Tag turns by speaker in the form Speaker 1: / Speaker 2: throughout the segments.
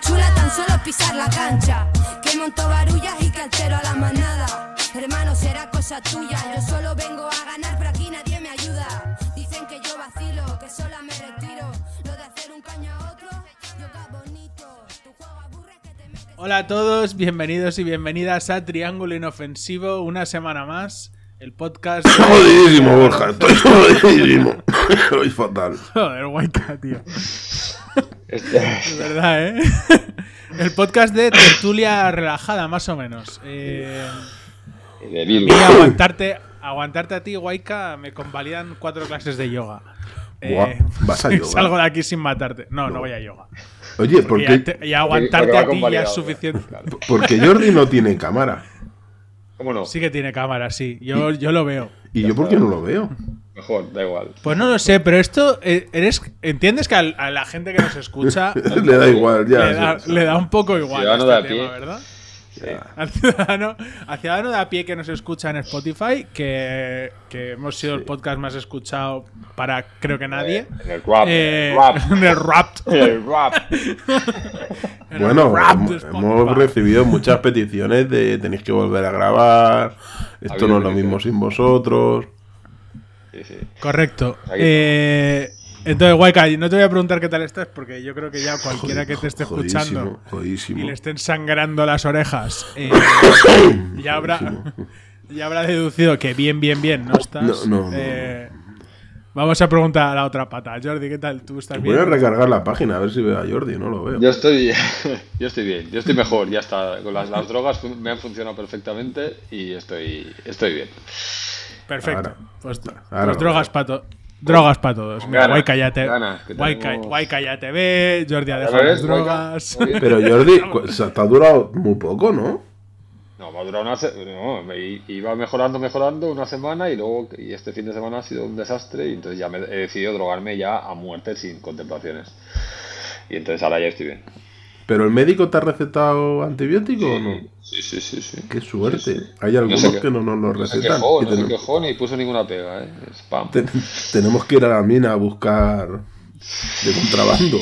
Speaker 1: chula tan solo pisar la cancha. Que monto barullas y que altero a la manada. Hermano, será cosa tuya. Yo solo vengo a ganar, pero aquí nadie me ayuda. Dicen que yo vacilo, que sola me
Speaker 2: Hola a todos, bienvenidos y bienvenidas a Triángulo Inofensivo, una semana más. El podcast. de-
Speaker 3: Jodidísimo, Borja, estoy jodidísimo. Estoy fatal.
Speaker 2: Joder, guayca, tío. Es verdad, ¿eh? El podcast de tertulia relajada, más o menos. Eh, mí aguantarte, aguantarte a ti, Guayca, me convalidan cuatro clases de yoga. Eh,
Speaker 3: Buah, ¿vas a yoga?
Speaker 2: Salgo de aquí sin matarte. No, no, voy a yoga.
Speaker 3: Oye, ¿por
Speaker 2: Y, aguantarte
Speaker 4: Porque
Speaker 2: a ti ya es suficiente.
Speaker 4: claro.
Speaker 3: porque Jordi no tiene cámara?
Speaker 4: ¿Cómo no?
Speaker 2: Sí que tiene cámara, sí. Yo, yo lo veo.
Speaker 3: ¿Y yo por qué no lo veo?
Speaker 4: Mejor, da igual.
Speaker 2: Pues no lo sé, pero esto, eh, eres, ¿entiendes que a, la gente que nos escucha
Speaker 3: Le da igual, ya.
Speaker 2: le, da,
Speaker 3: sí.
Speaker 2: le da un poco igual este tema,
Speaker 4: pie.
Speaker 2: Al ciudadano, al ciudadano de a pie que nos escucha en Spotify, que, que hemos sido el podcast más escuchado para creo que nadie.
Speaker 4: En el rap.
Speaker 2: Eh,
Speaker 4: rap.
Speaker 2: en el rap.
Speaker 4: El rap.
Speaker 2: en el
Speaker 3: Bueno,
Speaker 2: rap
Speaker 3: hemos, recibido muchas peticiones de tenéis que volver a grabar. Esto no es lo mismo sin vosotros.
Speaker 4: Sí, sí.
Speaker 2: Correcto. Eh, entonces, Waika, no te voy a preguntar qué tal estás, porque yo creo que ya cualquiera que te esté escuchando y le estén sangrando las orejas, eh, ya, habrá, ya habrá deducido que bien, bien, bien no estás.
Speaker 3: No, no, no,
Speaker 2: Eh, Vamos a preguntar a la otra pata. Jordi, ¿qué tal? ¿Tú estás
Speaker 3: Voy a
Speaker 2: bien?
Speaker 3: recargar la página a ver si veo a Jordi, no lo veo.
Speaker 4: Yo estoy, yo estoy bien, yo estoy mejor, ya está. Con las, las drogas me han funcionado perfectamente y estoy, estoy bien.
Speaker 2: Perfecto.
Speaker 3: Ahora.
Speaker 2: pues
Speaker 3: Ahora
Speaker 2: pues drogas para to- Drogas para todos. Mira,
Speaker 4: ganas,
Speaker 2: Waika ya te,
Speaker 4: ganas, que
Speaker 2: Waika-
Speaker 4: tenemos-
Speaker 2: Waika ya te ve, Jordi ha
Speaker 4: ¿Ya
Speaker 2: dejado las drogas.
Speaker 3: Pero Jordi, o sea, te ha durado muy poco, ¿no?
Speaker 4: No, me ha durado una se- no, me i- iba mejorando, mejorando una semana y luego y este fin de semana ha sido un desastre y entonces ya me he decidido drogarme ya a muerte sin contemplaciones. Y entonces ahora ya estoy bien.
Speaker 3: ¿Pero el médico te ha recetado antibiótico o no?
Speaker 4: Sí, sí, sí, sí.
Speaker 3: Qué suerte.
Speaker 4: Sí, sí.
Speaker 3: Hay algunos
Speaker 4: No se que-
Speaker 3: que no nos lo
Speaker 4: No se
Speaker 3: recetan.
Speaker 4: quejó,
Speaker 3: y
Speaker 4: no se
Speaker 3: tenemos-
Speaker 4: quejó ni puso ninguna pega, ¿eh? Spam.
Speaker 3: Ten- tenemos que ir a la mina a buscar de contrabando.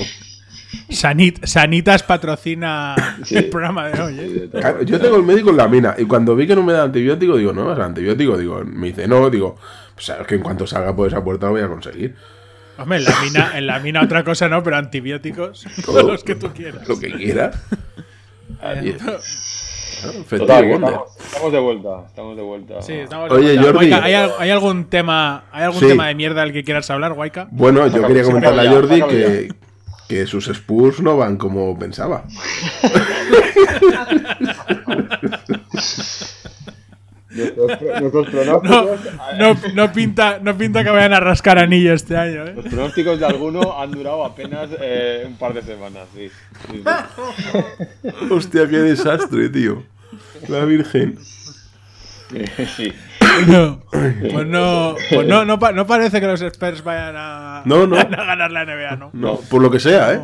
Speaker 2: Sanit- Sanitas patrocina
Speaker 4: Sí.
Speaker 2: el programa de hoy. ¿eh?
Speaker 3: Claro, Yo tengo el médico en la mina y cuando vi que no me da antibiótico, digo, no, es antibiótico. Digo, me dice, no, digo, pues sabes que en cuanto salga por esa puerta lo voy a conseguir.
Speaker 2: Hombre, en la mina, en la mina otra cosa no, pero antibióticos, todos los que tú quieras.
Speaker 3: Lo que quieras.
Speaker 2: Eh,
Speaker 3: Claro,
Speaker 4: Total, estamos, estamos de vuelta, estamos de vuelta.
Speaker 2: Sí, estamos
Speaker 3: Oye,
Speaker 2: de vuelta.
Speaker 3: Jordi.
Speaker 2: ¿hay, al- hay algún tema, hay algún
Speaker 3: Sí.
Speaker 2: tema de mierda del que quieras hablar, Waika?
Speaker 3: Bueno, yo quería comentarle a Jordi que, que sus Spurs no van como pensaba.
Speaker 4: Nuestros, pro- nuestros
Speaker 2: No,
Speaker 4: pronósticos,
Speaker 2: no, no pinta, no pinta que vayan a rascar anillo este año, ¿eh?
Speaker 4: los pronósticos de alguno han durado apenas eh, un par de semanas, sí. Sí, sí.
Speaker 3: Hostia, qué desastre, tío. La Virgen.
Speaker 4: Sí.
Speaker 2: No, pues no, pues no, no, pa- no parece que los Spurs vayan a,
Speaker 3: No, no.
Speaker 2: a ganar la NBA, ¿no?
Speaker 3: No, por lo que sea, ¿eh?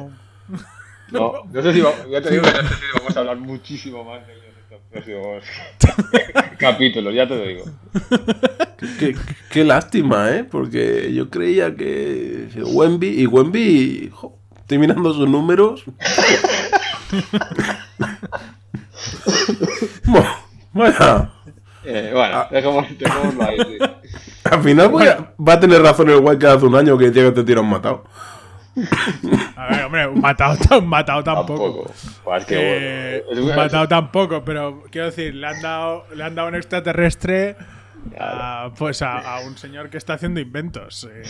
Speaker 4: No, no sé si, va- ya te digo que no sé si vamos a hablar muchísimo más de ellos próximos capítulos, ya te lo digo.
Speaker 3: Qué, qué lástima, ¿eh? Porque yo creía que Wemby y Wemby, jo, estoy mirando sus números. Bueno,
Speaker 4: Eh, bueno, dejemos, dejémoslo ahí. sí.
Speaker 3: al final voy a- va a tener razón el guay que hace un año que decía que te tiran matado.
Speaker 2: A ver, hombre, un matado, matado tampoco.
Speaker 4: Tampoco. Pues que
Speaker 2: Eh,
Speaker 4: bueno.
Speaker 2: un
Speaker 4: es-
Speaker 2: matado tampoco, pero quiero decir, le han dado, le han dado un extraterrestre a, pues a, a un señor que está haciendo inventos. eh.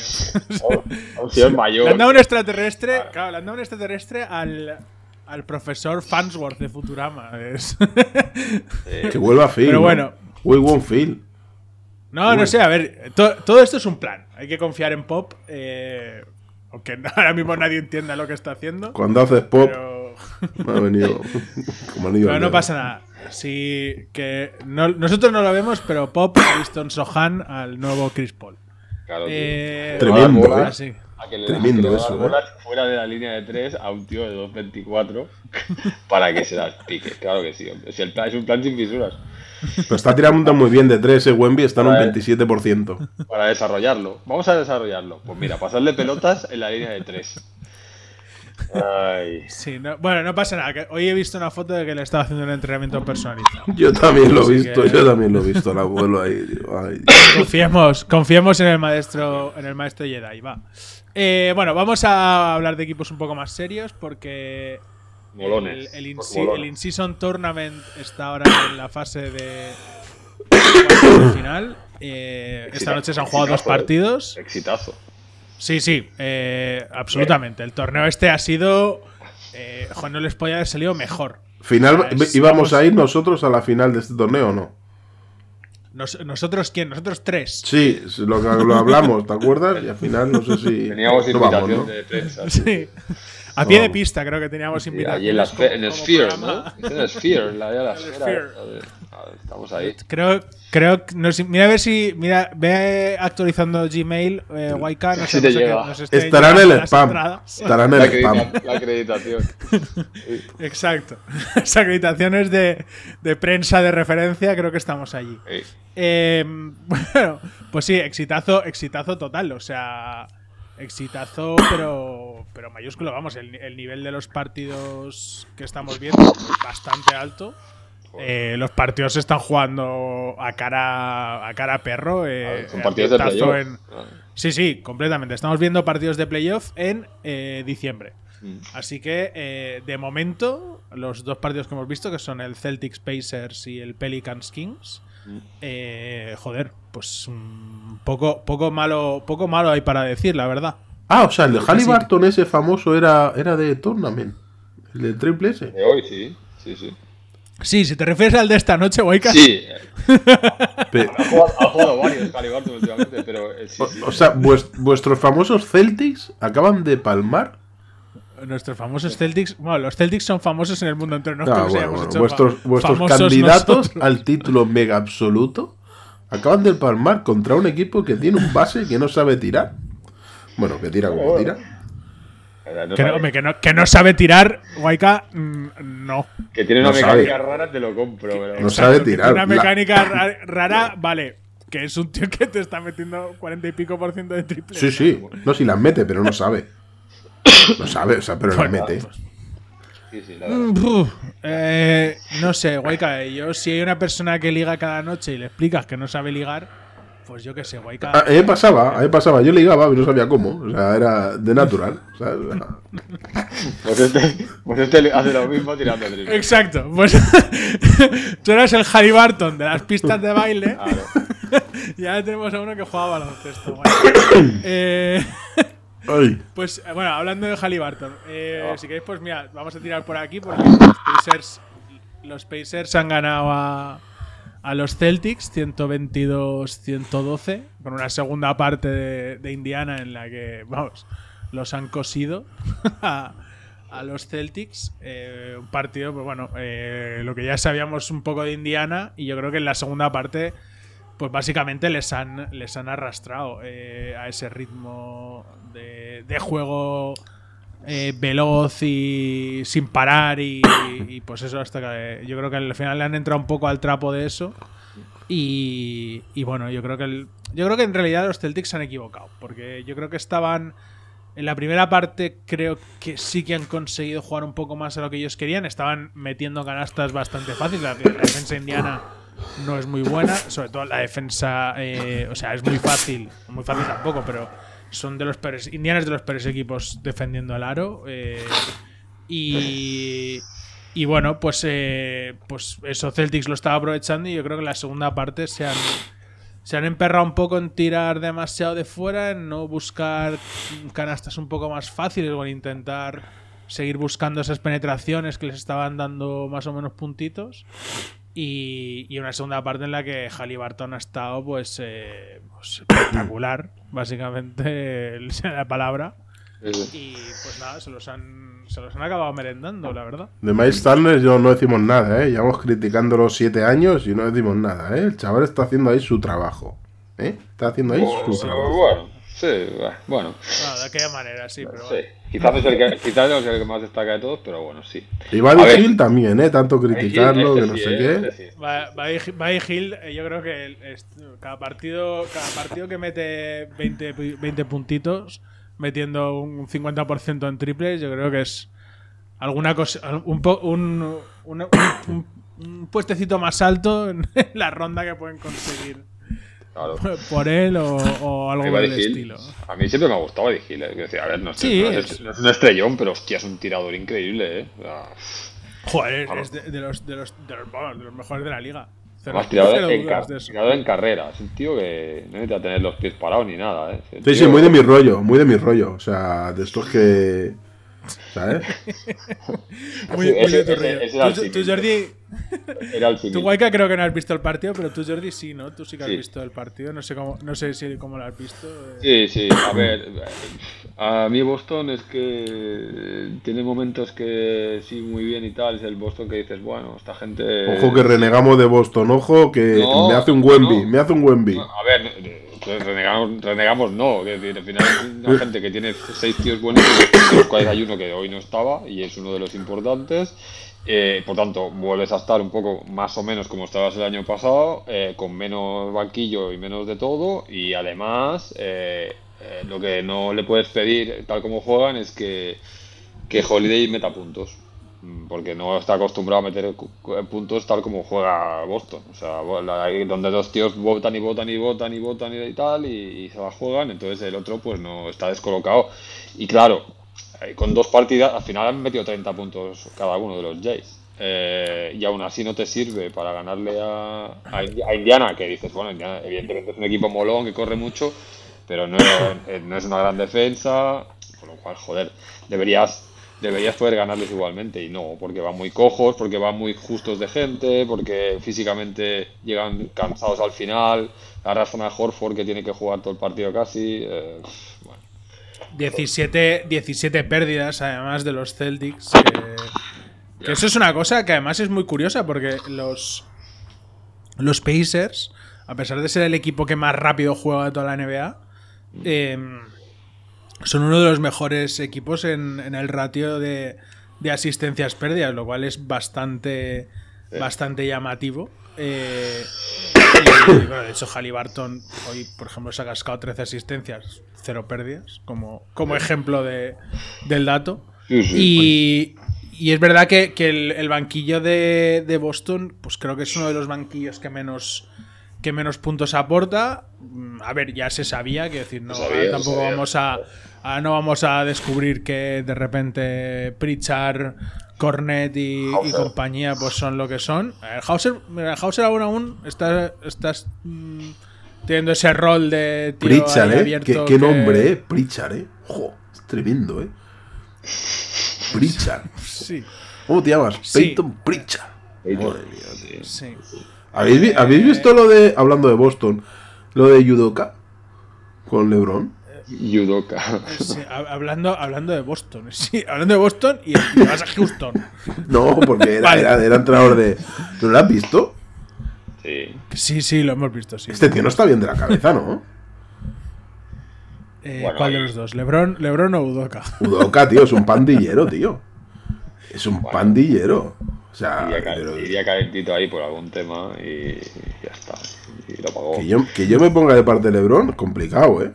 Speaker 4: a un señor
Speaker 2: Le
Speaker 4: mayor.
Speaker 2: han dado un extraterrestre, claro, le han dado un extraterrestre al, al profesor Fansworth de Futurama. es-
Speaker 3: Que vuelva Phil.
Speaker 2: Pero
Speaker 3: ¿no?
Speaker 2: bueno.
Speaker 3: We want Phil.
Speaker 2: no, no sé, a ver, to- todo esto es un plan. Hay que confiar en Pop, eh, aunque ahora mismo nadie entienda lo que está haciendo.
Speaker 3: Cuando haces pop,
Speaker 2: Pero,
Speaker 3: me ha venido como anillo
Speaker 2: pero no pasa nada. Sí, que no- nosotros no lo vemos, pero Pop ha visto en Sohan al nuevo Chris Paul.
Speaker 4: Claro.
Speaker 2: Eh,
Speaker 3: Tremendo, ¿eh?
Speaker 2: Ah, sí.
Speaker 4: A que le,
Speaker 3: Tremendo
Speaker 4: a que le
Speaker 3: eso, ¿eh?
Speaker 4: fuera de la línea de 3 a un tío de 2.24 para que se las pique. Claro que sí, hombre. Si el plan es un plan sin fisuras.
Speaker 3: Pero está tirando muy bien de 3, eh, Wemby está en un
Speaker 4: Vale.
Speaker 3: 27%.
Speaker 4: Para desarrollarlo. Vamos a desarrollarlo. Pues mira, pasarle pelotas en la línea de 3. Ay.
Speaker 2: Sí, no- bueno, no pasa nada. que hoy he visto una foto de que le estaba haciendo un entrenamiento personalizado.
Speaker 3: Yo también lo he visto,
Speaker 2: que-
Speaker 3: yo también lo he visto, el abuelo ahí. ay.
Speaker 2: Confiemos, confiemos en el maestro, en el maestro Jedi, va. Eh, bueno, vamos a hablar de equipos un poco más serios porque
Speaker 4: Molones.
Speaker 2: el, el in- el In-Season Tournament está ahora en la fase de final. Eh, esta noche se han jugado dos
Speaker 4: exitazo, eh.
Speaker 2: partidos.
Speaker 4: Exitazo.
Speaker 2: Sí, sí, eh, absolutamente. El torneo este ha sido. Eh, joder, no les podía haber salido mejor.
Speaker 3: Final,
Speaker 2: Es-
Speaker 3: íbamos
Speaker 2: vamos-
Speaker 3: a ir nosotros a la final de este torneo, ¿o ¿no?
Speaker 2: Nos- ¿Nosotros quién? Nosotros tres.
Speaker 3: Sí, lo, lo hablamos, ¿te acuerdas? Y al final no sé si.
Speaker 4: Teníamos
Speaker 3: no
Speaker 4: invitación
Speaker 3: vamos, ¿no?
Speaker 4: de prensa. sí.
Speaker 2: Sí. A pie de pista creo que teníamos
Speaker 4: Y
Speaker 2: invitación.
Speaker 4: allí en, la en el Sphere, ¿no? En el Sphere, en la, en la Ver, estamos ahí.
Speaker 2: Creo, creo que. No sé, mira a ver si. Mira, ve actualizando Gmail, eh, Waika, no
Speaker 4: Si
Speaker 2: sé,
Speaker 4: te
Speaker 2: no
Speaker 4: llega.
Speaker 2: nos
Speaker 3: Estará en el spam.
Speaker 2: entradas.
Speaker 3: Estará en
Speaker 4: La,
Speaker 3: el spam.
Speaker 4: la acreditación.
Speaker 2: Exacto. Las acreditaciones de, de prensa de referencia, creo que estamos allí.
Speaker 4: Sí.
Speaker 2: Eh, bueno, pues sí, exitazo, exitazo total. O sea, exitazo, pero, pero mayúsculo. Vamos, el, el nivel de los partidos que estamos viendo es bastante alto. Eh, los partidos se están jugando a cara a cara a perro. eh,
Speaker 4: A ver, Son partidos de playoff.
Speaker 2: en- Sí, sí, completamente. Estamos viendo partidos de playoff en eh, diciembre.
Speaker 4: Mm.
Speaker 2: Así que, eh, de momento, los dos partidos que hemos visto, que son el Celtics Pacers y el Pelicans Kings,
Speaker 4: Mm.
Speaker 2: eh, joder, pues un poco, poco, malo, poco malo hay para decir, la verdad.
Speaker 3: Ah, o sea, el de. Halliburton ese famoso era, era de Tournament. El del Triple S.
Speaker 4: De hoy, sí. Sí, sí.
Speaker 2: Sí, si te refieres al de esta noche, Waika.
Speaker 4: Sí. Ha jugado, ha jugado varios Halliburton últimamente, pero eh, sí,
Speaker 3: o,
Speaker 4: sí.
Speaker 3: o sea, vues- vuestros famosos Celtics acaban de palmar.
Speaker 2: Nuestros famosos Celtics. Bueno, los Celtics son famosos en el mundo entero.
Speaker 3: Ah,
Speaker 2: Nosotros
Speaker 3: bueno,
Speaker 2: hayamos
Speaker 3: bueno,
Speaker 2: hecho
Speaker 3: vuestros vuestros candidatos
Speaker 2: nosotros.
Speaker 3: al título mega absoluto acaban de palmar contra un equipo que tiene un base que no sabe tirar. Bueno, que tira como tira.
Speaker 4: No
Speaker 2: Que no,
Speaker 4: sabe.
Speaker 2: hombre, que, no, que no sabe tirar, Waika, mm, no.
Speaker 4: Que tiene una
Speaker 3: No
Speaker 4: mecánica
Speaker 3: sabe.
Speaker 4: rara, te lo compro. Pero...
Speaker 3: No sabe tirar.
Speaker 2: Una mecánica ra- rara, vale. Que es un tío que te está metiendo 40 y pico por ciento de triple.
Speaker 3: Sí, sí. No, si las mete, pero no sabe. No sabe, o sea, pero las
Speaker 2: Bueno,
Speaker 3: mete.
Speaker 4: Sí, sí, la verdad.
Speaker 2: Mm, eh, no sé, Waika, yo si hay una persona que liga cada noche y le explicas que no sabe ligar, pues yo qué sé, Waika.
Speaker 3: A mí me pasaba, a mí pasaba. Yo ligaba, pero no sabía cómo. O sea, era de natural. o sea,
Speaker 4: Pues este, pues este hace lo mismo tirando triple.
Speaker 2: Exacto, pues tú eras el Halliburton de las pistas de baile
Speaker 4: Claro.
Speaker 2: y ahora tenemos a uno que juega baloncesto. Eh. Pues eh, bueno, hablando de Halliburton, eh,
Speaker 4: Ah.
Speaker 2: si queréis, pues mira, vamos a tirar por aquí porque los Pacers, los Pacers han ganado a, a los Celtics 122-112 con una segunda parte de, Indiana en la que, vamos, los han cosido a, a los Celtics. Eh, un partido, pues bueno, eh, lo que ya sabíamos un poco de Indiana y yo creo que en la segunda parte pues básicamente les han, les han arrastrado eh, a ese ritmo de, de juego eh, veloz y sin parar y, y, pues eso hasta que yo creo que al final le han entrado un poco al trapo de eso. Y, y bueno yo creo que el- yo creo que en realidad los Celtics se han equivocado porque yo creo que estaban en la primera parte creo que sí que han conseguido jugar un poco más a lo que ellos querían. Estaban metiendo canastas bastante fáciles. La, la defensa indiana no es muy buena, sobre todo la defensa, eh, o sea, es muy fácil, muy fácil tampoco, pero son de los peores, Indiana de los peores equipos defendiendo el aro. eh, y, y bueno, pues, eh, pues eso Celtics lo estaba aprovechando y yo creo que la segunda parte se han, se han emperrado un poco en tirar demasiado de fuera, en no buscar canastas un poco más fáciles o en intentar seguir buscando esas penetraciones que les estaban dando más o menos puntitos. Y, y una segunda parte en la que Halliburton ha estado pues, eh, pues espectacular, básicamente la palabra. Y pues nada, se los han, se los han acabado merendando, la verdad.
Speaker 3: De Miles Turner yo no decimos nada, ¿eh? Llevamos criticándolo siete años y no decimos nada, ¿eh? El chaval está haciendo ahí su trabajo, ¿eh? Está haciendo ahí su
Speaker 4: Pues,
Speaker 3: trabajo.
Speaker 4: Bueno, Sí, bueno.
Speaker 2: Bueno, de aquella manera, sí, pero
Speaker 4: Sí.
Speaker 2: bueno.
Speaker 4: Quizás es el que, quizás es el que más destaca de todos, pero bueno, sí.
Speaker 3: Y Buddy. Hill también, ¿eh? Tanto criticarlo,
Speaker 4: Este
Speaker 3: que no
Speaker 4: sí,
Speaker 3: sé
Speaker 4: ¿eh?
Speaker 3: qué.
Speaker 4: Este sí.
Speaker 2: Va- Buddy Hill, eh, yo creo que cada partido, cada partido que mete 20, pu- 20 puntitos, metiendo un 50% en triples, yo creo que es alguna cosa, un, po- un, un- un- un puestecito más alto en la ronda que pueden conseguir
Speaker 4: Claro.
Speaker 2: por él o, o algo
Speaker 4: Que
Speaker 2: por
Speaker 4: Buddy
Speaker 2: el
Speaker 4: Hill,
Speaker 2: estilo.
Speaker 4: A mí siempre me ha gustado Buddy Hill, eh. Decir, a ver, no es,
Speaker 2: Sí,
Speaker 4: no es-
Speaker 2: es-
Speaker 4: no es un estrellón, pero hostia, es un tirador increíble, ¿eh? O sea,
Speaker 2: Joder,
Speaker 4: Claro.
Speaker 2: es de, de los, de, los, de, los, vamos, de los mejores de la liga.
Speaker 4: Además, tirador,
Speaker 2: cero
Speaker 4: en, car- carrera. Es un tío que no necesita tener los pies parados ni nada, ¿eh?
Speaker 3: Sí, sí, muy de mi rollo, muy de mi rollo. O sea, de estos que. ¿Sabes?
Speaker 2: Muy,
Speaker 4: Sí, ese- era el
Speaker 2: Tú, tú. Jordi,
Speaker 4: Era el
Speaker 2: tú. Guayca, creo que no has visto el partido, pero tú, Jordi, sí, ¿no? Tú sí que has
Speaker 4: Sí.
Speaker 2: visto el partido. No sé cómo, no sé si cómo lo has visto. eh.
Speaker 4: Sí, sí, a ver, a mí Boston es que tiene momentos que sí, muy bien y tal, es el Boston que dices, bueno, esta gente...
Speaker 3: Ojo que renegamos de Boston, ojo que
Speaker 4: No,
Speaker 3: me hace un Wemby,
Speaker 4: no.
Speaker 3: me hace un Wemby.
Speaker 4: A ver, renegamos, no, es al final es una gente que tiene seis tíos buenos, de los cuales hay uno que hoy no estaba y es uno de los importantes. Eh, por tanto, vuelves a estar un poco más o menos como estabas el año pasado, eh, con menos banquillo y menos de todo, y además eh, lo que no le puedes pedir, tal como juegan, es que, que Holiday meta puntos. Mm, Porque no está acostumbrado a meter puntos tal como juega Boston. O sea, donde dos tíos votan y votan y votan y votan y tal y, y se la juegan, entonces el otro pues no está descolocado. Y claro, eh, con dos partidas, al final han metido 30 puntos cada uno de los Jays. Eh, y aún así no te sirve para ganarle a Indiana, que dices, bueno, Indiana evidentemente es un equipo molón que corre mucho, pero no, eh, no es una gran defensa, con lo cual, joder, deberías deberías poder ganarles igualmente y no, porque van muy cojos, porque van muy justos de gente, porque físicamente llegan cansados al final, arrastran a Horford que tiene que jugar todo el partido casi. eh, bueno.
Speaker 2: 17, 17 pérdidas, además, de los Celtics. eh, que eso es una cosa que además es muy curiosa porque los, los Pacers, a pesar de ser el equipo que más rápido juega de toda la NBA, eh, son uno de los mejores equipos en, en el ratio de, de asistencias pérdidas, lo cual es bastante, bastante llamativo. Eh, y, bueno, de hecho, Halliburton hoy, por ejemplo, se ha cascado 13 asistencias, cero pérdidas, como, como ejemplo de, del dato.
Speaker 4: Sí, sí,
Speaker 2: Y, y es verdad que, que el, el banquillo de, de Boston, pues creo que es uno de los banquillos que menos que menos puntos aporta. Mm, A ver, ya se sabía, quiero decir, no,
Speaker 4: sabía,
Speaker 2: tampoco
Speaker 4: sabía.
Speaker 2: vamos a, a- no vamos a descubrir que de repente Pritchard, Cornet y, compañía pues son lo que son. Ver, Hauser, Hauser aún aún está, estás mm, teniendo ese rol de tío
Speaker 3: Pritchard, ¿eh?
Speaker 2: abierto
Speaker 3: Qué, qué
Speaker 2: que-
Speaker 3: nombre, ¿eh? Pritchard, ¿eh? Jo, es tremendo, ¿eh? Pritchard.
Speaker 2: Sí,
Speaker 3: ¿Cómo te llamas?
Speaker 2: Sí.
Speaker 3: Peyton Pritchard.
Speaker 4: Peyton,
Speaker 3: Madre mía, tío.
Speaker 2: sí.
Speaker 3: ¿Habéis, vi- ¿Habéis visto lo de, hablando de Boston, lo de Yudoka con LeBron?
Speaker 4: Yudoka.
Speaker 2: Sí, hablando, hablando de Boston. Sí, hablando de Boston y, y vas a Houston.
Speaker 3: No, porque era,
Speaker 2: Vale.
Speaker 3: era, era entrenador de. ¿No lo has visto?
Speaker 4: Sí.
Speaker 2: Sí, sí, lo hemos visto, sí.
Speaker 3: Este tío no está bien de la cabeza, ¿no?
Speaker 2: Eh,
Speaker 4: Bueno,
Speaker 2: ¿Cuál de los dos? ¿Lebron, Lebron o Udoka?
Speaker 3: Udoka, tío, es un pandillero, tío. Es un pandillero. O sea,
Speaker 4: Iría,
Speaker 3: pero-
Speaker 4: iría calentito ahí por algún tema y ya está. Y lo pagó.
Speaker 3: que, yo, que yo me ponga de parte de LeBron, complicado, ¿eh?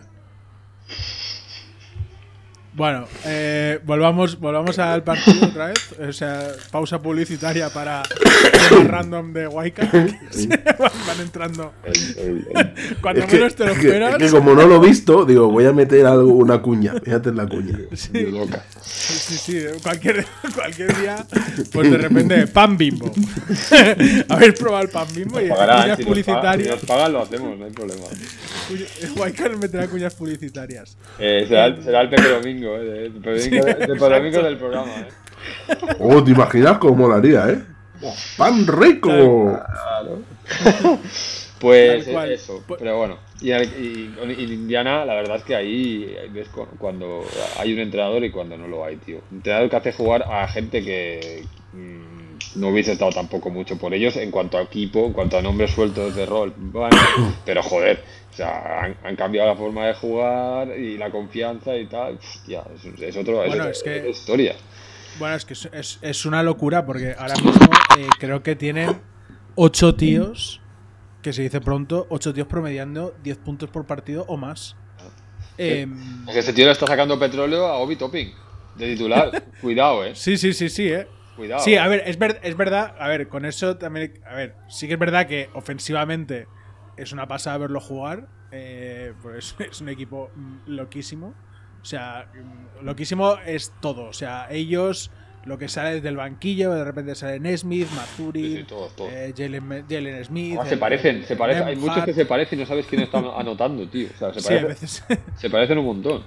Speaker 2: Bueno, eh, volvamos, volvamos al partido otra vez. O sea, pausa publicitaria para temas random de Waika. Van entrando
Speaker 4: El- el- el-
Speaker 2: cuando
Speaker 3: Es que,
Speaker 2: menos te lo
Speaker 3: es que-
Speaker 2: esperas.
Speaker 3: es que como no lo he visto, digo, voy a meter algo, una cuña. Fíjate en la cuña.
Speaker 4: Yudoka.
Speaker 2: Sí, sí, cualquier, cualquier día, pues de repente, pan bimbo. Habéis probado el pan bimbo y
Speaker 4: Pagarán,
Speaker 2: cuñas
Speaker 4: si nos, pagan, si
Speaker 2: publicitarias.
Speaker 4: nos pagan lo hacemos, no hay problema.
Speaker 2: Waika nos meterá cuñas publicitarias.
Speaker 4: Eh, será, el- será el Pepe Domingo, eh, de- el del programa, eh.
Speaker 3: Oh, ¿te imaginas cómo molaría, eh? ¡Pan rico!
Speaker 4: Claro. Pues eso,
Speaker 2: Pues-
Speaker 4: pero bueno. Y, Indiana, la verdad es que ahí ves cu- cuando hay un entrenador y cuando no lo hay, tío. Un entrenador que hace jugar a gente que. mm, no hubiese estado tampoco mucho por ellos en cuanto a equipo, en cuanto a nombres sueltos de rol. Bueno, pero joder, o sea, han, han cambiado la forma de jugar y la confianza y tal. Hostia, es, es otro, es otra-
Speaker 2: que-
Speaker 4: historia.
Speaker 2: Bueno, es que es, es- una locura porque ahora mismo eh, creo que tienen ocho tíos, que se dice pronto, ocho tíos promediando 10 puntos por partido o más.
Speaker 4: Es que este tío le está sacando petróleo a Obi Topping de titular. Cuidado, eh.
Speaker 2: sí, sí, sí, sí, eh.
Speaker 4: Cuidado.
Speaker 2: Sí, a ver, es, ver- es verdad, a ver, con eso también, a ver, sí que es verdad que ofensivamente es una pasada verlo jugar, eh, pues es un equipo loquísimo, o sea, mm, loquísimo es todo, o sea, ellos, lo que sale desde el banquillo, de repente sale Nesmith, Mathuri,
Speaker 4: Sí, sí, todos, todos.
Speaker 2: eh, Jalen, Jalen Smith.
Speaker 4: Además, se parecen, se parecen. Hay muchos que se parecen y no sabes quién está anotando, tío. O sea, se
Speaker 2: Sí, a
Speaker 4: parecen,
Speaker 2: veces.
Speaker 4: se parecen un montón.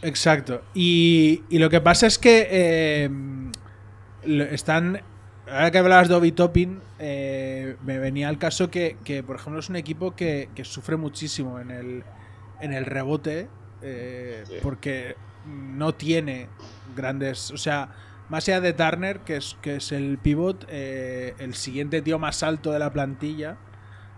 Speaker 2: Exacto. Y, y lo que pasa es que eh, están. Ahora que hablabas de Obi Toppin, eh, me venía al caso que, que, por ejemplo, es un equipo que, que sufre muchísimo en el, en el rebote eh,
Speaker 4: Sí.
Speaker 2: porque no tiene grandes. O sea, más allá de Turner, que es, que es el pivot, eh, el siguiente tío más alto de la plantilla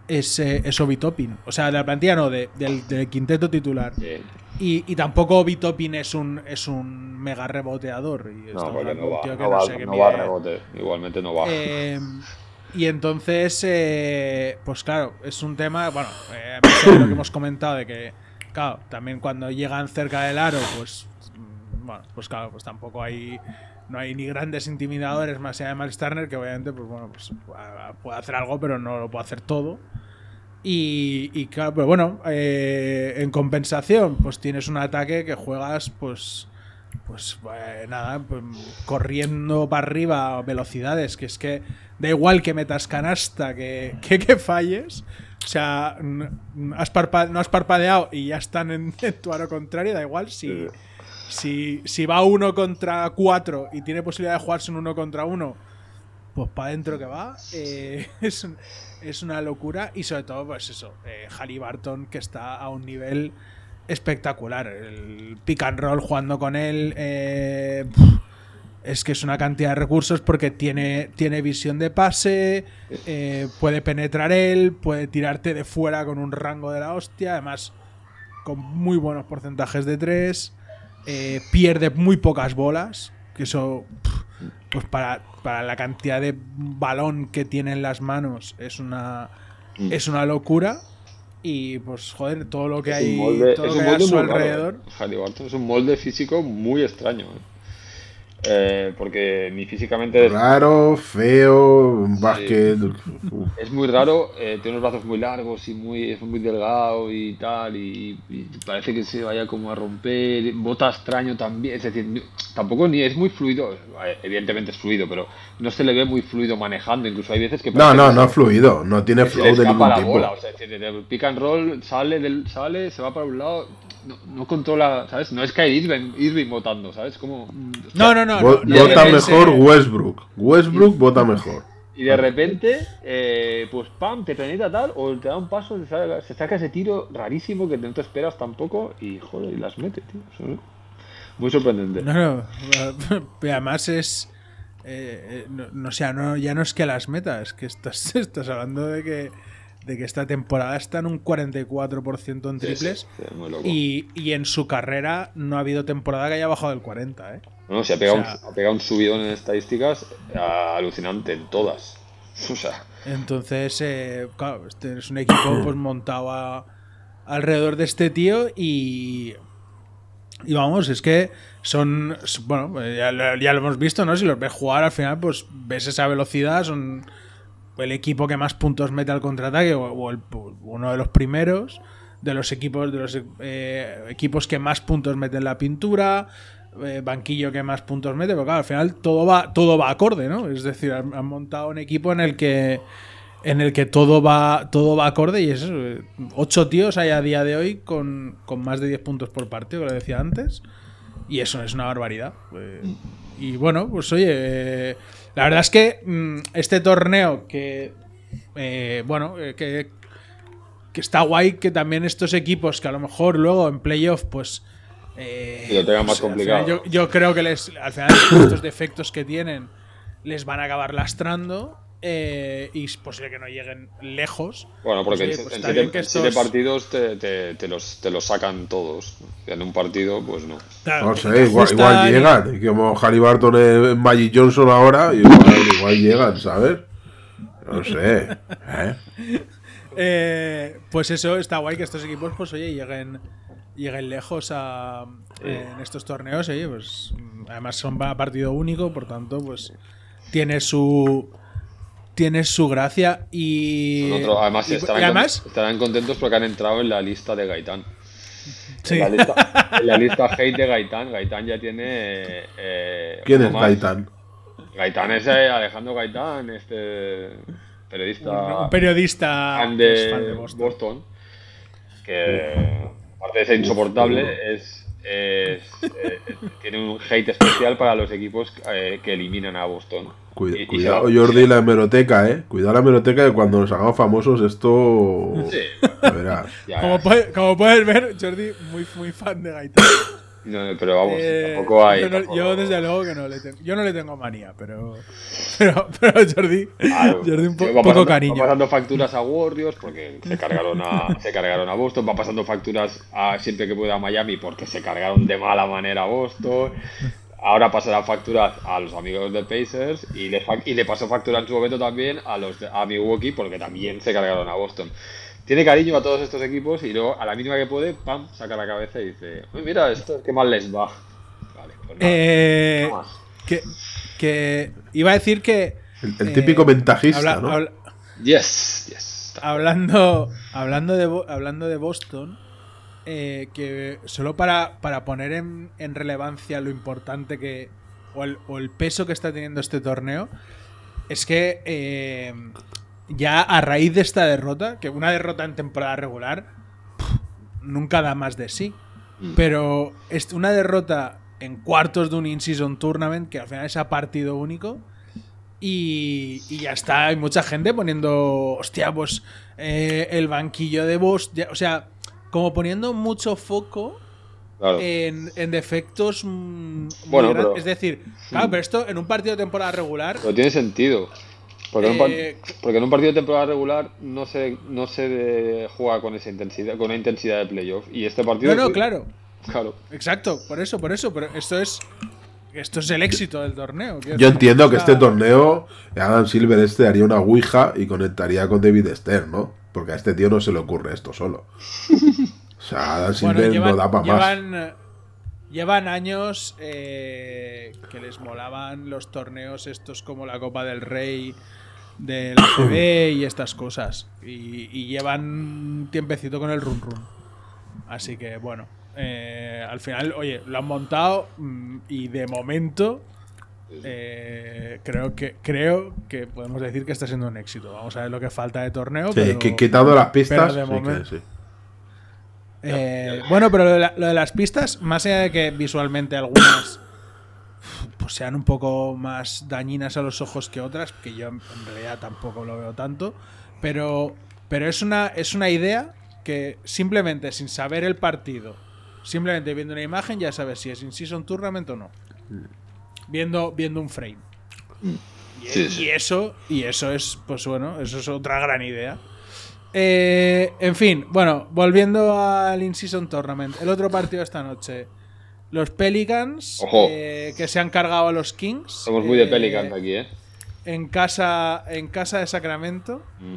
Speaker 2: es, eh, es Obi Toppin. O sea, de la plantilla no, de- del, del quinteto titular.
Speaker 4: Sí.
Speaker 2: Y, y tampoco Obi Toppin es un, es un mega reboteador. Y
Speaker 4: No, porque va, no va,
Speaker 2: sé
Speaker 4: no va rebote. Igualmente no va.
Speaker 2: Eh, y entonces, eh, pues claro, es un tema, bueno, eh, a pesar de lo que hemos comentado de que, claro, también cuando llegan cerca del aro, pues, mm, bueno, pues claro, pues tampoco hay, no hay ni grandes intimidadores más allá de Miles Turner, que obviamente, pues bueno, pues puede hacer algo, pero no lo puede hacer todo. Y, y claro, pero bueno, eh, en compensación, pues tienes un ataque que juegas, pues, pues eh, nada, pues, corriendo para arriba a velocidades, que es que da igual que metas canasta, que, que, que falles. O sea, has no has parpadeado y ya están en, en tu aro contrario, da igual si, si, si va uno contra cuatro y tiene posibilidad de jugarse un uno contra uno, pues para adentro que va. Eh, es, un- es una locura. Y sobre todo, pues eso, eh, Barton que está a un nivel espectacular. El pick and roll jugando con él. eh, es que es una cantidad de recursos porque tiene, tiene visión de pase, eh, puede penetrar él, puede tirarte de fuera con un rango de la hostia, además con muy buenos porcentajes de tres, eh, pierde muy pocas bolas, que eso, pues para, para la cantidad de balón que tiene en las manos es una,
Speaker 4: Mm.
Speaker 2: es una locura. Y pues, joder, todo lo que
Speaker 4: Es
Speaker 2: hay,
Speaker 4: molde,
Speaker 2: todo lo que hay a su
Speaker 4: muy raro,
Speaker 2: alrededor.
Speaker 4: eh. Es un molde físico muy extraño. eh. Eh, porque ni físicamente es,
Speaker 3: Raro, feo, un básquet.
Speaker 4: es muy raro, eh, tiene unos brazos muy largos y muy, es muy delgado y tal, y, y parece que se vaya como a romper, bota extraño también, es decir, tampoco ni es muy fluido, eh, evidentemente es fluido, pero no se le ve muy fluido manejando, incluso hay veces que
Speaker 3: No, no,
Speaker 4: que
Speaker 3: no es fluido, no tiene flow de ningún
Speaker 4: la
Speaker 3: tipo.
Speaker 4: bola, o sea, el pick and roll sale, del, sale, se va para un lado, no, no controla, ¿sabes? No es que hay Irving, Irving votando, ¿sabes? Como,
Speaker 2: No, no, no.
Speaker 3: Vo-
Speaker 2: no, no
Speaker 3: vota mejor Westbrook. Westbrook vota mejor.
Speaker 4: Y de repente, eh, pues pam, te penetra tal, o te da un paso, se saca, se saca ese tiro rarísimo que no te esperas tampoco y joder, y las mete, tío. Eso, ¿no? Muy sorprendente.
Speaker 2: No, no. y Además es. eh, eh, no, no, o sea, no, ya no es que las metas, es que estás, estás hablando de que, de que esta temporada está en un 44% en
Speaker 4: Sí, sí,
Speaker 2: triples.
Speaker 4: sí, muy loco.
Speaker 2: Y, y en su carrera no ha habido temporada que haya bajado del 40, ¿eh?
Speaker 4: No, se ha pegado,
Speaker 2: o sea-
Speaker 4: un, ha pegado un subidón en estadísticas ah, alucinante en todas. O sea,
Speaker 2: Entonces, eh, claro, este es un equipo pues montado a- alrededor de este tío y. Y vamos, es que son. Bueno, eh, ya, ya lo hemos visto, ¿no? Si los ves jugar al final, pues ves esa velocidad, son el equipo que más puntos mete al contraataque o, uno de los primeros de los equipos de los eh, equipos que más puntos meten en la pintura eh, banquillo que más puntos mete claro al final todo va todo va acorde no es decir han, montado un equipo en el que en el que todo va todo va acorde y es eso, eh, ocho tíos hay a día de hoy con, con más de 10 puntos por partido lo decía antes y eso es una barbaridad. Y bueno, pues oye, la verdad es que mm, este torneo que, eh, bueno, eh, que, que está guay que también estos equipos que a lo mejor luego en playoff, pues... eh,
Speaker 4: lo tengan más
Speaker 2: pues, al
Speaker 4: complicado.
Speaker 2: final Yo, yo creo que les, al final estos defectos que tienen les van a acabar lastrando eh, y es posible que no lleguen lejos.
Speaker 4: Bueno, porque
Speaker 2: Pues, pues
Speaker 4: en siete, partidos te, te- te los, te los sacan todos. En un partido, pues no.
Speaker 2: Claro,
Speaker 3: No sé, igual, llegan. Y como Halliburton es Magic Johnson ahora, igual, igual llegan, ¿sabes? No sé. ¿eh?
Speaker 2: Eh, pues eso está guay que estos equipos, pues oye, lleguen, lleguen lejos a, en estos torneos. Oye, pues mm, además son a partido único, por tanto, pues tiene su tiene su gracia y,
Speaker 4: otro- además,
Speaker 2: y-
Speaker 4: estarán,
Speaker 2: y además
Speaker 4: con- estarán contentos porque han entrado en la lista de Gaitán.
Speaker 2: sí.
Speaker 4: En, la lista, en la lista hate de Gaitán, Gaitán ya tiene. eh,
Speaker 3: ¿Quién es
Speaker 4: más.
Speaker 3: Gaitán?
Speaker 4: Gaitán es eh, Alejandro Gaitán, este periodista.
Speaker 2: un, un periodista
Speaker 4: fan de,
Speaker 2: es fan de Boston.
Speaker 4: Boston, que aparte de ser insoportable, es, es, eh, tiene un hate especial para los equipos eh, que eliminan a Boston.
Speaker 3: Cuida-
Speaker 4: Y- y
Speaker 3: cuidado, Jordi, la hemeroteca, ¿eh? Cuidado la hemeroteca que cuando nos hagamos famosos esto...
Speaker 4: Sí,
Speaker 3: verás.
Speaker 4: ya,
Speaker 2: Como, puede- como puedes ver, Jordi, muy, muy fan de Gaitán.
Speaker 4: no, pero vamos,
Speaker 2: Eh,
Speaker 4: tampoco hay.
Speaker 2: yo, no-
Speaker 4: tampoco-
Speaker 2: yo desde luego que no le tengo, yo no le tengo manía, pero pero, pero Jordi,
Speaker 4: Claro,
Speaker 2: Jordi un po-
Speaker 4: va
Speaker 2: poco
Speaker 4: pasando-
Speaker 2: cariño.
Speaker 4: Va pasando facturas a Warriors porque se cargaron a, se cargaron a Boston. Va pasando facturas a siempre que puede a Miami porque se cargaron de mala manera a Boston. Ahora pasará facturas a los amigos de Pacers y le, y le pasó factura en su momento también a los de, a Milwaukee porque también se cargaron a Boston. Tiene cariño a todos estos equipos y luego a la mínima que puede, pam, saca la cabeza y dice, "Uy, mira, esto qué mal les va. Vale, pues nada,
Speaker 2: Eh,
Speaker 4: más.
Speaker 2: que, que iba a decir que
Speaker 3: El, el
Speaker 2: eh,
Speaker 3: típico ventajista,
Speaker 2: habla-
Speaker 3: ¿no?
Speaker 2: habla-
Speaker 4: Yes, yes.
Speaker 2: hablando hablando de hablando de Boston eh, que solo para, para poner en, en relevancia lo importante que o el, o el peso que está teniendo este torneo es que eh, ya a raíz de esta derrota que una derrota en temporada regular pff, nunca da más de sí
Speaker 4: Mm.
Speaker 2: pero es una derrota en cuartos de un in-season tournament que al final es a partido único y, y ya está, hay mucha gente poniendo, hostia, pues eh, el banquillo de Boss, ya- o sea, como poniendo mucho foco
Speaker 4: Claro.
Speaker 2: en, en defectos muy
Speaker 4: Bueno, pero-
Speaker 2: Es decir, claro, pero esto en un partido de temporada regular,
Speaker 4: Pero tiene sentido. Porque, en un par-
Speaker 2: Eh,
Speaker 4: porque en un partido de temporada regular no se, no se de- juega con esa intensidad, con una intensidad de playoff. Y este partido.
Speaker 2: no, no, claro,
Speaker 4: Claro.
Speaker 2: exacto, por eso, por eso, pero esto es esto es el éxito del torneo.
Speaker 3: Yo entiendo que este torneo, Adam Silver este haría una ouija y conectaría con David Stern, ¿no? Porque a este tío no se le ocurre esto solo. O sea, Adam
Speaker 2: Bueno,
Speaker 3: Silver
Speaker 2: llevan,
Speaker 3: no da para más.
Speaker 2: llevan, eh, llevan años eh, que les molaban los torneos estos como la Copa del Rey del ACB y estas cosas. Y, y llevan tiempecito con el run run. Así que bueno, eh, al final, oye, lo han montado mm, y de momento eh, creo que creo que podemos decir que está siendo un éxito. Vamos a ver lo que falta de torneo.
Speaker 3: Sí,
Speaker 2: pero-
Speaker 3: que quitando las pistas,
Speaker 2: pero de
Speaker 3: sí que
Speaker 2: momento-
Speaker 3: sí.
Speaker 2: eh, bueno, pero lo de, la- lo de las pistas, más allá de que visualmente algunas pues sean un poco más dañinas a los ojos que otras, que yo en en realidad tampoco lo veo tanto, pero, pero es, una, es una idea que simplemente sin saber el partido, simplemente viendo una imagen ya sabes si es in-season tournament o no. Viendo, viendo un frame. Y,
Speaker 4: Sí, sí.
Speaker 2: y eso, y eso es, pues bueno, eso es otra gran idea. Eh, en fin, bueno, volviendo al In-Season Tournament. El otro partido esta noche. Los Pelicans, eh, que se han cargado a los Kings.
Speaker 4: Somos muy de
Speaker 2: eh,
Speaker 4: Pelicans aquí, ¿eh?
Speaker 2: En casa, en casa de Sacramento.
Speaker 4: Mm.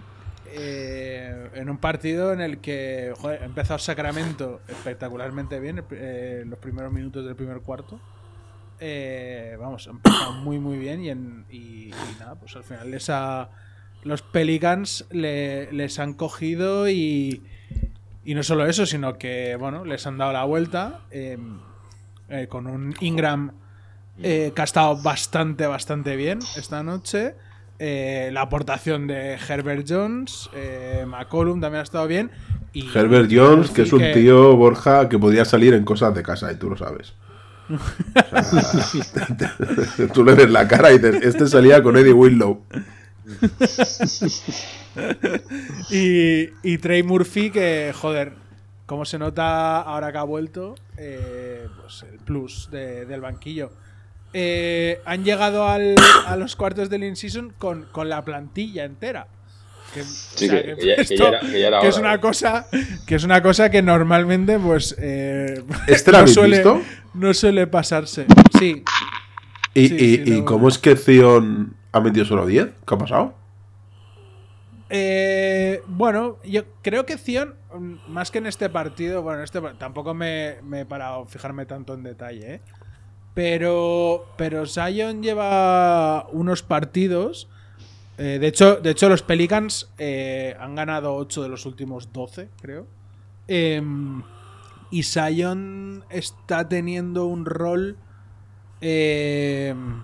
Speaker 2: eh, en un partido en el que joder, ha empezado Sacramento espectacularmente bien eh, los primeros minutos del primer cuarto. Eh, vamos, ha empezado muy muy bien y, en- y- y nada, pues al final les ha- los Pelicans le- les han cogido y, y no solo eso, sino que bueno, les han dado la vuelta eh, eh, con un Ingram eh, que ha estado bastante, bastante bien esta noche. Eh, la aportación de Herbert Jones, eh, McCollum también ha estado bien. Y
Speaker 3: Herbert Jones, que es un
Speaker 2: que-
Speaker 3: tío, Borja, que podría salir en cosas de casa, y tú lo sabes. Tú le ves la cara y dices, este salía con Eddie Willow.
Speaker 2: Y, Trey Murphy, que, joder, como se nota ahora que ha vuelto, eh, pues el plus de- del banquillo. eh, han llegado al- a los cuartos del in-season con la plantilla entera. Que, es una cosa que es una cosa que normalmente pues eh,
Speaker 3: ¿Este habéis visto?
Speaker 2: no suele pasarse. Sí,
Speaker 3: ¿Y,
Speaker 2: Sí,
Speaker 3: y-
Speaker 2: sí,
Speaker 3: y
Speaker 2: no-
Speaker 3: cómo es que Zion ha metido solo 10? ¿Qué ha pasado?
Speaker 2: Eh, bueno, yo creo que Zion, más que en este partido, bueno, en este tampoco me, me he parado a fijarme tanto en detalle, ¿eh? Pero, pero Zion lleva unos partidos. Eh, de, hecho, de hecho, los Pelicans eh, han ganado 8 de los últimos 12, creo. Em, y Zion está teniendo un rol. em,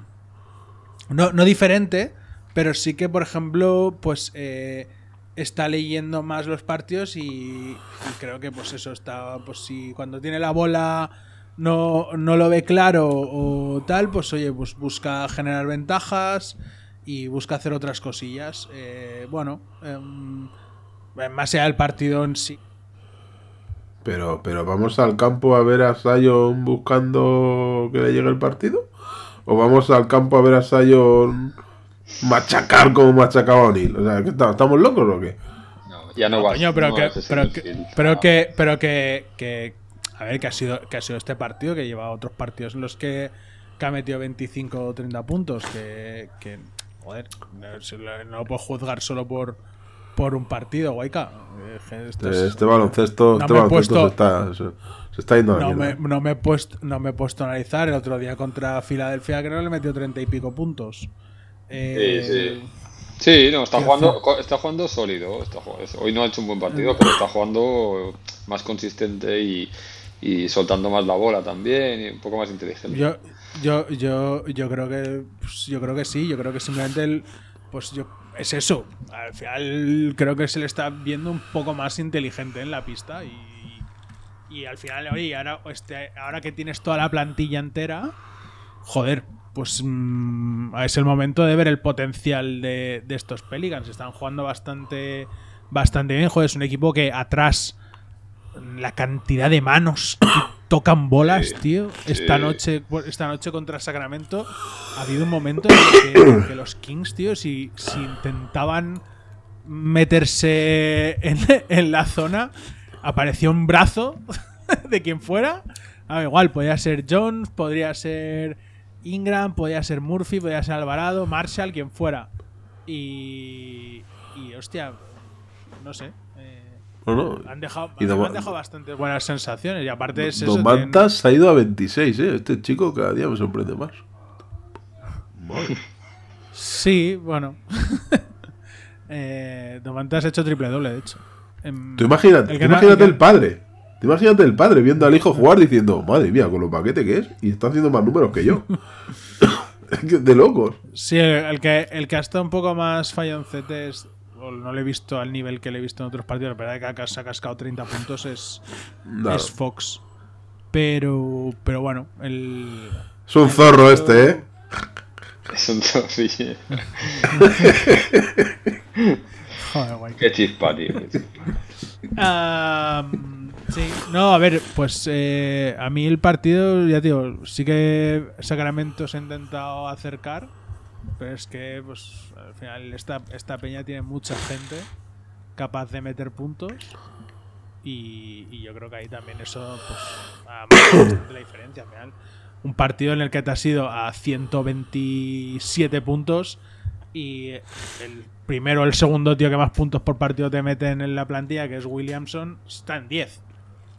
Speaker 2: no, no diferente, pero sí que, por ejemplo, pues eh, está leyendo más los partidos y, y creo que pues eso está, pues si cuando tiene la bola no, no lo ve claro o tal, pues oye, pues busca generar ventajas y busca hacer otras cosillas. Eh, bueno, em, más allá del partido en sí.
Speaker 3: Pero, pero vamos al campo a ver a Zion buscando que le llegue el partido. ¿O vamos al campo a ver a Zion machacar como machacaba a O'Neal? O sea, ¿qué está- ¿estamos locos o qué?
Speaker 4: No, ya no va
Speaker 2: Coño, pero
Speaker 4: no
Speaker 2: que, pero que, pero que, pero que, que- a ver, que ha sido, que ha sido este partido que lleva otros partidos en los que, que ha metido 25 o 30 puntos, que, que joder, no, no puedo juzgar solo por, por un partido, guayca. Eh,
Speaker 3: Este,
Speaker 2: es-
Speaker 3: este baloncesto,
Speaker 2: no
Speaker 3: este
Speaker 2: me he
Speaker 3: baloncesto
Speaker 2: puesto-
Speaker 3: se, está, se, se está yendo a la
Speaker 2: no me, no, me he puesto, no me he puesto a analizar. El otro día contra Filadelfia creo que le metió 30 y pico puntos. Eh,
Speaker 4: Sí, sí. Sí, no, está
Speaker 2: ¿Qué
Speaker 4: jugando, está jugando sólido. está jugando- hoy no ha hecho un buen partido, pero está jugando más consistente y, y soltando más la bola también, y un poco más inteligente.
Speaker 2: Yo, yo, yo, yo creo que pues, yo creo que sí, yo creo que simplemente el, pues yo es eso. Al final creo que se le está viendo un poco más inteligente en la pista y, y al final, oye, ahora, este, ahora que tienes toda la plantilla entera, joder, pues mm, es el momento de ver el potencial de, de estos Pelicans. Están jugando bastante, bastante bien. Joder, es un equipo que atrás la cantidad de manos que tocan bolas, tío. Esta
Speaker 4: sí.
Speaker 2: noche, esta noche contra Sacramento ha habido un momento en el que, que los Kings, tío, si, si intentaban meterse en, en la zona, apareció un brazo de quien fuera. Ah, igual, podría ser Jones, podría ser Ingram, podría ser Murphy, podría ser Alvarado, Marshall, quien fuera. Y. Y hostia, no sé.
Speaker 3: No, no.
Speaker 2: han dejado,
Speaker 3: Y
Speaker 2: han dejado bastantes buenas sensaciones. Y aparte es eso.
Speaker 3: Domantas se ha ido a 26, ¿eh? Este chico cada día me sorprende más. Madre.
Speaker 2: Sí, bueno. eh, Domantas ha hecho triple doble, de hecho. Em,
Speaker 3: Tú imagínate,
Speaker 2: el
Speaker 3: tú imagínate
Speaker 2: el
Speaker 3: padre. Tú imagínate el padre viendo al hijo jugar diciendo, madre mía, con lo paquete que es, y está haciendo más números que yo. De locos.
Speaker 2: Sí, el, el que, el que ha estado un poco más falloncete es. No lo he visto al nivel que le he visto en otros partidos. La verdad que se ha cascado 30 puntos es, es Fox. Pero, pero bueno, el.
Speaker 3: Es un zorro este, ¿eh?
Speaker 4: Es un trocillo.
Speaker 2: Joder, guay.
Speaker 4: Qué chispa, tío. qué chispa.
Speaker 2: Am, sí, no, a ver, pues eh, a mí el partido, ya digo, sí que Sacramento se ha intentado acercar, pero es que, pues, al final esta, esta peña tiene mucha gente capaz de meter puntos y, y yo creo que ahí también eso, pues, la diferencia. Al final, un partido en el que te has ido a 127 puntos y el primero o el segundo tío que más puntos por partido te meten en la plantilla, que es Williamson, está en 10.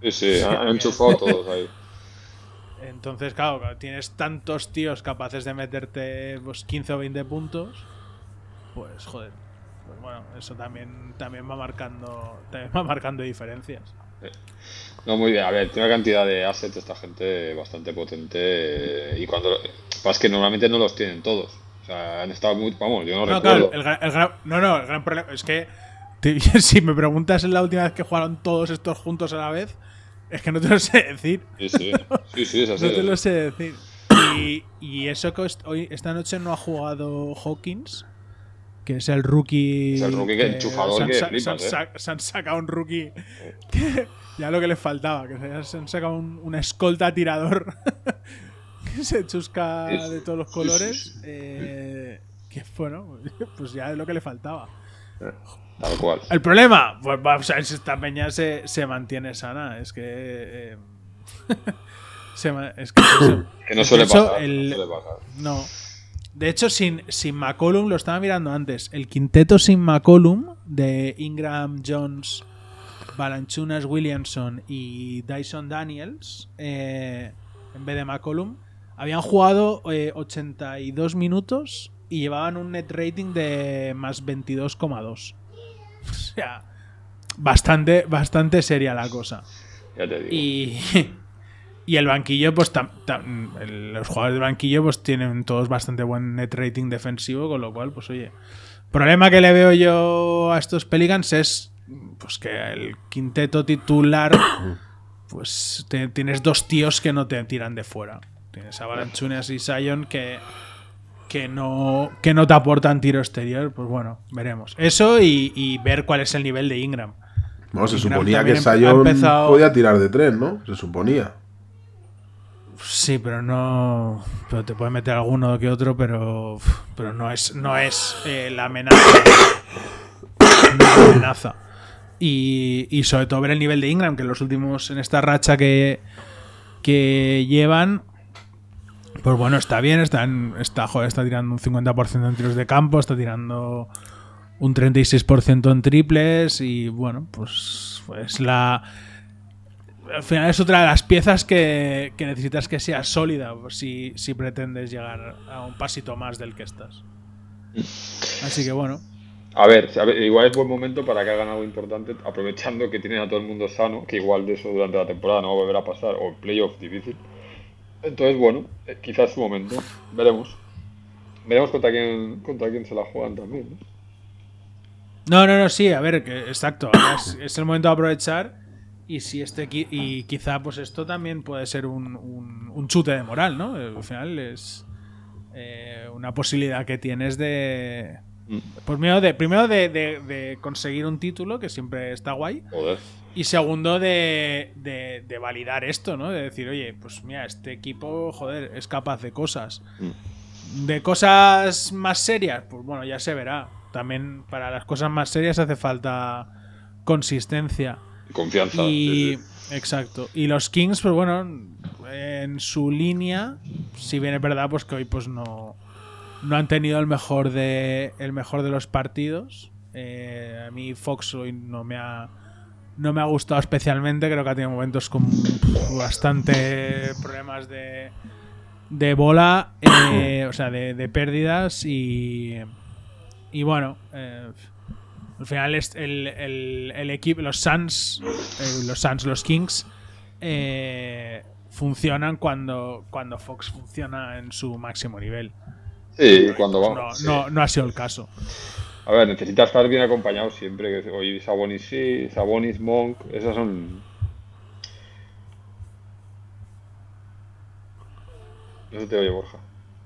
Speaker 4: Sí, sí, han han enchufado todos ahí.
Speaker 2: Entonces, claro, tienes tantos tíos capaces de meterte pues, 15 o 20 puntos, pues joder. Pues bueno, eso también, también va marcando también va marcando diferencias.
Speaker 4: No, muy bien. A ver, tiene una cantidad de assets esta gente bastante potente. Y cuando. Pasa es que normalmente no los tienen todos. O sea, han estado muy. Vamos, yo no,
Speaker 2: No,
Speaker 4: recuerdo.
Speaker 2: claro, el, gran- el gran- no, no, el gran problema es que si me preguntas en la última vez que jugaron todos estos juntos a la vez, es que no te lo sé decir.
Speaker 4: Sí, sí. Sí, sí, es así.
Speaker 2: No te lo sé decir. Y, y eso que hoy, esta noche no ha jugado Hawkins, que es el rookie.
Speaker 4: Es el rookie que enchufador
Speaker 2: se han,
Speaker 4: que
Speaker 2: sa-
Speaker 4: flipas,
Speaker 2: se han
Speaker 4: eh.
Speaker 2: sa- se han sacado un rookie. que ya lo que les faltaba, que se- han sacado un, una escolta tirador. que se chusca
Speaker 4: Es-
Speaker 2: de todos los
Speaker 4: sí,
Speaker 2: colores.
Speaker 4: sí, sí.
Speaker 2: eh, que bueno, pues ya es lo que le faltaba.
Speaker 4: Tal cual.
Speaker 2: El problema, pues vamos a ver si esta peña se, se mantiene sana. Es que. eh, se es que eso-
Speaker 4: Que no suele
Speaker 2: hecho,
Speaker 4: pasar.
Speaker 2: el-
Speaker 4: No suele pasar.
Speaker 2: no. De hecho, sin, sin McCollum, lo estaba mirando antes. El quinteto sin McCollum de Ingram, Jones, Balanchunas, Williamson y Dyson Daniels, eh, en vez de McCollum, habían jugado eh, 82 minutos y llevaban un net rating de más 22,2. O sea, bastante, bastante seria la cosa.
Speaker 4: Ya te digo.
Speaker 2: Y, y el banquillo, pues tam- tam- el- los jugadores del banquillo pues tienen todos bastante buen net rating defensivo, con lo cual, pues oye, problema que le veo yo a estos Pelicans es pues que el quinteto titular, pues te- tienes dos tíos que no te tiran de fuera. Tienes a Balanchunas y Sion que que no, que no te aportan tiro exterior, pues bueno, veremos. Eso y, y ver cuál es el nivel de Ingram.
Speaker 3: No, se
Speaker 2: Ingram
Speaker 3: suponía que Sion
Speaker 2: empezado-
Speaker 3: podía tirar de tres, ¿no? Se suponía.
Speaker 2: Sí, pero no. Pero te puede meter alguno que otro, pero. Pero no es, no es eh, la amenaza. No es la amenaza. Y, y sobre todo ver el nivel de Ingram, que en los últimos. En esta racha que. que llevan. Pues bueno, está bien, está, en- está, joder, está tirando un 50% en tiros de campo, está tirando un 36% en triples y bueno, pues, pues la, al final es otra de las piezas que, que necesitas que sea sólida si, si pretendes llegar a un pasito más del que estás. Así que bueno,
Speaker 4: A ver, a ver, igual es buen momento para que hagan algo importante, aprovechando que tienen a todo el mundo sano, que igual de eso durante la temporada no va a volver a pasar, o en playoff difícil. Entonces, bueno, eh, quizás su momento. Veremos. Veremos contra quién, contra quién se la juegan también. ¿no?
Speaker 2: No, no, no, sí, a ver, que, exacto. Es, es el momento de aprovechar. Y si este y quizá pues esto también puede ser un, un, un chute de moral, ¿no? Eh, Al final es eh, una posibilidad que tienes de.
Speaker 4: Mm.
Speaker 2: Pues primero de, primero de, de- de conseguir un título, que siempre está guay.
Speaker 4: Joder.
Speaker 2: Y segundo, de, de- de validar esto, ¿no? De decir, oye, pues mira, este equipo, joder, es capaz de cosas. De cosas más serias, pues bueno, ya se verá. También para las cosas más serias hace falta consistencia.
Speaker 4: Confianza.
Speaker 2: Y.
Speaker 4: sí.
Speaker 2: Exacto. Y los Kings, pues bueno, en su línea, si bien es verdad, pues que hoy pues no, no han tenido el mejor de. el mejor de los partidos. Eh, a mí Fox hoy no me ha. No me ha gustado especialmente, creo que ha tenido momentos con bastante problemas de, de bola, eh, o sea, de, de pérdidas y, y bueno, eh, al final es el, el- el equipo, los Suns, eh, los Suns, los Kings, eh, funcionan cuando, cuando Fox funciona en su máximo nivel.
Speaker 4: Sí, cuando
Speaker 2: No,
Speaker 4: vamos.
Speaker 2: no, no ha sido el caso.
Speaker 4: A ver, necesitas estar bien acompañado siempre. Que hoy Sabonis sí, Sabonis, Monk, esas son. No se te oye, Borja.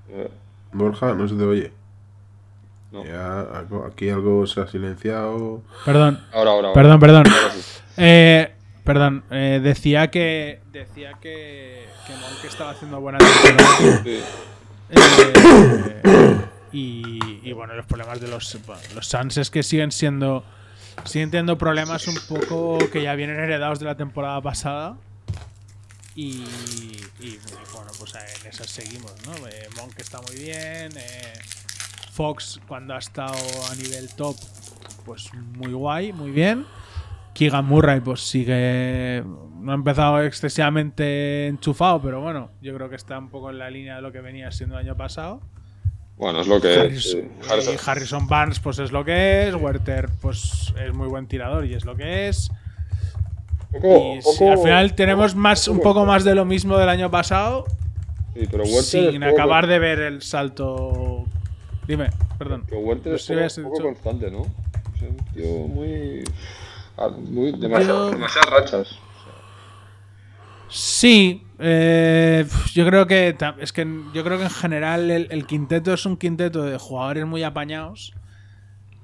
Speaker 4: Eh,
Speaker 3: Borja, no se te oye.
Speaker 4: No.
Speaker 3: Ya, algo- aquí algo se ha silenciado.
Speaker 2: Perdón,
Speaker 4: Ahora, ahora, ahora.
Speaker 2: perdón, perdón.
Speaker 4: Ahora sí.
Speaker 2: Eh, perdón, eh, decía que decía que, que Monk estaba haciendo buena temporada.
Speaker 4: Sí.
Speaker 2: Eh, y, bueno, los problemas de los, los Suns es que siguen siendo. Siguen teniendo problemas un poco que ya vienen heredados de la temporada pasada. Y, y, y, bueno, pues en esas seguimos, ¿no? Eh, Monk está muy bien. eh, Fox, cuando ha estado a nivel top, pues muy guay, muy bien. Keegan Murray, pues sigue. No ha empezado excesivamente enchufado, pero bueno, yo creo que está un poco en la línea de lo que venía siendo el año pasado.
Speaker 4: Bueno, es lo que es.
Speaker 2: Eh,
Speaker 4: Harrison-
Speaker 2: Harrison Barnes, pues es lo que es. Werther, pues es muy buen tirador y es lo que es.
Speaker 4: Poco-
Speaker 2: Y al final tenemos más, un poco más de lo mismo del año pasado,
Speaker 4: Sí, pero Werther
Speaker 2: sin
Speaker 4: es poco-
Speaker 2: acabar de ver el salto. Dime, perdón.
Speaker 4: Pero Werther es
Speaker 2: Sí,
Speaker 4: poco, constante, ¿no? Es un tío muy. ah, muy demasiado- demasiadas rachas.
Speaker 2: Sí, eh, yo creo que es que yo creo que en general el, el quinteto es un quinteto de jugadores muy apañados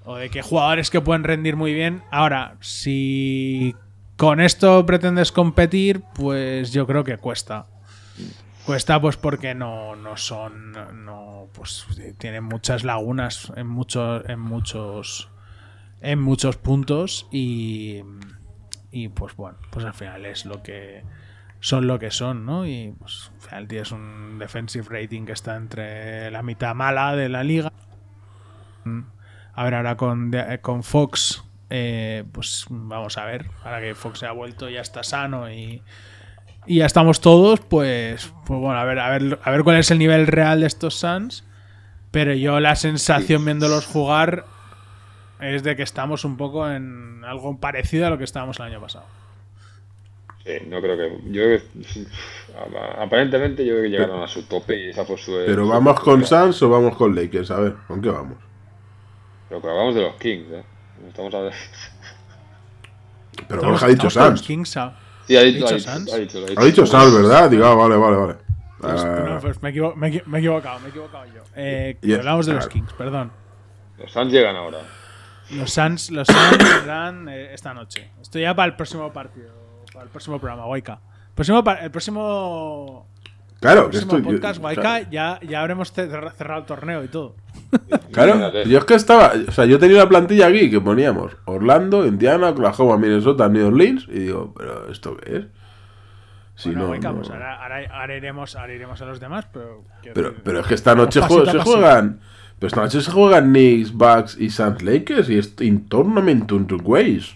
Speaker 2: o de que jugadores que pueden rendir muy bien. Ahora, si con esto pretendes competir, pues yo creo que cuesta. Cuesta pues porque no, no son. No, pues tienen muchas lagunas en muchos. En muchos. En muchos puntos. Y. Y pues bueno, pues al final es lo que. Son lo que son, ¿no? Y pues al final tienes un defensive rating que está entre la mitad mala de la liga. A ver, ahora con, de- con Fox. eh, pues vamos a ver. Ahora que Fox se ha vuelto, ya está sano y y ya estamos todos, pues, pues bueno, a ver, a ver, a ver cuál es el nivel real de estos Suns. Pero yo la sensación viéndolos jugar es de que estamos un poco en algo parecido a lo que estábamos el año pasado.
Speaker 4: Sí, no creo que. Yo creo que- Aparentemente, yo creo que llegaron a su tope y esa fue su.
Speaker 3: Pero
Speaker 4: su
Speaker 3: vamos con. Suns o vamos con Lakers, a ver, ¿con qué vamos?
Speaker 4: Pero que hablamos de los Kings, ¿eh? Estamos a ver.
Speaker 3: Pero Borja ha dicho Suns.
Speaker 2: Kings a-
Speaker 4: Sí, ha dicho,
Speaker 2: ¿Ha
Speaker 4: ha
Speaker 2: Suns?
Speaker 4: ha dicho,
Speaker 3: Ha dicho Suns, ¿verdad? Digo, ah, vale, vale, vale.
Speaker 2: Pues,
Speaker 3: Ah,
Speaker 2: no, pues me, he equivo- me he equi- me he equivocado, me he equivocado yo. Eh, hablamos de los. Kings, perdón.
Speaker 4: Los Suns llegan ahora.
Speaker 2: Los Suns, los Suns vendrán eh, esta noche. Esto ya para el próximo partido, para el próximo programa, Waika. Próximo, el próximo,
Speaker 3: claro,
Speaker 2: el próximo
Speaker 3: esto. yo-
Speaker 2: podcast, Waika, ya, ya habremos cer- cerrado el torneo y todo.
Speaker 3: Claro, yo es que estaba. O sea, yo tenía una plantilla aquí que poníamos Orlando, Indiana, Oklahoma, Minnesota, New Orleans. Y digo, ¿pero esto qué es? Si
Speaker 2: bueno,
Speaker 3: no,
Speaker 2: Waika,
Speaker 3: no-
Speaker 2: pues ahora, ahora, ahora iremos, ahora iremos a los demás, pero...
Speaker 3: Pero, es que esta noche jue- se juegan. Pero esta noche se juegan Knicks, Bucks y Suns Lakers. Y es in tournament in two ways.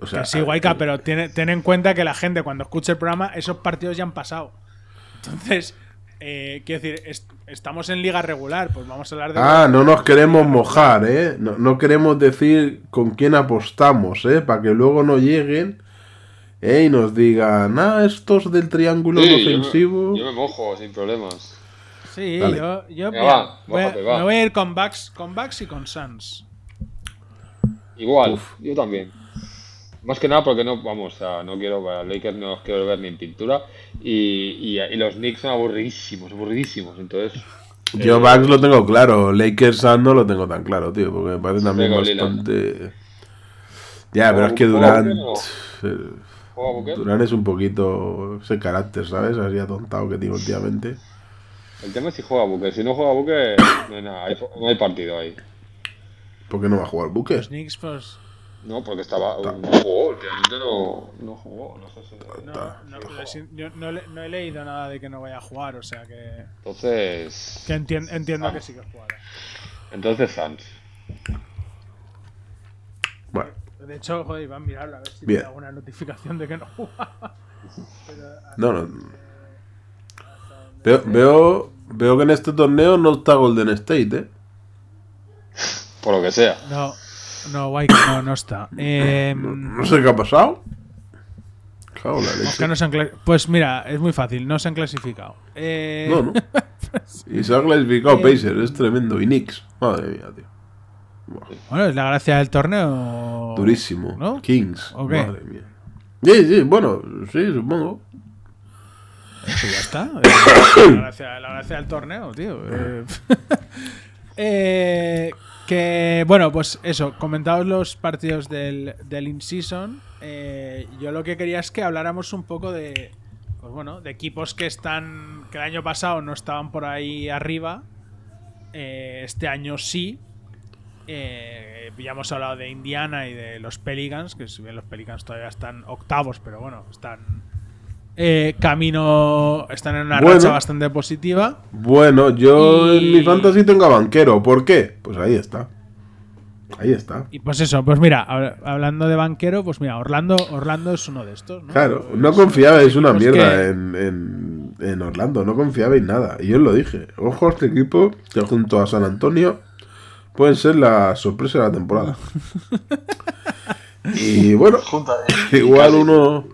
Speaker 3: O sea,
Speaker 2: que sí, Waika, pero tiene- ten en cuenta que la gente cuando escuche el programa, esos partidos ya han pasado. Entonces, eh, quiero decir, est- estamos en liga regular, pues vamos a hablar de...
Speaker 3: Ah, no nos queremos mojar, ¿eh? No, no queremos decir con quién apostamos, ¿eh? Para que luego no lleguen ¿eh? y nos digan, ah, estos del triángulo
Speaker 4: Sí, yo me-
Speaker 3: ofensivo.
Speaker 4: Yo me mojo sin problemas.
Speaker 2: Sí,
Speaker 3: Dale.
Speaker 2: yo, yo
Speaker 4: Venga,
Speaker 2: mira,
Speaker 4: va,
Speaker 2: voy
Speaker 4: mójate, va.
Speaker 2: me voy a ir con Bucks, con Bucks y con Suns.
Speaker 4: Igual, yo también. Más que nada porque no, vamos, sea, no quiero, para Lakers no los quiero ver ni en pintura. Y, y, y los Knicks son aburridísimos, aburridísimos. Entonces,
Speaker 3: Yo Bucks lo tengo claro, Lakers no lo tengo tan claro, tío, porque me parece también bastante... Ya, pero es que
Speaker 4: ¿Juega
Speaker 3: Durant... Eh. Durant es un poquito ese carácter, ¿sabes? Así atontado que tiene últimamente.
Speaker 4: El tema es si juega Booker. Si no juega Booker, no hay, nada, no hay partido ahí.
Speaker 3: ¿Por qué no va a jugar Booker?
Speaker 2: Los Knicks, pues.
Speaker 4: No, porque estaba. No jugó, últimamente no, no jugó. No sé si.
Speaker 2: No, no, pero sí, yo no, le- no he leído nada de que no vaya a jugar, o sea que.
Speaker 4: Entonces.
Speaker 2: que entien- entiendo que sí que jugará.
Speaker 4: Entonces Suns.
Speaker 3: Bueno,
Speaker 2: De hecho, joder, Iván, mirarlo a ver si
Speaker 3: Bien.
Speaker 2: tiene alguna notificación de que no jugaba. Pero,
Speaker 3: no, no. Veo, veo, veo que en este torneo no está Golden State, ¿eh?
Speaker 4: Por lo que sea.
Speaker 2: no, no, Waika no, no está. Eh,
Speaker 3: No sé qué ha pasado. En la
Speaker 2: no se han pues mira, es muy fácil, no se han clasificado. Eh,
Speaker 3: No, no. Y se ha clasificado
Speaker 2: Eh,
Speaker 3: Pacers, es tremendo. Y Knicks, madre mía, tío.
Speaker 2: Bueno, es la gracia del torneo.
Speaker 3: Durísimo.
Speaker 2: ¿No?
Speaker 3: Kings, madre mía. Sí, sí, bueno, sí, supongo.
Speaker 2: Pues ya está. Eh, la, gracia, la gracia del torneo, tío. Eh, eh, que, bueno, pues eso, comentaos los partidos del, del in-season. Eh, yo lo que quería es que habláramos un poco de, pues bueno, de equipos que están, que el año pasado no estaban por ahí arriba. Eh, este año sí. Eh, ya hemos hablado de Indiana y de los Pelicans, que si bien los Pelicans todavía están octavos, pero bueno, están eh, camino, están en una
Speaker 3: Bueno.
Speaker 2: racha bastante positiva.
Speaker 3: Bueno, yo
Speaker 2: Y-
Speaker 3: en mi fantasy tengo a banquero. ¿Por qué? Pues ahí está. Ahí está.
Speaker 2: Y pues eso, pues mira, hab- hablando de banquero, pues mira, Orlando, Orlando es uno de estos, ¿no?
Speaker 3: Claro, no confiabais una
Speaker 2: Pues
Speaker 3: mierda
Speaker 2: que-
Speaker 3: en, en, en Orlando, no confiabais nada. Y yo os lo dije. Ojo a este equipo que junto a San Antonio pueden ser la sorpresa de la temporada. y bueno, igual uno.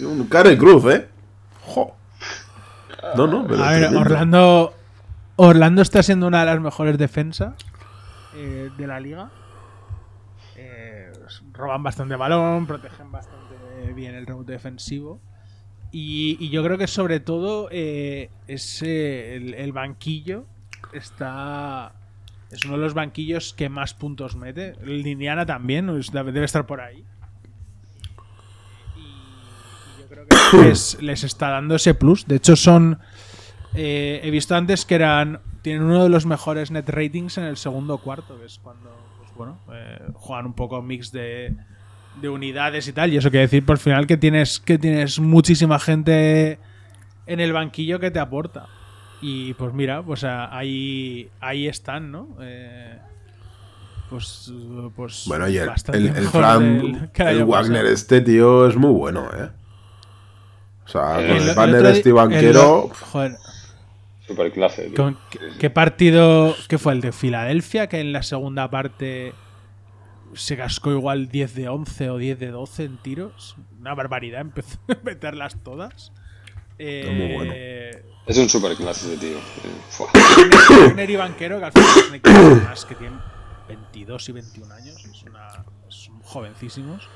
Speaker 3: Un cara cruz, ¿eh? Jo. No, no, pero.
Speaker 2: A ver,
Speaker 3: tremendo.
Speaker 2: Orlando, Orlando está siendo una de las mejores defensas eh, de la liga. Eh, roban bastante balón, protegen bastante bien el rebote defensivo. Y, y yo creo que sobre todo eh, es el, el banquillo está es uno de los banquillos que más puntos mete. Indiana también debe estar por ahí. Y, yo creo que les, les está dando ese plus. De hecho, son. eh, he visto antes que eran. Tienen uno de los mejores net ratings en el segundo cuarto, que es cuando. Pues bueno, eh, juegan un poco mix de, de unidades y tal. Y eso quiere decir, por final, que tienes, que tienes muchísima gente en el banquillo que te aporta. Y pues mira, pues ah, ahí, ahí están, ¿no? Eh, pues, pues
Speaker 3: Bueno, y el, el, el Fran, Wagner
Speaker 2: pasado.
Speaker 3: este tío es muy bueno, ¿eh? O sea,
Speaker 4: El-
Speaker 3: con
Speaker 4: el
Speaker 3: el, banner este banquero.
Speaker 2: joder,
Speaker 4: Super clase, tío.
Speaker 2: ¿con qué, qué partido qué fue el de Filadelfia? Que en la segunda parte se cascó igual 10 de 11 o 10 de 12 en tiros. Una barbaridad, empezó a meterlas todas. Eh,
Speaker 3: muy bueno.
Speaker 4: Es un super clase ese tío.
Speaker 2: Wagner y Banquero, que al final equipo más que tienen 22 y 21 años, es una, son jovencísimos.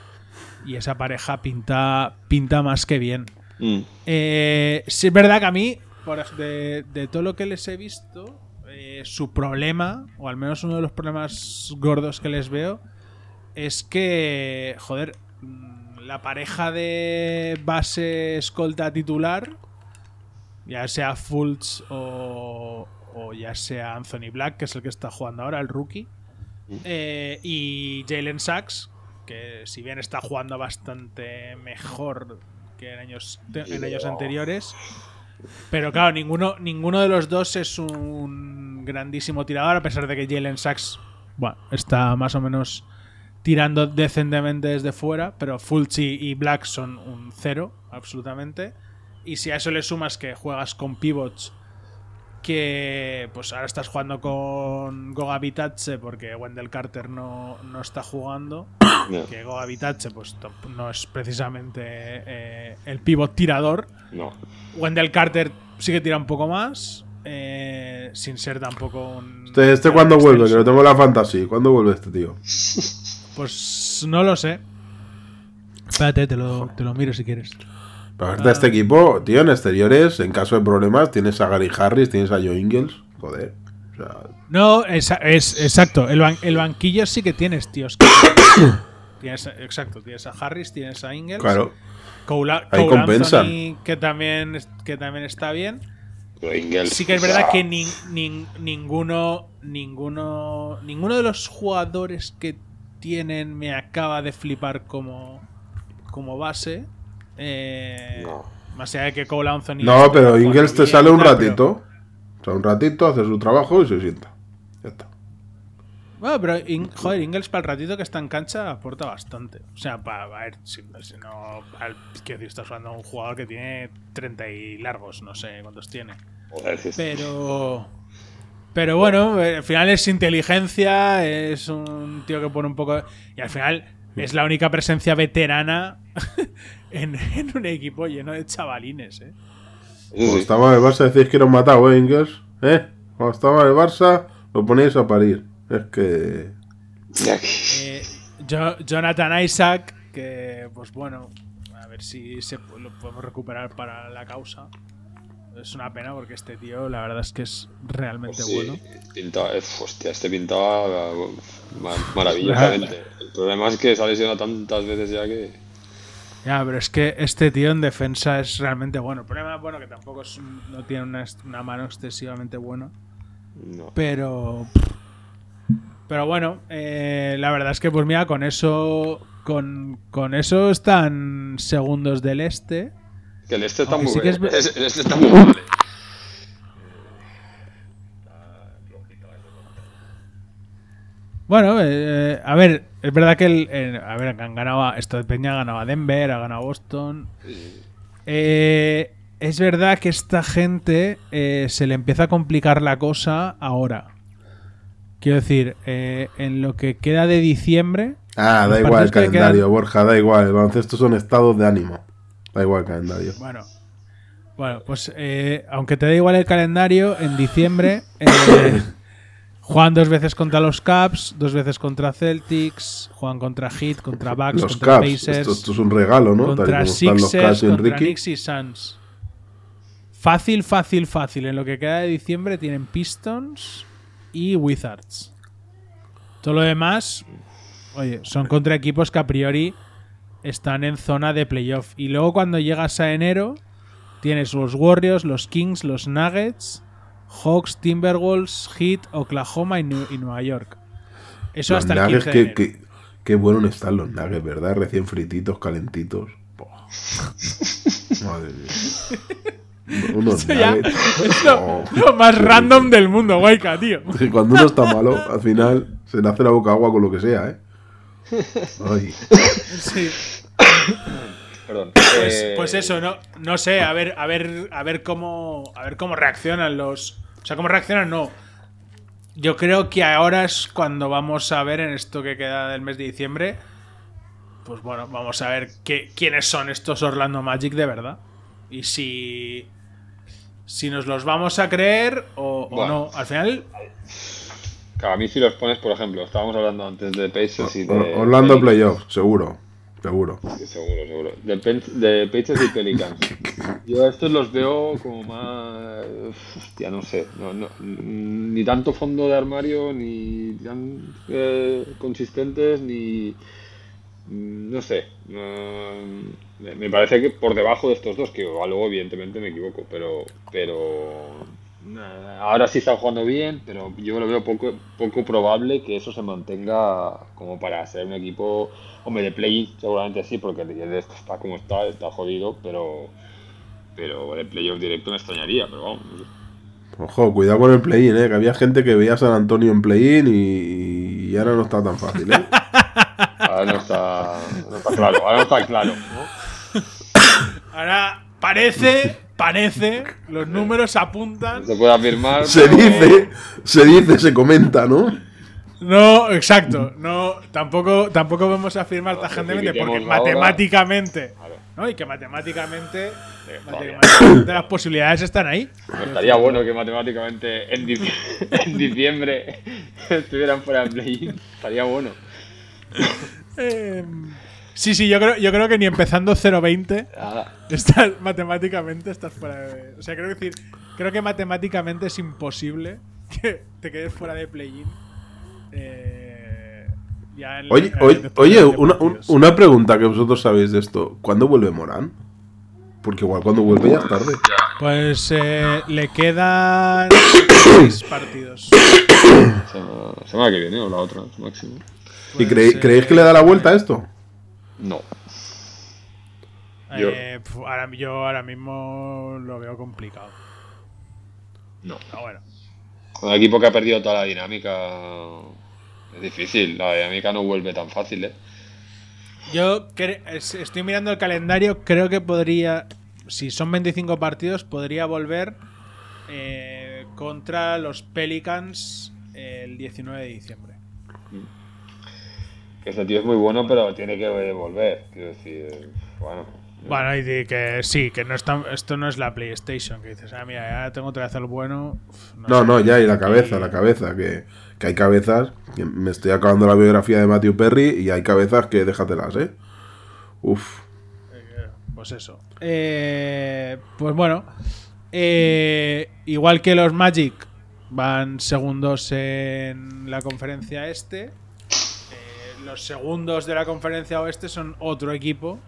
Speaker 2: Y esa pareja pinta, pinta más que bien.
Speaker 4: Mm.
Speaker 2: Eh, sí, es verdad que a mí, por de, de todo lo que les he visto, eh, su problema, o al menos uno de los problemas gordos que les veo, es que, joder, mm, la pareja de base escolta titular, ya sea Fultz o, o ya sea Anthony Black, que es el que está jugando ahora, el rookie, eh, y Jalen Sachs, que si bien está jugando bastante mejor que en años, en años anteriores, pero claro, ninguno, ninguno de los dos es un grandísimo tirador, a pesar de que Jalen Sachs bueno, está más o menos tirando decentemente desde fuera, pero Fulci y Black son un cero, absolutamente. Y si a eso le sumas que juegas con pivots, que pues ahora estás jugando con Goga Vitace porque Wendell Carter no, no está jugando,
Speaker 4: No,
Speaker 2: que Goga Vitace pues no es precisamente eh, el pivot tirador.
Speaker 4: no.
Speaker 2: Wendell Carter sí que tira un poco más, eh, sin ser tampoco un...
Speaker 3: Este, este cuando vuelve, que lo tengo en la fantasy. ¿Cuándo vuelve este tío?
Speaker 2: Pues no lo sé. Espérate, te lo, te lo miro si quieres.
Speaker 3: Pero de este equipo, tío, en exteriores, en caso de problemas, tienes a Gary Harris, tienes a Joe Ingles. Joder. O sea,
Speaker 2: No, es, es- exacto. El, ban- el banquillo sí que tienes, tíos. tienes, exacto, tienes a Harris, tienes a Ingles.
Speaker 3: claro.
Speaker 2: Cole,
Speaker 3: Ahí
Speaker 2: Cole
Speaker 3: compensan.
Speaker 2: Anthony, que también, que también está bien.
Speaker 4: Ingles,
Speaker 2: Sí que es
Speaker 4: o
Speaker 2: verdad
Speaker 4: sea,
Speaker 2: que nin- nin- ninguno, ninguno, ninguno de los jugadores que tienen me acaba de flipar como, como base. Eh,
Speaker 4: No.
Speaker 2: Más allá de que Cole Anthony.
Speaker 3: No, pero Ingles te
Speaker 2: bien
Speaker 3: sale un
Speaker 2: tal, pero-
Speaker 3: ratito. O sea, un ratito, hace su trabajo y se sienta. Ya está.
Speaker 2: Bueno, pero In- joder, Ingles para el ratito que está en cancha aporta bastante. O sea, para a ver, si, si no. al- quiero decir, estás hablando de un jugador que tiene 30 y largos, no sé cuántos tiene. Pero. Pero bueno, eh, al final es inteligencia, es un tío que pone un poco. Y al final es la única presencia veterana en, en un equipo lleno de chavalines, ¿eh?
Speaker 3: Cuando
Speaker 4: sí.
Speaker 3: estaba en el Barça decís que lo matado, ¿eh, Ingles? ¿Eh? Cuando estaba en el Barça, lo poníais a parir. Es que...
Speaker 4: Que-
Speaker 2: Eh, Jo- Jonathan Isaac, que pues bueno, a ver si se, lo podemos recuperar para la causa. Es una pena porque este tío, la verdad es que es realmente
Speaker 4: Sí,
Speaker 2: bueno.
Speaker 4: pinta- eh, hostia, este pintaba maravillosamente. El problema es que se ha lesionado tantas veces ya que.
Speaker 2: Ya, pero es que este tío en defensa es realmente bueno. El problema, bueno, que tampoco es no tiene una, mano excesivamente buena.
Speaker 4: No.
Speaker 2: Pero. Pero bueno, eh, la verdad es que, pues mira, con eso. Con, con eso están segundos del este.
Speaker 4: Que el este está muy
Speaker 2: sí es
Speaker 4: es- El este está muy.
Speaker 2: Bueno, eh, a ver, es verdad que el, eh, a ver, han ganado esto de Peña ha ganado a Denver, ha ganado Boston. Eh, es verdad que esta gente eh, se le empieza a complicar la cosa ahora. Quiero decir, eh, en lo que queda de diciembre,
Speaker 3: Ah, da igual el calendario,
Speaker 2: quedan-
Speaker 3: Borja, da igual. El baloncesto son estados de ánimo. Da igual el calendario.
Speaker 2: Bueno, bueno, pues eh, aunque te da igual el calendario, en diciembre eh, juegan dos veces contra los Caps, dos veces contra Celtics, juegan contra Heat, contra Bucks,
Speaker 3: Los
Speaker 2: contra
Speaker 3: Caps,
Speaker 2: Pacers,
Speaker 3: esto, esto es un regalo, ¿no?
Speaker 2: Contra Sixers, contra. Knicks y Suns. Fácil, fácil, fácil. En lo que queda de diciembre tienen Pistons y Wizards. Todo lo demás, oye, son contra equipos que a priori están en zona de playoff. Y luego cuando llegas a enero, tienes los Warriors, los Kings, los Nuggets, Hawks, Timberwolves, Heat, Oklahoma y, Nu- y Nueva York. Eso
Speaker 3: Los
Speaker 2: hasta el
Speaker 3: nuggets,
Speaker 2: 15 de
Speaker 3: qué,
Speaker 2: enero.
Speaker 3: qué, qué buenos están los nuggets, ¿verdad? Recién frititos, calentitos. Madre mía. Unos
Speaker 2: Eso ya
Speaker 3: nuggets.
Speaker 2: es lo,
Speaker 3: Oh.
Speaker 2: lo más random del mundo, Waika, tío.
Speaker 3: Cuando uno está malo, al final se le hace la boca agua con lo que sea, ¿eh? Ay.
Speaker 2: Sí.
Speaker 4: Perdón.
Speaker 2: Pues,
Speaker 4: Eh,
Speaker 2: pues eso, no, no sé, a ver, a ver, a ver cómo. A ver cómo reaccionan los. O sea, cómo reaccionan, no. Yo creo que ahora es cuando vamos a ver en esto que queda del mes de diciembre. Pues bueno, vamos a ver qué, quiénes son estos Orlando Magic de verdad. Y si. Si nos los vamos a creer o, no. Al final.
Speaker 4: Claro, a mí si los pones, por ejemplo, estábamos hablando antes de Pacers y de...
Speaker 3: Or- Orlando. Playoff, seguro. Seguro.
Speaker 4: Sí, Seguro, seguro. De, Pen- de Pacers y Pelicans. Yo a estos los veo como más... Hostia, no sé. No, no, ni tanto fondo de armario, ni tan eh, consistentes, ni... No sé. no- me, parece que por debajo de estos dos, que luego evidentemente me equivoco, pero... pero Ahora sí están jugando bien, pero yo lo veo poco, poco probable que eso se mantenga como para ser un equipo, hombre, de play seguramente sí, porque el de esto está como está, está jodido, pero pero de playoff directo me extrañaría, pero vamos.
Speaker 3: Ojo, cuidado con el play-in, ¿eh? Que había gente que veía a San Antonio en play-in y, y ahora no está tan fácil, ¿eh?
Speaker 4: Ahora no está, no está claro, ahora no está claro. ¿no?
Speaker 2: Ahora parece. Parece. Los números apuntan.
Speaker 4: No se puede afirmar.
Speaker 3: Se
Speaker 4: pero-
Speaker 3: dice, se dice, se comenta, ¿no?
Speaker 2: No, exacto. No, tampoco, tampoco vamos a afirmar
Speaker 4: No,
Speaker 2: tajantemente porque matemáticamente,
Speaker 4: Claro.
Speaker 2: ¿no? Y que matemáticamente,
Speaker 4: todavía.
Speaker 2: matemáticamente las posibilidades están ahí.
Speaker 4: Estaría bueno que matemáticamente en diciembre estuvieran fuera de play Estaría bueno.
Speaker 2: Eh, sí, sí, yo creo, yo creo que ni empezando 0-20
Speaker 4: Nada.
Speaker 2: estás matemáticamente estás fuera de. O sea, creo que decir, creo que matemáticamente es imposible que te quedes fuera de play-in. Eh, ya en-
Speaker 3: Oye, oye, oye una, una pregunta que vosotros sabéis de esto. ¿Cuándo vuelve Morán? Porque igual cuando vuelve ya es tarde.
Speaker 2: Pues eh, le quedan seis partidos.
Speaker 4: Semana, semana que viene o la otra, máximo.
Speaker 3: ¿Y
Speaker 2: Pues,
Speaker 3: creéis,
Speaker 2: eh,
Speaker 3: creéis que le da la vuelta a esto?
Speaker 4: No. Yo-
Speaker 2: eh, pf, ahora, yo ahora mismo lo veo complicado.
Speaker 4: No.
Speaker 2: Pero bueno.
Speaker 4: Un equipo que ha perdido toda la dinámica es difícil. La dinámica no vuelve tan fácil, ¿eh?
Speaker 2: Yo estoy mirando el calendario, creo que podría, si son 25 partidos, podría volver eh, contra los Pelicans el 19 de diciembre.
Speaker 4: Que este tío es muy bueno, pero tiene que volver. Quiero decir, bueno.
Speaker 2: Bueno, y que sí, que no está, esto no es la PlayStation, que dices, ah, mira, ya tengo otra vez el bueno. Uf,
Speaker 3: No,
Speaker 2: sé.
Speaker 3: no, ya, y la cabeza, la cabeza. Que, que hay cabezas. que me estoy acabando la biografía de Matthew Perry y hay cabezas que déjatelas, ¿eh? Uf.
Speaker 2: Pues eso. Eh, pues bueno. eh, igual que los Magic van segundos en la conferencia este. Los segundos de la conferencia oeste son otro equipo.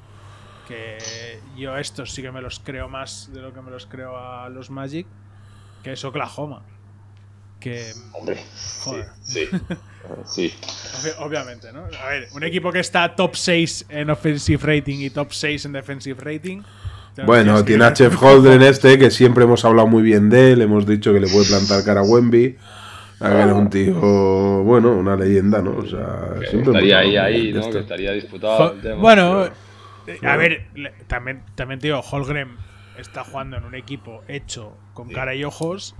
Speaker 2: Que yo estos sí que me los creo más de lo que me los creo a los Magic. Que es Oklahoma. Que
Speaker 4: Hombre,
Speaker 2: Joder.
Speaker 4: sí, sí. sí.
Speaker 2: Obvi- Obviamente, ¿no? A ver, un equipo que está top 6 en offensive rating y top 6 en defensive rating.
Speaker 3: Bueno, tiene a. Chef Holdren este, que siempre hemos hablado muy bien de él. Hemos dicho que le puede plantar cara a Wemby. A ver, es un tío, bueno, una leyenda, ¿no? O sea,
Speaker 4: Que
Speaker 3: siempre
Speaker 4: estaría ahí, ahí, ¿no?
Speaker 3: esto.
Speaker 4: Que estaría disputado
Speaker 2: Jo-
Speaker 4: el tema.
Speaker 2: bueno,
Speaker 4: pero-
Speaker 2: eh, a ver, también, también te digo, Holgren está jugando en un equipo hecho con cara y ojos.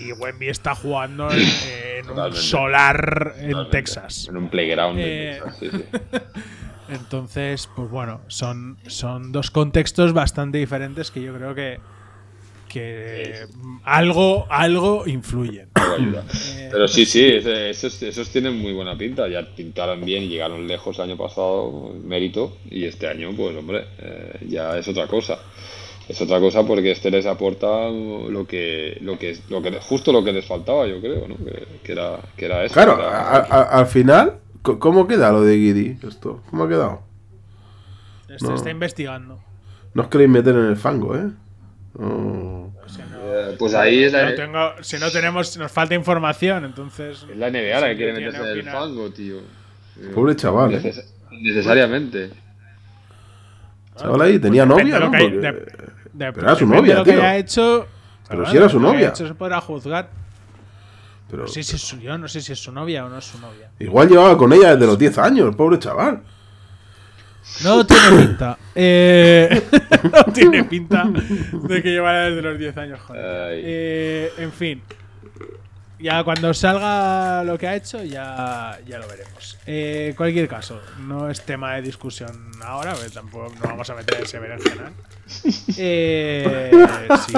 Speaker 2: Y Wemby está jugando en, en un solar en
Speaker 4: Totalmente.
Speaker 2: Texas.
Speaker 4: En un playground
Speaker 2: Eh,
Speaker 4: de Texas, sí, sí.
Speaker 2: Entonces, pues bueno, son, son dos contextos bastante diferentes que yo creo que, que algo, algo influyen. Eh,
Speaker 4: Pero sí, sí, ese- esos, esos tienen muy buena pinta. Ya pintaron bien y llegaron lejos el año pasado, mérito. Y este año, pues hombre, eh, ya es otra cosa. Es otra cosa porque este les aporta lo que, lo que, lo que, justo lo que les faltaba, yo creo, ¿no? Que, que era, que era eso.
Speaker 3: Claro,
Speaker 4: era-
Speaker 3: a- a- al final, ¿cómo queda lo de Guidi? Esto, ¿cómo ha quedado?
Speaker 2: Se
Speaker 3: No.
Speaker 2: está investigando.
Speaker 3: No os queréis meter en el fango, ¿eh? No.
Speaker 4: Eh, pues ahí es la,
Speaker 2: No tengo, si no tenemos, nos falta información, entonces.
Speaker 4: es la NBA la que quiere meterse en el fango, tío. Eh,
Speaker 3: Pobre chaval, ¿eh?
Speaker 4: neces- Necesariamente.
Speaker 3: Chaval ahí tenía novia, ¿no?
Speaker 2: hay- de- de-
Speaker 3: pero era su novia,
Speaker 2: que
Speaker 3: tío.
Speaker 2: haya hecho.
Speaker 3: Pero si era su novia.
Speaker 2: hecho se podrá juzgar.
Speaker 3: pero
Speaker 2: No sé si es su, yo no sé si es su novia o no es su novia.
Speaker 3: igual llevaba con ella desde los 10 años, pobre chaval.
Speaker 2: No tiene pinta. Eh, no tiene pinta de que llevara desde los 10 años, joder. Eh, en fin. Ya cuando salga lo que ha hecho, ya, ya lo veremos. Eh, cualquier caso, no es tema de discusión ahora, porque tampoco nos vamos a meter en ese berenjenal. Eh, sí,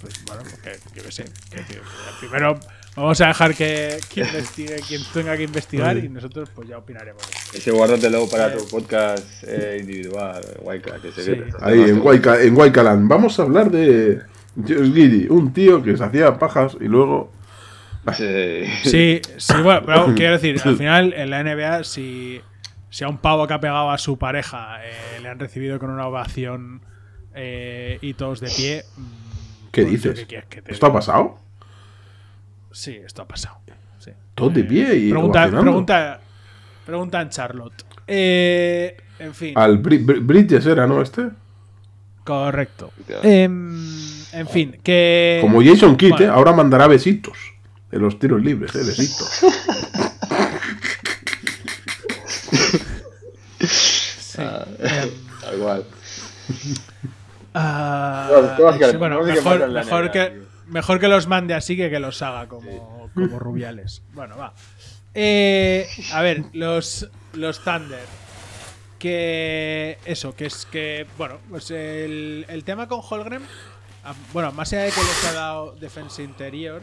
Speaker 2: pues bueno, porque yo qué sé. que, tío, que primero vamos a dejar que, que investigue quien tenga que investigar y nosotros pues ya opinaremos.
Speaker 4: Ese guárdatelo para tu podcast eh, individual, Waika, que se
Speaker 2: Sí.
Speaker 3: Ahí en, Waika, en Waikaland. Vamos a hablar de Josh Giddy, un tío que se hacía pajas y luego.
Speaker 4: Sí.
Speaker 2: Sí, sí, bueno, pero quiero decir, al final en la NBA, si, si a un pavo que ha pegado a su pareja eh, le han recibido con una ovación eh, y todos de pie. mm,
Speaker 3: ¿Qué
Speaker 2: pues,
Speaker 3: dices?
Speaker 2: ¿qué quieres que te
Speaker 3: ¿Esto ha pasado?
Speaker 2: Sí, esto ha pasado. sí.
Speaker 3: Todos de pie y
Speaker 2: Pregunta, pregunta, pregunta en Charlotte. Eh, en fin,
Speaker 3: Al Bri- era, ¿no? Este.
Speaker 2: correcto. Em, en fin, que.
Speaker 3: Como Jason Kidd,
Speaker 2: bueno.
Speaker 3: ¿eh? ahora mandará besitos. En los tiros libres, ¿eh? Besitos.
Speaker 2: sí, em. Ah,
Speaker 4: todas que-
Speaker 2: sí, bueno, mejor, que. Mejor que los mande así que que los haga como, como rubiales. Bueno, va. Eh, a ver, los, los Thunder. Que eso, que es que, bueno, pues el, el tema con Holgren, bueno, más allá de que les ha dado defensa interior,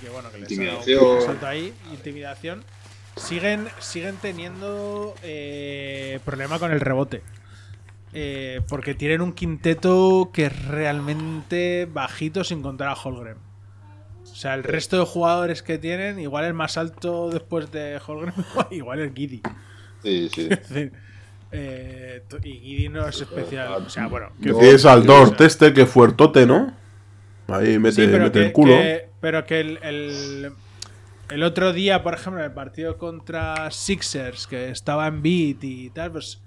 Speaker 2: que bueno, que les ha dado
Speaker 4: Intimidación.
Speaker 2: un salto ahí, intimidación, siguen, siguen teniendo eh, problema con el rebote. Eh, porque tienen un quinteto que es realmente bajito sin contar a Holgren. O sea, el resto de jugadores que tienen, igual el más alto después de Holgren, igual el Giddy.
Speaker 4: Sí, sí.
Speaker 2: Eh, y Giddy no es especial. O sea, bueno,
Speaker 3: Tienes al Dort este que fuertote, ¿no? Ahí mete,
Speaker 2: sí, pero
Speaker 3: mete
Speaker 2: que,
Speaker 3: el culo.
Speaker 2: que- pero que el, el, el otro día, por ejemplo, en el partido contra Sixers, que estaba en beat y tal, pues.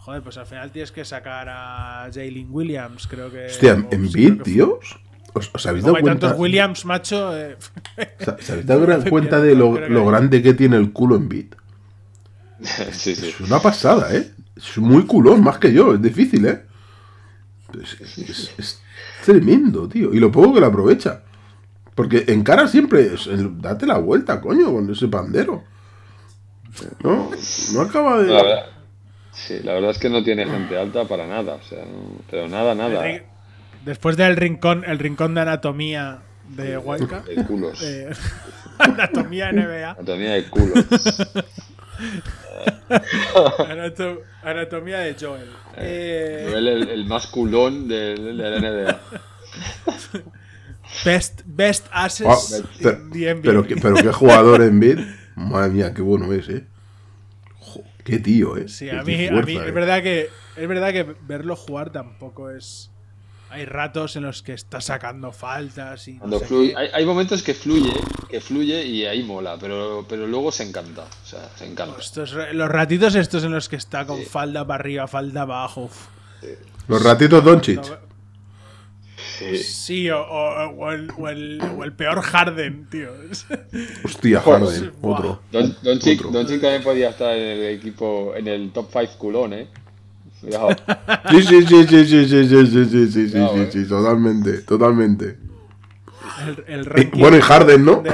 Speaker 2: Joder, pues al final tienes que sacar a Jalen Williams, creo que.
Speaker 3: Hostia,
Speaker 2: o
Speaker 3: en
Speaker 2: sí,
Speaker 3: beat, tíos. ¿Os, os habéis
Speaker 2: Como
Speaker 3: dado
Speaker 2: hay
Speaker 3: cuenta?
Speaker 2: tantos Williams, macho. eh,
Speaker 3: ¿Os os habéis dado gran cuenta de lo, grande que tiene el culo en beat?
Speaker 4: sí, sí.
Speaker 3: Es una pasada, ¿eh? Es muy culón, más que yo. Es difícil, ¿eh? Es, es- es tremendo, tío. Y lo poco que lo aprovecha. Porque en cara siempre es el- date la vuelta, coño, con ese pandero. No, no acaba de.
Speaker 4: La verdad, sí, la verdad es que no tiene gente alta para nada. O sea, no- pero nada, nada.
Speaker 2: Después del rincón, el rincón de anatomía de Huayca.
Speaker 4: De culos.
Speaker 2: eh, anatomía NBA.
Speaker 4: Anatomía de culos.
Speaker 2: anato- anatomía de Joel. Eh,
Speaker 4: Joel, el, el más culón del- de, la NBA.
Speaker 2: best, best asses
Speaker 3: Ah, pero,
Speaker 2: in the NBA.
Speaker 3: pero, qué jugador en beat. Madre mía, qué bueno es, ¿eh? Qué tío, ¿eh?
Speaker 2: Sí, a mí, a mí
Speaker 3: ¿eh?
Speaker 2: es verdad que es verdad que verlo jugar tampoco es. Hay ratos en los que está sacando faltas y no
Speaker 4: Cuando
Speaker 2: sé
Speaker 4: fluye,
Speaker 2: qué.
Speaker 4: hay, hay momentos que fluye, que fluye y ahí mola, pero, pero luego se encanta. O sea, se encanta.
Speaker 2: Estos ra- los ratitos estos en los que está con falda para arriba, falda abajo. uf.
Speaker 3: Los ratitos Doncic.
Speaker 2: No,
Speaker 4: Sí.
Speaker 2: Sí, o, o- o el, o el- o el peor Harden, tío.
Speaker 3: Hostia, Harden,
Speaker 2: buah.
Speaker 3: otro.
Speaker 4: Don, Don Chick,
Speaker 3: Otro.
Speaker 4: Don Chick también podía estar en el equipo, en el top 5 culón, eh. Cuidado.
Speaker 3: Sí, sí, sí, sí, sí, sí, sí, sí, sí, sí, sí, sí,
Speaker 4: eh.
Speaker 3: sí, totalmente, totalmente.
Speaker 2: El, el ranking
Speaker 3: bueno, y Harden, ¿no?
Speaker 2: de-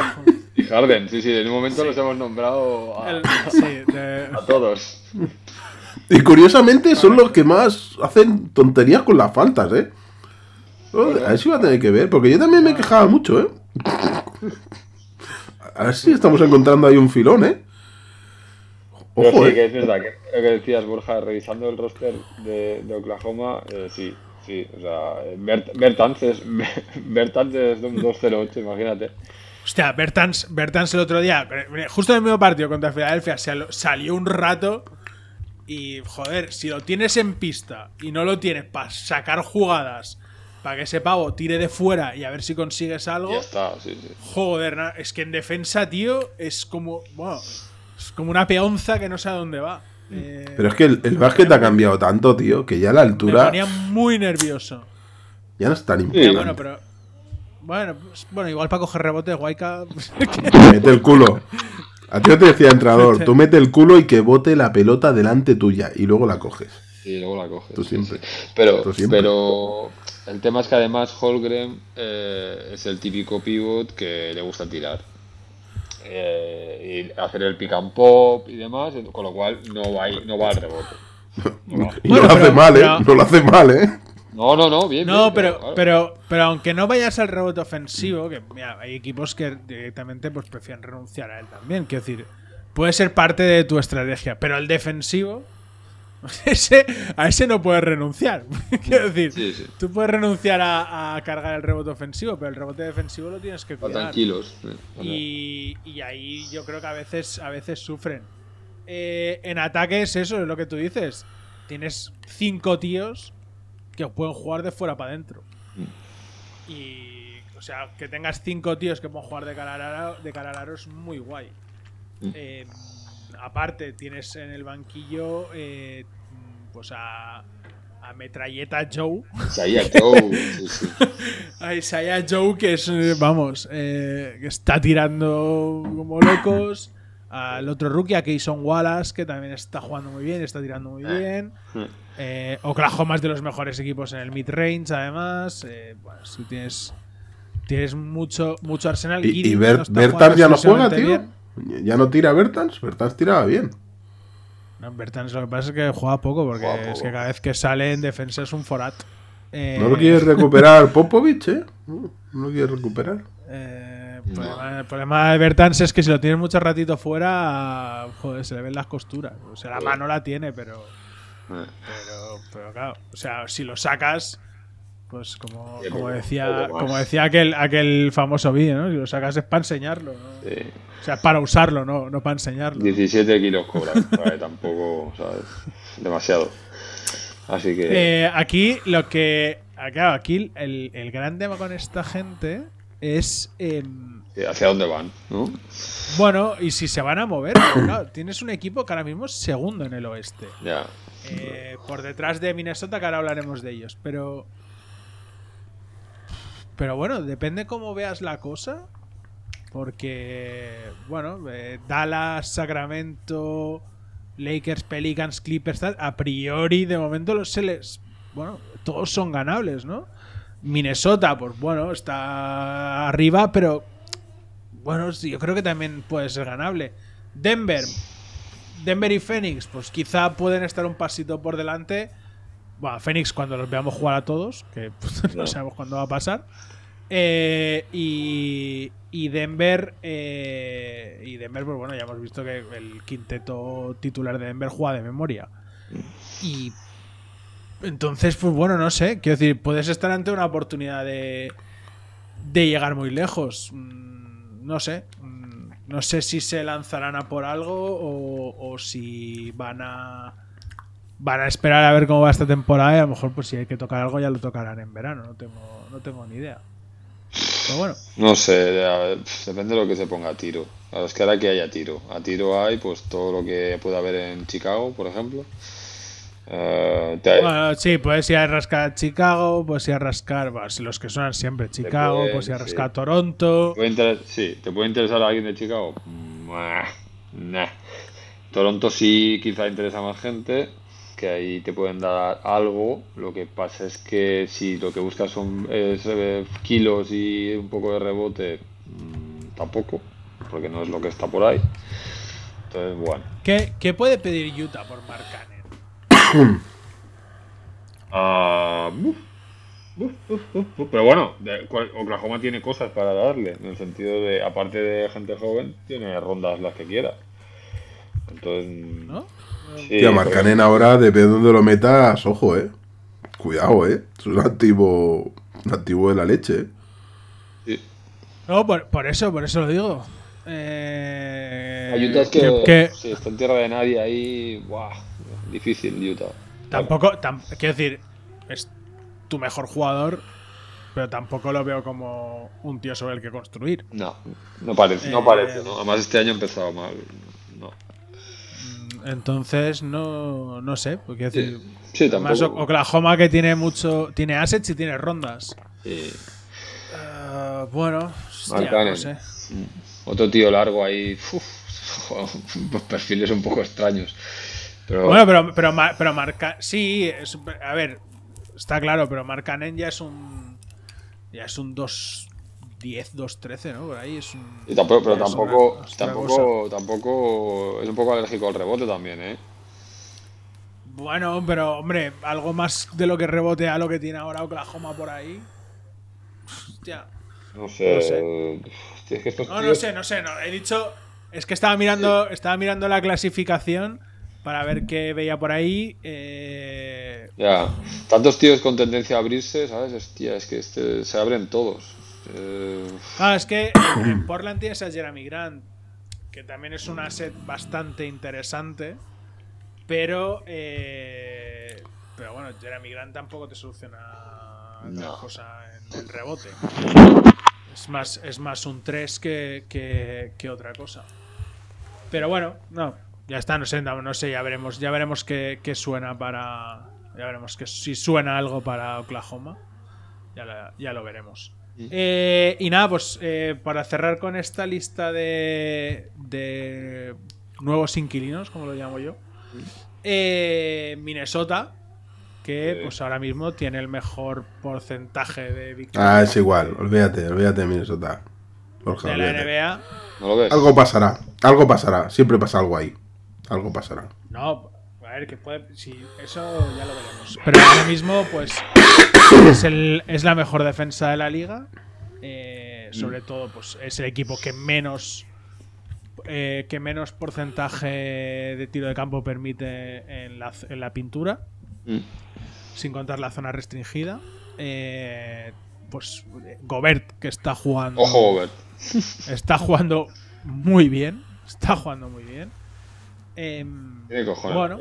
Speaker 4: Y Harden, sí, sí, en un momento los hemos nombrado a,
Speaker 2: el- sí, de-
Speaker 4: a todos.
Speaker 3: Y curiosamente son los que más hacen tonterías con las faltas, ¿eh? Oh, A ver si va a tener que ver, porque yo también me quejaba mucho, ¿eh? A ver si estamos encontrando ahí un filón, ¿eh?
Speaker 4: Pero
Speaker 3: Ojo,
Speaker 4: sí,
Speaker 3: ¿eh?
Speaker 4: que es verdad, que lo que decías, Borja, revisando el roster de, de Oklahoma, eh, sí, sí, o sea, eh, Bert, Bertans es, Bertans es de un 2-0-8, imagínate.
Speaker 2: Hostia, Bertans, Bertans el otro día, justo en el mismo partido contra Filadelfia, sal- salió un rato Y joder, si lo tienes en pista y no lo tienes para sacar jugadas, para que ese pavo tire de fuera y a ver si consigues algo.
Speaker 4: Ya está, sí, sí.
Speaker 2: Joder, es que en defensa, tío, es como. Bueno, es como una peonza que no sé a dónde va. Eh,
Speaker 3: Pero es que el, el básquet ha cambiado tanto, tío, que ya a la
Speaker 2: me
Speaker 3: altura
Speaker 2: ponía muy nervioso.
Speaker 3: ya no es tan
Speaker 4: Sí.
Speaker 3: Importante.
Speaker 2: bueno, pero. Bueno, pues, bueno, igual para coger rebote, Guayca.
Speaker 3: Mete el culo. A ti no te decía entrenador, tú mete el culo y que bote la pelota delante tuya y luego la coges.
Speaker 4: Y luego la coges.
Speaker 3: Tú
Speaker 4: sí,
Speaker 3: siempre.
Speaker 4: sí. Pero,
Speaker 3: Tú siempre.
Speaker 4: pero el tema es que además Holgren eh, es el típico pivot que le gusta tirar. Eh, y hacer el pick and pop y demás, con lo cual no va, ahí- no va al rebote. No, va.
Speaker 3: Y
Speaker 2: Bueno,
Speaker 3: no lo hace
Speaker 2: pero-
Speaker 3: mal, ¿eh?
Speaker 2: pero-
Speaker 3: No lo hace mal, ¿eh?
Speaker 4: no, no, no, bien.
Speaker 2: No,
Speaker 4: bien,
Speaker 2: pero,
Speaker 4: claro.
Speaker 2: pero, pero aunque no vayas al rebote ofensivo, que mira, hay equipos que directamente pues prefieren renunciar a él también. Quiero decir, puede ser parte de tu estrategia, pero el defensivo, ese, a ese no puedes renunciar. Quiero decir,
Speaker 4: Sí, sí.
Speaker 2: tú puedes renunciar a, a cargar el rebote ofensivo, pero el rebote defensivo lo tienes que cuidar.
Speaker 4: kilos. sí.
Speaker 2: Y, y ahí yo creo que a veces, a veces sufren. Eh, en ataques, eso es lo que tú dices. Tienes cinco tíos que pueden jugar de fuera para adentro. Y, o sea, que tengas cinco tíos que pueden jugar de cara al aro, de cara al aro es muy guay.
Speaker 4: Mm.
Speaker 2: Eh, aparte, tienes en el banquillo eh, pues a, a Metralleta Joe.
Speaker 4: Isaiah Joe, sí, sí.
Speaker 2: A Isaiah Joe, que es, eh, vamos, eh, que está tirando como locos. Al otro rookie, a Keyson Wallace, que también está jugando muy bien, está tirando muy bien. Eh, Oklahoma es de los mejores equipos en el mid-range, además. Eh, bueno, si tienes, tienes mucho, mucho arsenal.
Speaker 3: Y,
Speaker 2: Giddy
Speaker 3: y Ber-
Speaker 2: no está
Speaker 3: Bertans
Speaker 2: jugando
Speaker 3: ya no juega, tío.
Speaker 2: bien.
Speaker 3: Ya no tira Bertans. Bertans tiraba bien.
Speaker 2: No, Bertans lo que pasa es que juega poco, porque
Speaker 4: Juega
Speaker 2: es que cada vez que sale en defensa es un forat. Eh,
Speaker 3: ¿No lo quieres recuperar Popovich, eh? No no lo quieres recuperar.
Speaker 2: Eh, el, problema, el problema de Bertans es que si lo tienes mucho ratito fuera, joder, se le ven las costuras. O sea, la mano la tiene, pero,
Speaker 4: Eh.
Speaker 2: pero, pero claro, o sea, si lo sacas, pues como, como decía, como decía aquel, aquel famoso vídeo, ¿no? Si lo sacas es para enseñarlo, ¿no?
Speaker 4: Sí.
Speaker 2: O sea, para usarlo, no, no para enseñarlo.
Speaker 4: 17 kilos cobra, ¿vale? tampoco, ¿sabes? Demasiado. Así que.
Speaker 2: Eh, aquí lo que. ah, Claro, aquí el, el gran tema con esta gente es. em,
Speaker 4: eh, ¿Hacia dónde van? ¿No?
Speaker 2: bueno, y si se van a mover. claro, tienes un equipo que ahora mismo es segundo en el oeste.
Speaker 4: Ya.
Speaker 2: Eh, por detrás de Minnesota, que ahora hablaremos de ellos. Pero. Pero bueno, depende cómo veas la cosa. Porque, bueno, eh, Dallas, Sacramento, Lakers, Pelicans, Clippers, tal, a priori, de momento, los se les. Bueno, todos son ganables, ¿no? Minnesota, pues bueno, está arriba, pero. Bueno, sí, yo creo que también puede ser ganable. Denver, Denver y Phoenix, pues quizá pueden estar un pasito por delante. Bueno, Phoenix cuando los veamos jugar a todos, que pues, no
Speaker 4: No.
Speaker 2: sabemos cuándo va a pasar. Eh, y, y Denver, eh, y Denver, pues bueno, ya hemos visto que el quinteto titular de Denver juega de memoria. Y entonces, pues bueno, no sé, quiero decir, puedes estar ante una oportunidad de, de llegar muy lejos. Mm, No sé. Mm, No sé si se lanzarán a por algo o, o si van a van a esperar a ver cómo va esta temporada y a lo mejor pues si hay que tocar algo ya lo tocarán en verano. No tengo, no tengo ni idea. Pero bueno.
Speaker 4: No sé, depende de lo que se ponga a tiro. Claro, es que ahora que haya tiro. A tiro hay pues todo lo que pueda haber en Chicago, por ejemplo. Te-
Speaker 2: Bueno, sí, puedes ir a rascar a Chicago, puedes ir a rascar, si los que suenan siempre, Chicago,
Speaker 4: pueden,
Speaker 2: puedes ir a rascar
Speaker 4: sí.
Speaker 2: a Toronto.
Speaker 4: ¿Puede inter- sí, ¿te puede interesar a alguien de Chicago? Nah. Toronto sí quizá interesa a más gente, que ahí te pueden dar algo. Lo que pasa es que si lo que buscas son es, eh, kilos y un poco de rebote, mm, tampoco, porque no es lo que está por ahí. Entonces, bueno.
Speaker 2: ¿Qué, qué puede pedir Utah por Mark
Speaker 4: buf. Pero bueno, Oklahoma tiene cosas para darle, en el sentido de, aparte de gente joven, tiene rondas las que quiera. Entonces,
Speaker 2: ¿No?
Speaker 4: Sí,
Speaker 3: Tío, Marcanen ahora, depende de dónde lo metas, ojo, eh. Cuidado, eh. Es un activo, un activo de la leche, eh.
Speaker 4: sí.
Speaker 2: No, por, por eso, por eso lo digo. Eh,
Speaker 4: Utah es que,
Speaker 2: que- que-
Speaker 4: sí, está en tierra de nadie ahí, buah, difícil Utah.
Speaker 2: Tampoco, tam- quiero decir, es tu mejor jugador, pero tampoco lo veo como un tío sobre el que construir.
Speaker 4: No, no parece, no
Speaker 2: Eh,
Speaker 4: parece, ¿no? Además este año ha empezado mal. No.
Speaker 2: Entonces, no, no sé. decir,
Speaker 4: Sí, tampoco.
Speaker 2: Oklahoma que tiene mucho. Tiene assets y tiene rondas.
Speaker 4: Sí.
Speaker 2: Ah, bueno, hostia, no sé.
Speaker 4: Otro tío largo ahí. uf, perfiles un poco extraños. Pero
Speaker 2: Bueno, pero, pero, pero marca. Sí, es- a ver, está claro, pero Marcanen ya es un. Ya es un 2-10, 2-13, ¿no? Por ahí es un.
Speaker 4: y tampoco, pero tampoco,
Speaker 2: otra
Speaker 4: tampoco, tampoco es un poco alérgico al rebote también, ¿eh?
Speaker 2: Bueno, pero hombre, algo más de lo que rebote a lo que tiene ahora Oklahoma por ahí. Hostia.
Speaker 4: No sé.
Speaker 2: No sé.
Speaker 4: Hostia, es que estos
Speaker 2: No, sé, no sé, no. He dicho. Es que estaba mirando, estaba mirando la clasificación para ver qué veía por ahí. Eh,
Speaker 4: Ya, tantos tíos con tendencia a abrirse, ¿sabes? Hostia, es que este, se abren todos. Eh,
Speaker 2: Ah, es que en Portland tienes a Jeremy Grant, que también es un asset bastante interesante, pero eh, pero bueno, Jeremy Grant tampoco te soluciona
Speaker 4: No.
Speaker 2: cosa en el rebote. Es más, es más un 3 que, que, que otra cosa. Pero bueno, no, ya está, no sé, no, sé, ya veremos, ya veremos qué, qué suena para. Ya veremos que si suena algo para Oklahoma. Ya, la- ya lo veremos. Eh, y nada, pues eh, para cerrar con esta lista de, de nuevos inquilinos, como lo llamo yo, eh, Minnesota, que pues ahora mismo tiene el mejor porcentaje de victorias
Speaker 3: Ah, es igual, olvídate, olvídate de Minnesota. Borja,
Speaker 2: de la
Speaker 3: olvídate.
Speaker 2: NBA.
Speaker 4: ¿No lo ves?
Speaker 3: Algo pasará, algo pasará, siempre pasa algo ahí. Algo pasará.
Speaker 2: No, ver, que puede. Si eso ya lo veremos. Pero ahora mismo, pues. Es, el- es la mejor defensa de la liga. Eh, sobre todo, pues es el equipo que menos. eh, que menos porcentaje de tiro de campo permite en la, en la pintura.
Speaker 4: Mm.
Speaker 2: Sin contar la zona restringida. Eh, pues Gobert, que está jugando.
Speaker 4: Ojo, Gobert.
Speaker 2: Está jugando muy bien. Está jugando muy bien. Em,
Speaker 4: Tiene cojones.
Speaker 2: Bueno.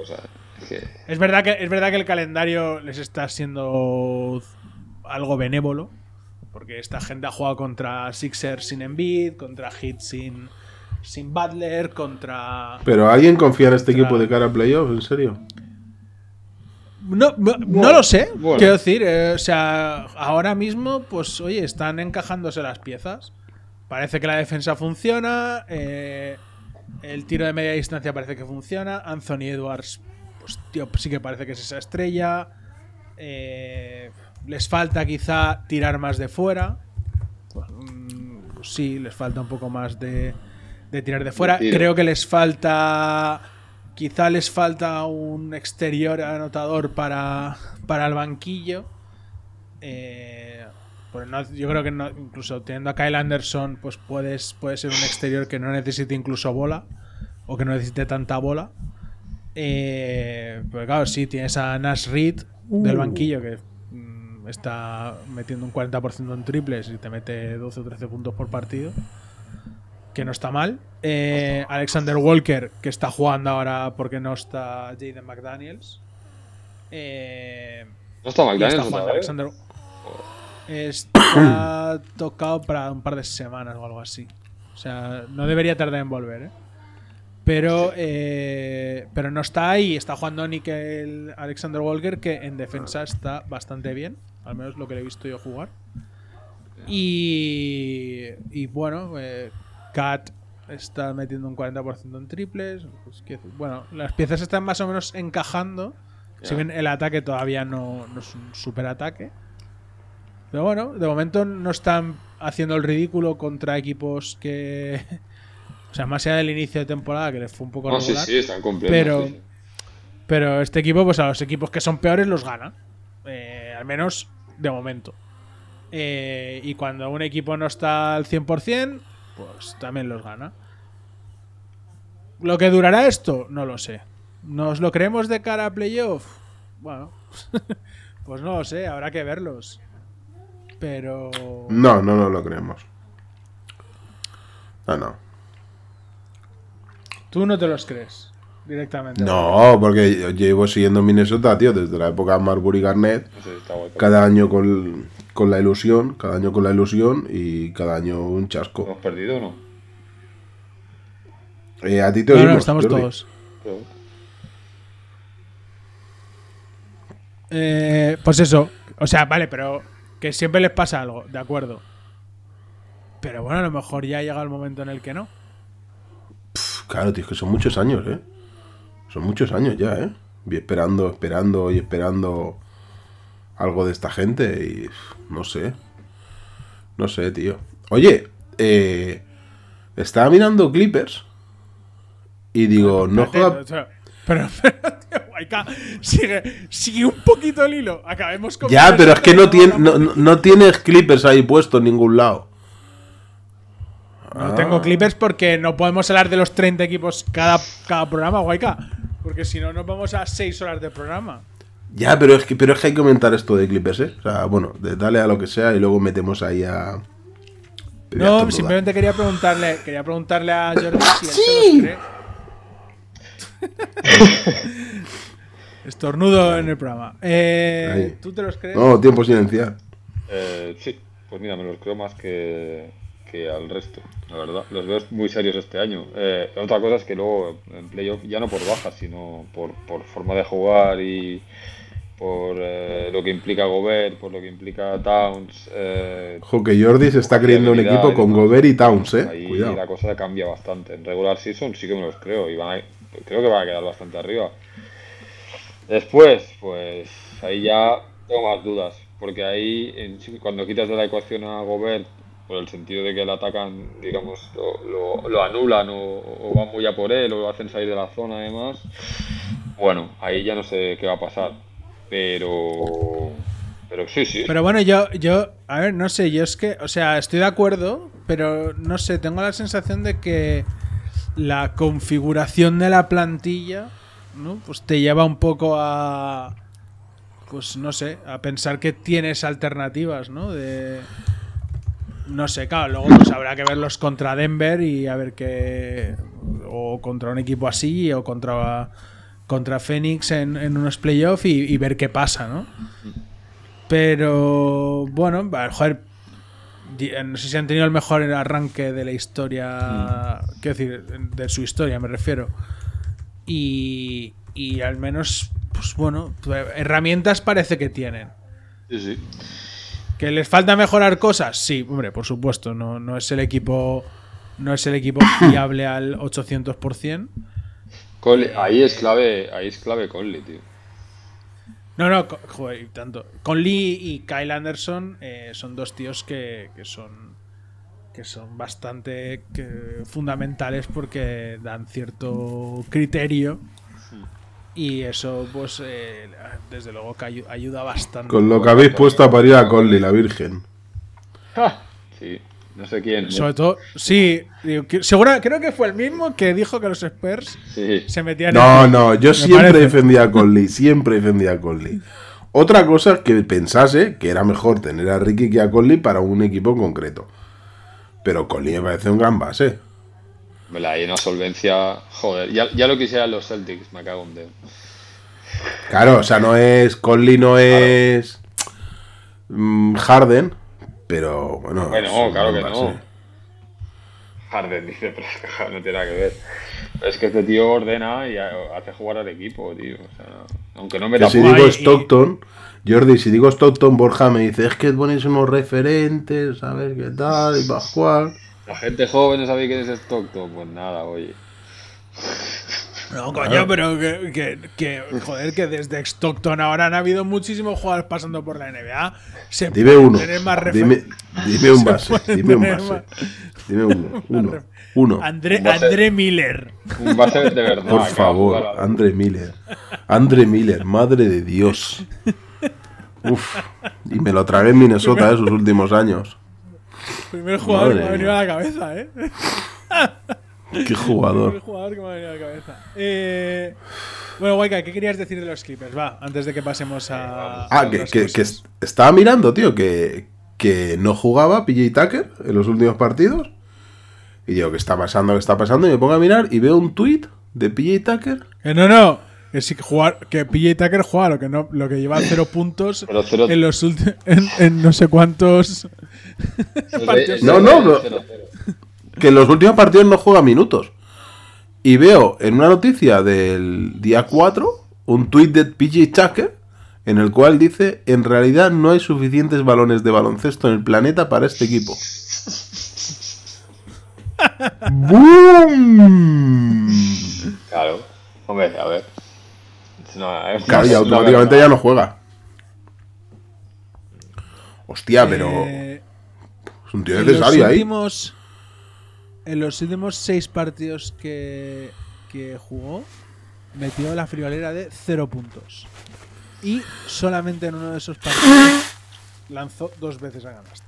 Speaker 4: Es que-
Speaker 2: es verdad que es verdad que el calendario les está siendo algo benévolo. Porque esta gente ha jugado contra Sixers sin Embiid, contra Heat sin, sin Butler, contra.
Speaker 3: Pero ¿alguien confía en este
Speaker 2: Contra-
Speaker 3: equipo de cara a playoffs? ¿En serio?
Speaker 2: No, no, no lo sé.
Speaker 4: bueno.
Speaker 2: Quiero decir, eh, o sea, ahora mismo, pues oye, están encajándose las piezas. Parece que la defensa funciona. eh, el tiro de media distancia parece que funciona. Anthony Edwards, pues tío, sí que parece que es esa estrella. eh, les falta quizá tirar más de fuera. Pues, sí, les falta un poco más de, de tirar de fuera. Creo que les falta. Quizá les falta un exterior anotador para, para el banquillo. Eh, pues no- yo creo que no- incluso teniendo a Kyle Anderson, pues puedes, puede ser un exterior que no necesite incluso bola. O que no necesite tanta bola. Eh, pero claro, sí, tienes a Nash Reed del banquillo que mm, está metiendo un 40% en triples y te mete 12 o 13 puntos por partido. Que no está mal. Eh, Alexander Walker, que está jugando ahora porque no está Jaden McDaniels. Eh,
Speaker 4: ¿No está
Speaker 2: está
Speaker 4: McDaniels
Speaker 2: jugando
Speaker 4: otra vez?
Speaker 2: Está tocado para un par de semanas o algo así. O sea, no debería tardar en volver, ¿eh? Pero, eh, pero no está ahí. Está jugando Nickel Alexander Walker, que en defensa está bastante bien. Al menos lo que le he visto yo jugar. Y, y bueno, eh, Kat está metiendo un 40% en triples. Pues, bueno, las piezas están más o menos encajando. Si bien el ataque todavía no, no es un super ataque. Pero bueno, de momento no están haciendo el ridículo contra equipos que. O sea, más allá del inicio de temporada, que les fue un poco
Speaker 4: No, sí,
Speaker 2: regular.
Speaker 4: sí, están cumpliendo.
Speaker 2: pero,
Speaker 4: sí, sí.
Speaker 2: pero este equipo, pues a los equipos que son peores los gana. Eh, al menos de momento. Eh, y cuando un equipo no está al 100%, pues también los gana. ¿Lo que durará esto? No lo sé. ¿Nos lo creemos de cara a playoff? Bueno, pues no lo sé, habrá que verlos. Pero...
Speaker 3: No, no, no lo creemos. No, no.
Speaker 2: Tú no te los crees. directamente.
Speaker 3: No, porque yo llevo siguiendo Minnesota, tío, desde la época de Marbury Garnett.
Speaker 4: No.
Speaker 3: Cada año con, con la ilusión, cada año con la ilusión y cada año un chasco.
Speaker 4: ¿Hemos perdido o no?
Speaker 3: Eh, a ti te
Speaker 2: No, no,
Speaker 3: oímos,
Speaker 2: estamos
Speaker 3: Jordi.
Speaker 2: todos. Eh, pues eso. O sea, vale, pero que siempre les pasa algo, de acuerdo. Pero bueno, a lo mejor ya llega el momento en el que no.
Speaker 3: Claro, tío, es que son muchos años, ¿eh? Son muchos años ya, ¿eh? Y esperando, esperando y esperando algo de esta gente y no sé. No sé, tío. Oye, eh, estaba mirando Clippers y digo, no juega...
Speaker 2: Pero, pero, Guayca, sigue, sigue un poquito el hilo. Acabemos con.
Speaker 3: Ya, pero es que no, tiene, no, no- tienes Clippers ahí puesto en ningún lado.
Speaker 2: No tengo clippers porque no podemos hablar de los 30 equipos cada, cada programa, Guayca. Porque si no, nos vamos a 6 horas de programa.
Speaker 3: Ya, pero es que, pero es que hay que comentar esto de Clippers, ¿eh? O sea, bueno, de- dale a lo que sea y luego metemos ahí a...
Speaker 2: No, simplemente quería preguntarle, quería preguntarle a Jordi si él
Speaker 3: ¡Sí!
Speaker 2: se los cree. Estornudo en el programa. Eh. ¿Tú te los crees?
Speaker 3: No, tiempo silenciar.
Speaker 4: Eh, sí, pues mira, me los creo más que, que al resto, la verdad. Los veo muy serios este año. Eh, otra cosa es que luego en playoff, ya no por bajas, sino por, por forma de jugar y por eh, lo que implica Gobert, por lo que implica Towns. Eh,
Speaker 3: Ojo, que Jordi se está creyendo un equipo con. Gobert y Towns, ¿eh?
Speaker 4: Ahí
Speaker 3: Cuidado.
Speaker 4: la cosa cambia bastante. En regular season sí que me los creo y van a- creo que van a quedar bastante arriba. Después, pues ahí ya tengo más dudas, porque ahí cuando quitas de la ecuación a Gobert, por el sentido de que le atacan, digamos, lo, lo- lo anulan o, o van muy a por él o lo hacen salir de la zona además, bueno, ahí ya no sé qué va a pasar, pero pero sí, sí.
Speaker 2: Pero bueno, yo, yo, a ver, no sé, yo es que, o sea, estoy de acuerdo, pero no sé, tengo la sensación de que la configuración de la plantilla, ¿no? Pues te lleva un poco a, pues no sé, a pensar que tienes alternativas, ¿no? De, no sé, claro, luego pues habrá que verlos contra Denver y a ver qué, o contra un equipo así, o contra, contra Phoenix en, en unos playoffs y, y ver qué pasa, ¿no? Pero bueno, joder, eh, no sé si han tenido el mejor arranque de la historia, quiero decir, de su historia me refiero. Y, y al menos, pues bueno, herramientas parece que tienen.
Speaker 4: Sí, sí.
Speaker 2: ¿Que les falta mejorar cosas? Sí, hombre, por supuesto, no, no es el equipo no es el equipo fiable al 800%.
Speaker 4: Conley- ahí es clave, ahí es clave Conley, tío.
Speaker 2: No, no, joder, tanto. Conley y Kyle Anderson eh, son dos tíos que, que son que son bastante que- fundamentales porque dan cierto criterio y eso pues eh, desde luego que ayu- ayuda bastante.
Speaker 3: Con lo que habéis puesto a parir a Conley, la Virgen.
Speaker 4: Sí, no sé quién.
Speaker 2: Sobre todo, sí, digo, que- creo que fue el mismo que dijo que los Spurs
Speaker 4: Sí.
Speaker 2: se metían
Speaker 3: No,
Speaker 2: en-
Speaker 3: no, yo
Speaker 2: me
Speaker 3: siempre
Speaker 2: parece.
Speaker 3: defendía a Conley, siempre defendía a Conley. Otra cosa es que pensase que era mejor tener a Ricky que a Conley para un equipo en concreto. Pero Conley me parece un gran base.
Speaker 4: Me la hay una solvencia. Joder, ya, ya lo quisieran los Celtics, me cago en dedo.
Speaker 3: Claro, o sea, no es. Conley no es. mm, Harden, pero bueno.
Speaker 4: Bueno, claro que
Speaker 3: base.
Speaker 4: no. Harden dice, pero es que Harden no tiene nada que ver. Pero es que este tío ordena y ha- hace jugar al equipo, tío. O sea, aunque no me da
Speaker 3: si digo
Speaker 2: y-
Speaker 3: Stockton, Jordi, si digo Stockton, Borja me dice, es que ponéis unos referentes, ¿sabes qué tal? Y Pascual.
Speaker 4: La gente joven no sabe quién es Stockton. Pues nada, oye.
Speaker 2: No, coño, pero que, que- que, joder, que desde Stockton ahora han habido muchísimos jugadores pasando por la NBA. Se
Speaker 3: Dime uno.
Speaker 2: tener más
Speaker 3: Dime,
Speaker 2: refer-
Speaker 3: dime un
Speaker 2: Se
Speaker 3: base. Dime un base.
Speaker 2: más-
Speaker 3: Dime uno. Uno. Uno.
Speaker 2: André,
Speaker 4: base-
Speaker 2: André Miller.
Speaker 4: Un base de verdad.
Speaker 3: Por favor,
Speaker 4: jugar a-
Speaker 3: Andre Miller. Andre Miller, madre de Dios. Uf. Y me lo tragué en Minnesota esos últimos años.
Speaker 2: Primer jugador
Speaker 3: Madre
Speaker 2: que me ha venido
Speaker 3: mía.
Speaker 2: a la cabeza, ¿eh?
Speaker 3: Qué
Speaker 2: Primer
Speaker 3: jugador.
Speaker 2: jugador que me ha venido a la cabeza. Eh, bueno, Waika, ¿qué querías decir de los Clippers? Va, antes de que pasemos a. a
Speaker 3: Ah, que, que- que estaba mirando, tío, que, que no jugaba PJ Tucker en los últimos partidos. Y digo, ¿qué está pasando? ¿Qué está pasando? Y me pongo a mirar y veo un tweet ¿De PJ Tucker?
Speaker 2: Que no, no. Que jugar, que PJ Tucker juega lo que no, lo que lleva cero puntos
Speaker 4: Pero cero-
Speaker 2: en los últimos, en, en no sé cuántos. partidos.
Speaker 3: No, no, no. Que en los últimos partidos no juega minutos. Y veo en una noticia del día 4 un tuit de PJ Tucker en el cual dice, en realidad no hay suficientes balones de baloncesto en el planeta para este equipo. ¡Boom!
Speaker 4: Claro. Hombre, a ver. No,
Speaker 3: Claro, y
Speaker 4: no,
Speaker 3: automáticamente
Speaker 4: no,
Speaker 3: ya no juega. Hostia, pero
Speaker 2: Eh,
Speaker 3: es un tío
Speaker 2: en los
Speaker 3: necesario ahí.
Speaker 2: últimos, en los últimos seis partidos que, que jugó, metió la friolera de cero puntos. Y solamente en uno de esos partidos lanzó dos veces a canasta.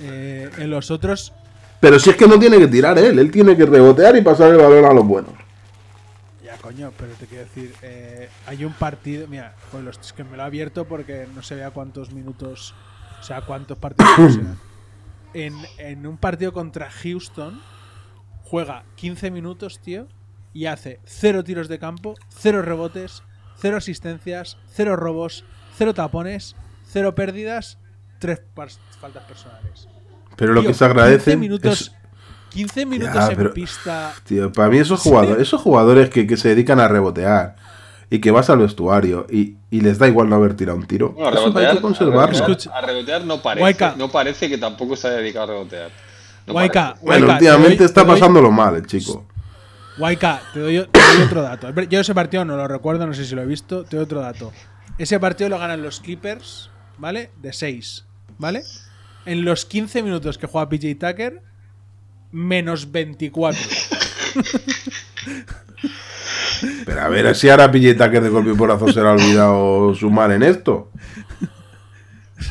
Speaker 2: Eh, en los otros,
Speaker 3: Pero si es que no tiene que tirar él, él tiene que rebotear y pasar el balón a los buenos.
Speaker 2: Coño, pero te quiero decir, eh, hay un partido, mira, joder, los- es que me lo he abierto porque no se vea cuántos minutos, o sea, cuántos partidos. En, en un partido contra Houston, juega 15 minutos, tío, y hace cero tiros de campo, cero rebotes, cero asistencias, cero robos, cero tapones, cero pérdidas, tres faltas personales.
Speaker 3: Pero lo
Speaker 2: Tío,
Speaker 3: que se agradece
Speaker 2: 15 minutos,
Speaker 3: es-
Speaker 2: 15 minutos
Speaker 3: Ya,
Speaker 2: en
Speaker 3: pero-
Speaker 2: pista.
Speaker 3: Tío, para mí esos
Speaker 2: ¿Sí?
Speaker 3: jugadores, esos jugadores que, que se dedican a rebotear y que vas al vestuario y, y les da igual no haber tirado un tiro, eso hay
Speaker 4: rebotear,
Speaker 3: que conservarlo.
Speaker 4: a rebotear- a no parece,
Speaker 2: Guayca.
Speaker 4: no parece que tampoco se haya dedicado a rebotear. No
Speaker 2: Guayca.
Speaker 3: Bueno,
Speaker 2: Guayca, te
Speaker 3: últimamente
Speaker 2: doy-
Speaker 3: está
Speaker 2: te doy-
Speaker 3: pasándolo mal el chico.
Speaker 2: Waika, te doy, te doy otro dato. Yo ese partido no lo recuerdo, no sé si lo he visto. Te doy otro dato. Ese partido lo ganan los Clippers, ¿vale? De 6, ¿vale? En los 15 minutos que juega PJ Tucker, menos 24.
Speaker 3: Pero a ver si ahora pilleta que de golpe y porrazo se le ha olvidado sumar en esto.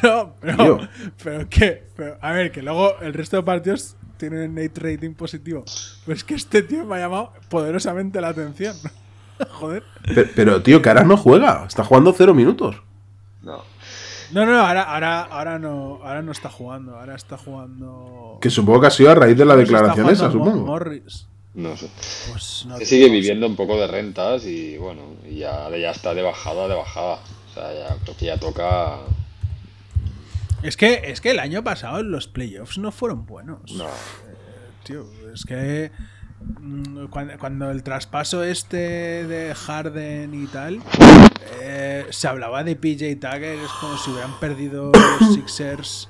Speaker 2: No, pero, pero ¿qué? Pero, a ver, que luego el resto de partidos tienen Nate rating positivo. Pues que este tío me ha llamado poderosamente la atención. Joder.
Speaker 3: Pero, pero, tío, que ahora no juega, está jugando cero minutos.
Speaker 4: No.
Speaker 2: No, no, ahora, ahora, ahora no, ahora no está jugando. Ahora está jugando.
Speaker 3: Que supongo que ha sido a raíz de la
Speaker 2: Pues está
Speaker 3: declaración esa, supongo.
Speaker 2: Morris.
Speaker 4: No sé.
Speaker 2: Pues no
Speaker 4: sigue viviendo un poco de rentas y bueno, y ya, ya está de bajada, de bajada. O sea, ya creo que ya toca.
Speaker 2: Es que, es que el año pasado los playoffs no fueron buenos.
Speaker 4: No.
Speaker 2: Tío, es que cuando, cuando el traspaso este de Harden y tal, eh, se hablaba de PJ Tucker, es como si hubieran perdido los Sixers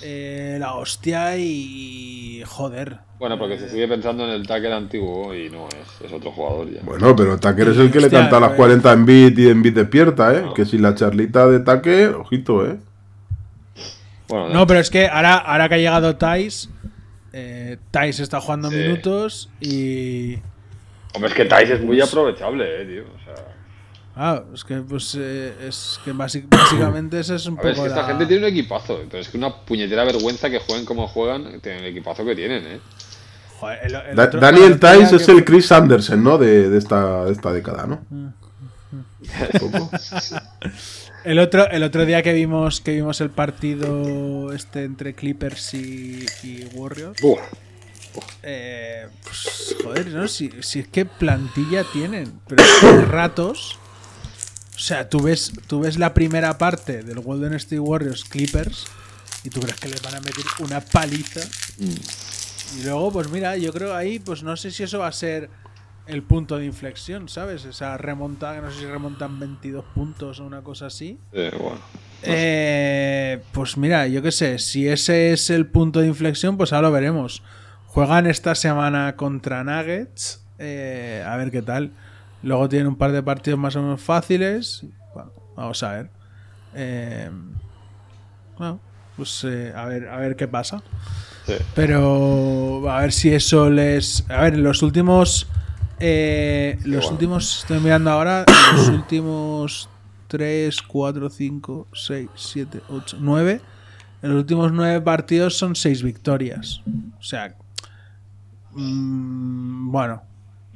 Speaker 2: eh, la hostia y joder.
Speaker 4: Bueno, porque se sigue pensando en el Tucker antiguo y no es, es otro jugador ya.
Speaker 3: Bueno, pero Tucker es el que le canta a las
Speaker 2: eh.
Speaker 3: 40 en beat y en beat despierta, ¿eh? Que si la charlita de Tucker, ojito, ¿eh?
Speaker 4: Bueno,
Speaker 2: No, pero es que ahora, ahora que ha llegado Thais, eh, Thais está jugando
Speaker 4: Sí.
Speaker 2: minutos y...
Speaker 4: Hombre, es que Thais es muy aprovechable, eh, tío. O sea,
Speaker 2: Ah, es que pues eh, es que básicamente ese es un
Speaker 4: a ver, es
Speaker 2: poco
Speaker 4: que esta gente tiene un equipazo, pero es que una puñetera vergüenza que jueguen como juegan, tienen el equipazo que tienen, eh.
Speaker 2: Joder, el- el
Speaker 3: Da-
Speaker 2: otro-
Speaker 3: Daniel Tice es
Speaker 2: que-
Speaker 3: el Chris Anderson, ¿no? De, de esta, de esta década, ¿no? Un poco.
Speaker 2: El otro, el otro día que vimos que vimos el partido este entre Clippers y, y Warriors,
Speaker 4: Buah.
Speaker 2: eh, pues joder, ¿no? Si, si es que plantilla tienen, pero es ratos. O sea, tú ves, tú ves la primera parte del Golden State Warriors Clippers y tú crees que les van a meter una paliza. Y luego, pues mira, yo creo ahí, pues no sé si eso va a ser el punto de inflexión, ¿sabes? Esa remontada, no sé si remontan 22 puntos o una cosa así.
Speaker 4: Eh, bueno.
Speaker 2: Eh, pues mira, yo qué sé, si ese es el punto de inflexión, pues ahora lo veremos. Juegan esta semana contra Nuggets, eh, a ver qué tal. Luego tienen un par de partidos más o menos fáciles. Bueno, vamos a ver. Eh, bueno, pues eh, a ver, a ver qué pasa.
Speaker 4: Sí.
Speaker 2: Pero a ver si eso les. A ver, en los últimos. Eh, los
Speaker 4: bueno.
Speaker 2: últimos. Estoy mirando ahora. Los últimos 3, 4, 5, 6, 7, 8, 9. En los últimos 9 partidos son 6 victorias. O sea. mm, bueno.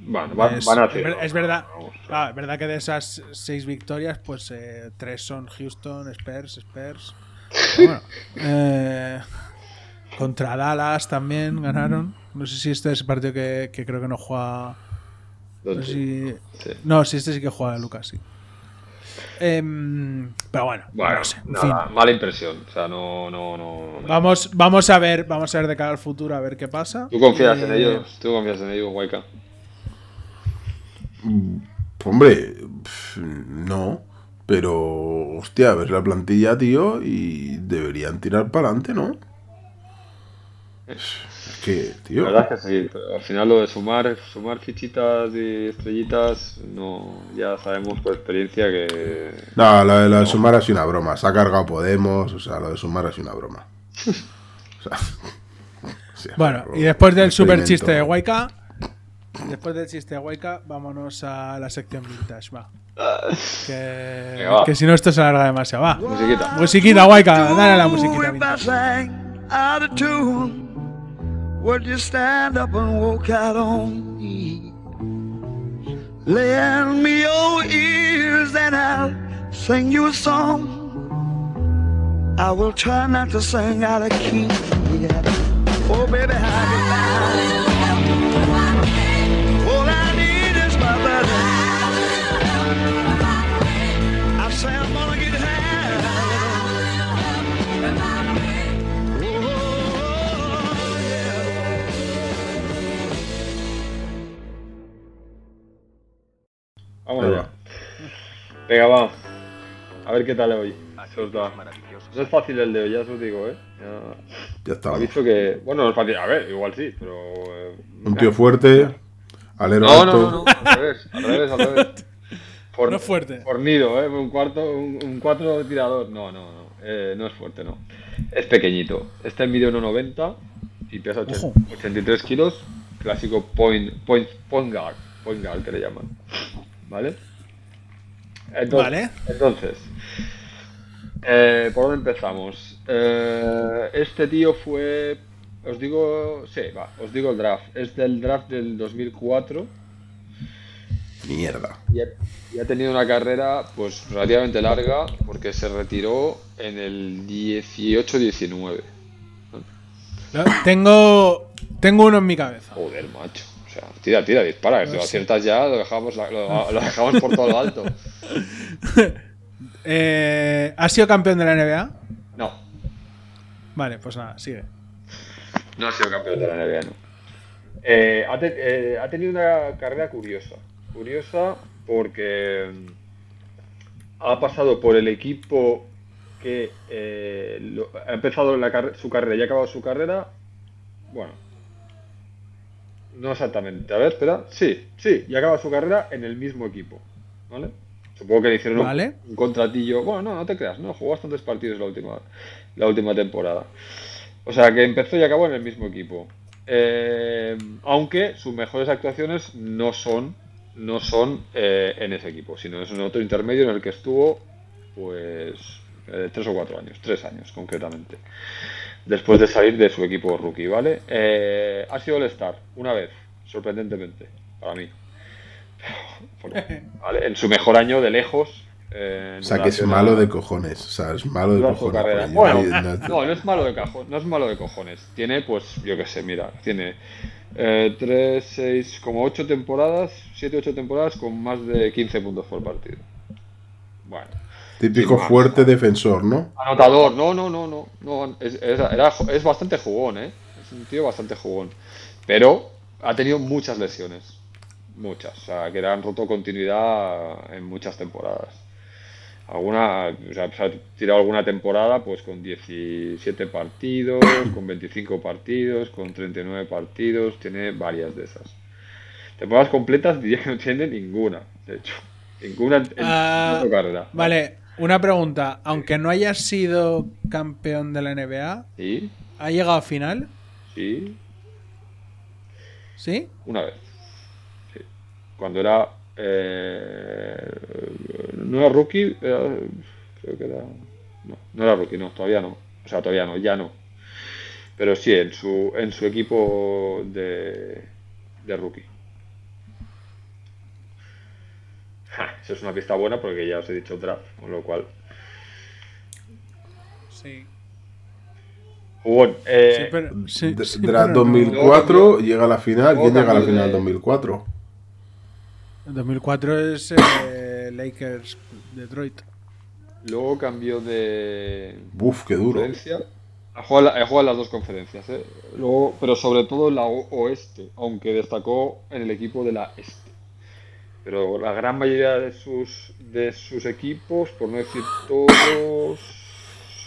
Speaker 4: Bueno, van,
Speaker 2: es,
Speaker 4: van a hacer.
Speaker 2: es verdad. Claro, es verdad que de esas 6 victorias, pues 3 son Houston, Spurs, Spurs. Bueno, eh, contra Dallas también ganaron. No sé si este es el partido que, que creo que no juega No, si-
Speaker 4: Sí.
Speaker 2: no, si este sí que juega Lucas, sí. Em, pero bueno,
Speaker 4: Bueno,
Speaker 2: no sé. En
Speaker 4: nada,
Speaker 2: fin.
Speaker 4: mala impresión. O sea, no, no, no. no.
Speaker 2: Vamos, vamos a ver, vamos a ver de cara al futuro a ver qué pasa.
Speaker 4: ¿Tú confías en
Speaker 2: Eh,
Speaker 4: ellos? ¿Tú confías en ellos, Waika?
Speaker 3: Hombre, pf, no. Pero, hostia, ves la plantilla, tío, y deberían tirar para adelante, ¿no? Es que, tío.
Speaker 4: La verdad es que sí, pero al final lo de sumar, sumar fichitas y estrellitas, no, ya sabemos por experiencia que
Speaker 3: No, lo de, lo de sumar ha sido una broma. Se ha cargado Podemos, o sea, lo de sumar ha sido una broma. O sea, o sea,
Speaker 2: Bueno, y después del super chiste de Waika, después del chiste de Waika, vámonos a la sección vintage, va. Que,
Speaker 4: Venga, va.
Speaker 2: que si no esto se alarga demasiado, va.
Speaker 4: musiquita.
Speaker 2: Musiquita, Waika, dale a la musiquita vintage.
Speaker 5: Would you stand up and walk out on me? Lend me your ears and I'll sing you a song. I will try not to sing out of key. Yeah. Oh, baby, how can
Speaker 4: Vámonos
Speaker 3: Ahí
Speaker 4: ya. Venga, va. A ver qué tal hoy. Se os da. No es fácil el de hoy, ya os lo digo, ¿eh? Ya...
Speaker 3: Ya está.
Speaker 4: Ha dicho que... Bueno, no es fácil. A ver, igual sí, pero... eh,
Speaker 3: Un tío fuerte, alero
Speaker 4: No,
Speaker 3: alto.
Speaker 4: no, no, no, al revés, al revés, al revés. For-
Speaker 2: No es fuerte.
Speaker 4: Fornido, ¿eh? Un cuarto, un, un cuatro tirador. No, no, no. Eh, no es fuerte, no. Es pequeñito. Este mide 1,90 y pesa ochen-
Speaker 2: Ojo.
Speaker 4: 83 kilos. Clásico point, point, point guard. Point guard que le llaman. ¿Vale? Entonces,
Speaker 2: Vale.
Speaker 4: Entonces, eh, ¿por dónde empezamos? Eh, este tío fue. Os digo. Sí, va, os digo el draft. Es del draft del 2004
Speaker 3: Mierda.
Speaker 4: y ha, y ha tenido una carrera pues relativamente larga porque se retiró en el 18-19.
Speaker 2: Lo- Tengo, tengo uno en mi cabeza.
Speaker 4: Joder, macho. O sea, tira, tira, dispara. Si lo aciertas ya, lo dejamos, lo, lo dejamos por todo lo alto.
Speaker 2: Eh, ¿Ha sido campeón de la NBA?
Speaker 4: No,
Speaker 2: Vale, pues nada, sigue.
Speaker 4: no ha sido campeón de la NBA, no. Eh, ha, te- eh, ha tenido una carrera curiosa. Curiosa porque mm, ha pasado por el equipo que eh, lo- ha empezado la su carrera y ha acabado su carrera. Bueno, no exactamente. A ver, espera. Sí, sí, y acaba su carrera en el mismo equipo. ¿Vale? Supongo que le hicieron un-
Speaker 2: Vale.
Speaker 4: un, contratillo. Bueno, no, no te creas, no, jugó bastantes partidos la última, la última temporada. O sea, que empezó y acabó en el mismo equipo. Eh, aunque sus mejores actuaciones no son, no son eh, en ese equipo, sino es en otro intermedio en el que estuvo, pues, eh, tres o cuatro años, tres años concretamente, después de salir de su equipo rookie, ¿vale? Eh, ha sido el star una vez, sorprendentemente, para mí. Bueno, ¿vale? En su mejor año de lejos. eh,
Speaker 3: O sea, que es malo de cojones. O sea, es malo de cojones.
Speaker 4: Bueno, no, no es malo de cajo, no es malo de cojones. Tiene, pues, yo qué sé, mira, tiene eh, 3, 6, como 8 temporadas, 7, 8 temporadas con más de 15 puntos por partido. Bueno.
Speaker 3: Típico
Speaker 4: más.
Speaker 3: fuerte defensor, ¿no?
Speaker 4: Anotador, no, no, no, no, no es, es- era- es bastante jugón, ¿eh? Es un tío bastante jugón. Pero ha tenido muchas lesiones. Muchas. O sea, que le han roto continuidad en muchas temporadas. Alguna, o sea, se ha tirado alguna temporada pues con 17 partidos, con 25 partidos, con 39 partidos, tiene varias de esas. Temporadas completas diría que no tiene ninguna, de hecho. Ninguna en, en toda su carrera.
Speaker 2: Vale, una pregunta. Aunque no hayas sido campeón de la NBA,
Speaker 4: Sí,
Speaker 2: ¿ha llegado a final?
Speaker 4: sí,
Speaker 2: ¿Sí?
Speaker 4: Una vez. Sí. Cuando era. eh, no era rookie, era- creo que era. No, no era rookie, no, todavía no. O sea, todavía no, ya no. Pero sí, en su, en su equipo de, de rookie. Ja, eso es una pista buena porque ya os he dicho draft, con lo cual.
Speaker 2: Sí.
Speaker 4: Jugón. Eh,
Speaker 2: Sí, pero, sí,
Speaker 3: D-
Speaker 2: sí,
Speaker 3: Draft
Speaker 2: pero no-
Speaker 3: 2004,
Speaker 4: no
Speaker 3: llega a la final. ¿Quién llega a la final
Speaker 4: de-
Speaker 3: 2004?
Speaker 2: En 2004 es eh, Lakers Detroit.
Speaker 4: Luego cambió de
Speaker 3: Buf, qué duro.
Speaker 4: conferencia. Ha jugado, ha jugado en las dos conferencias, ¿eh? Luego, pero sobre todo en la oeste, aunque destacó en el equipo de la este. Pero la gran mayoría de sus, de sus equipos, por no decir todos,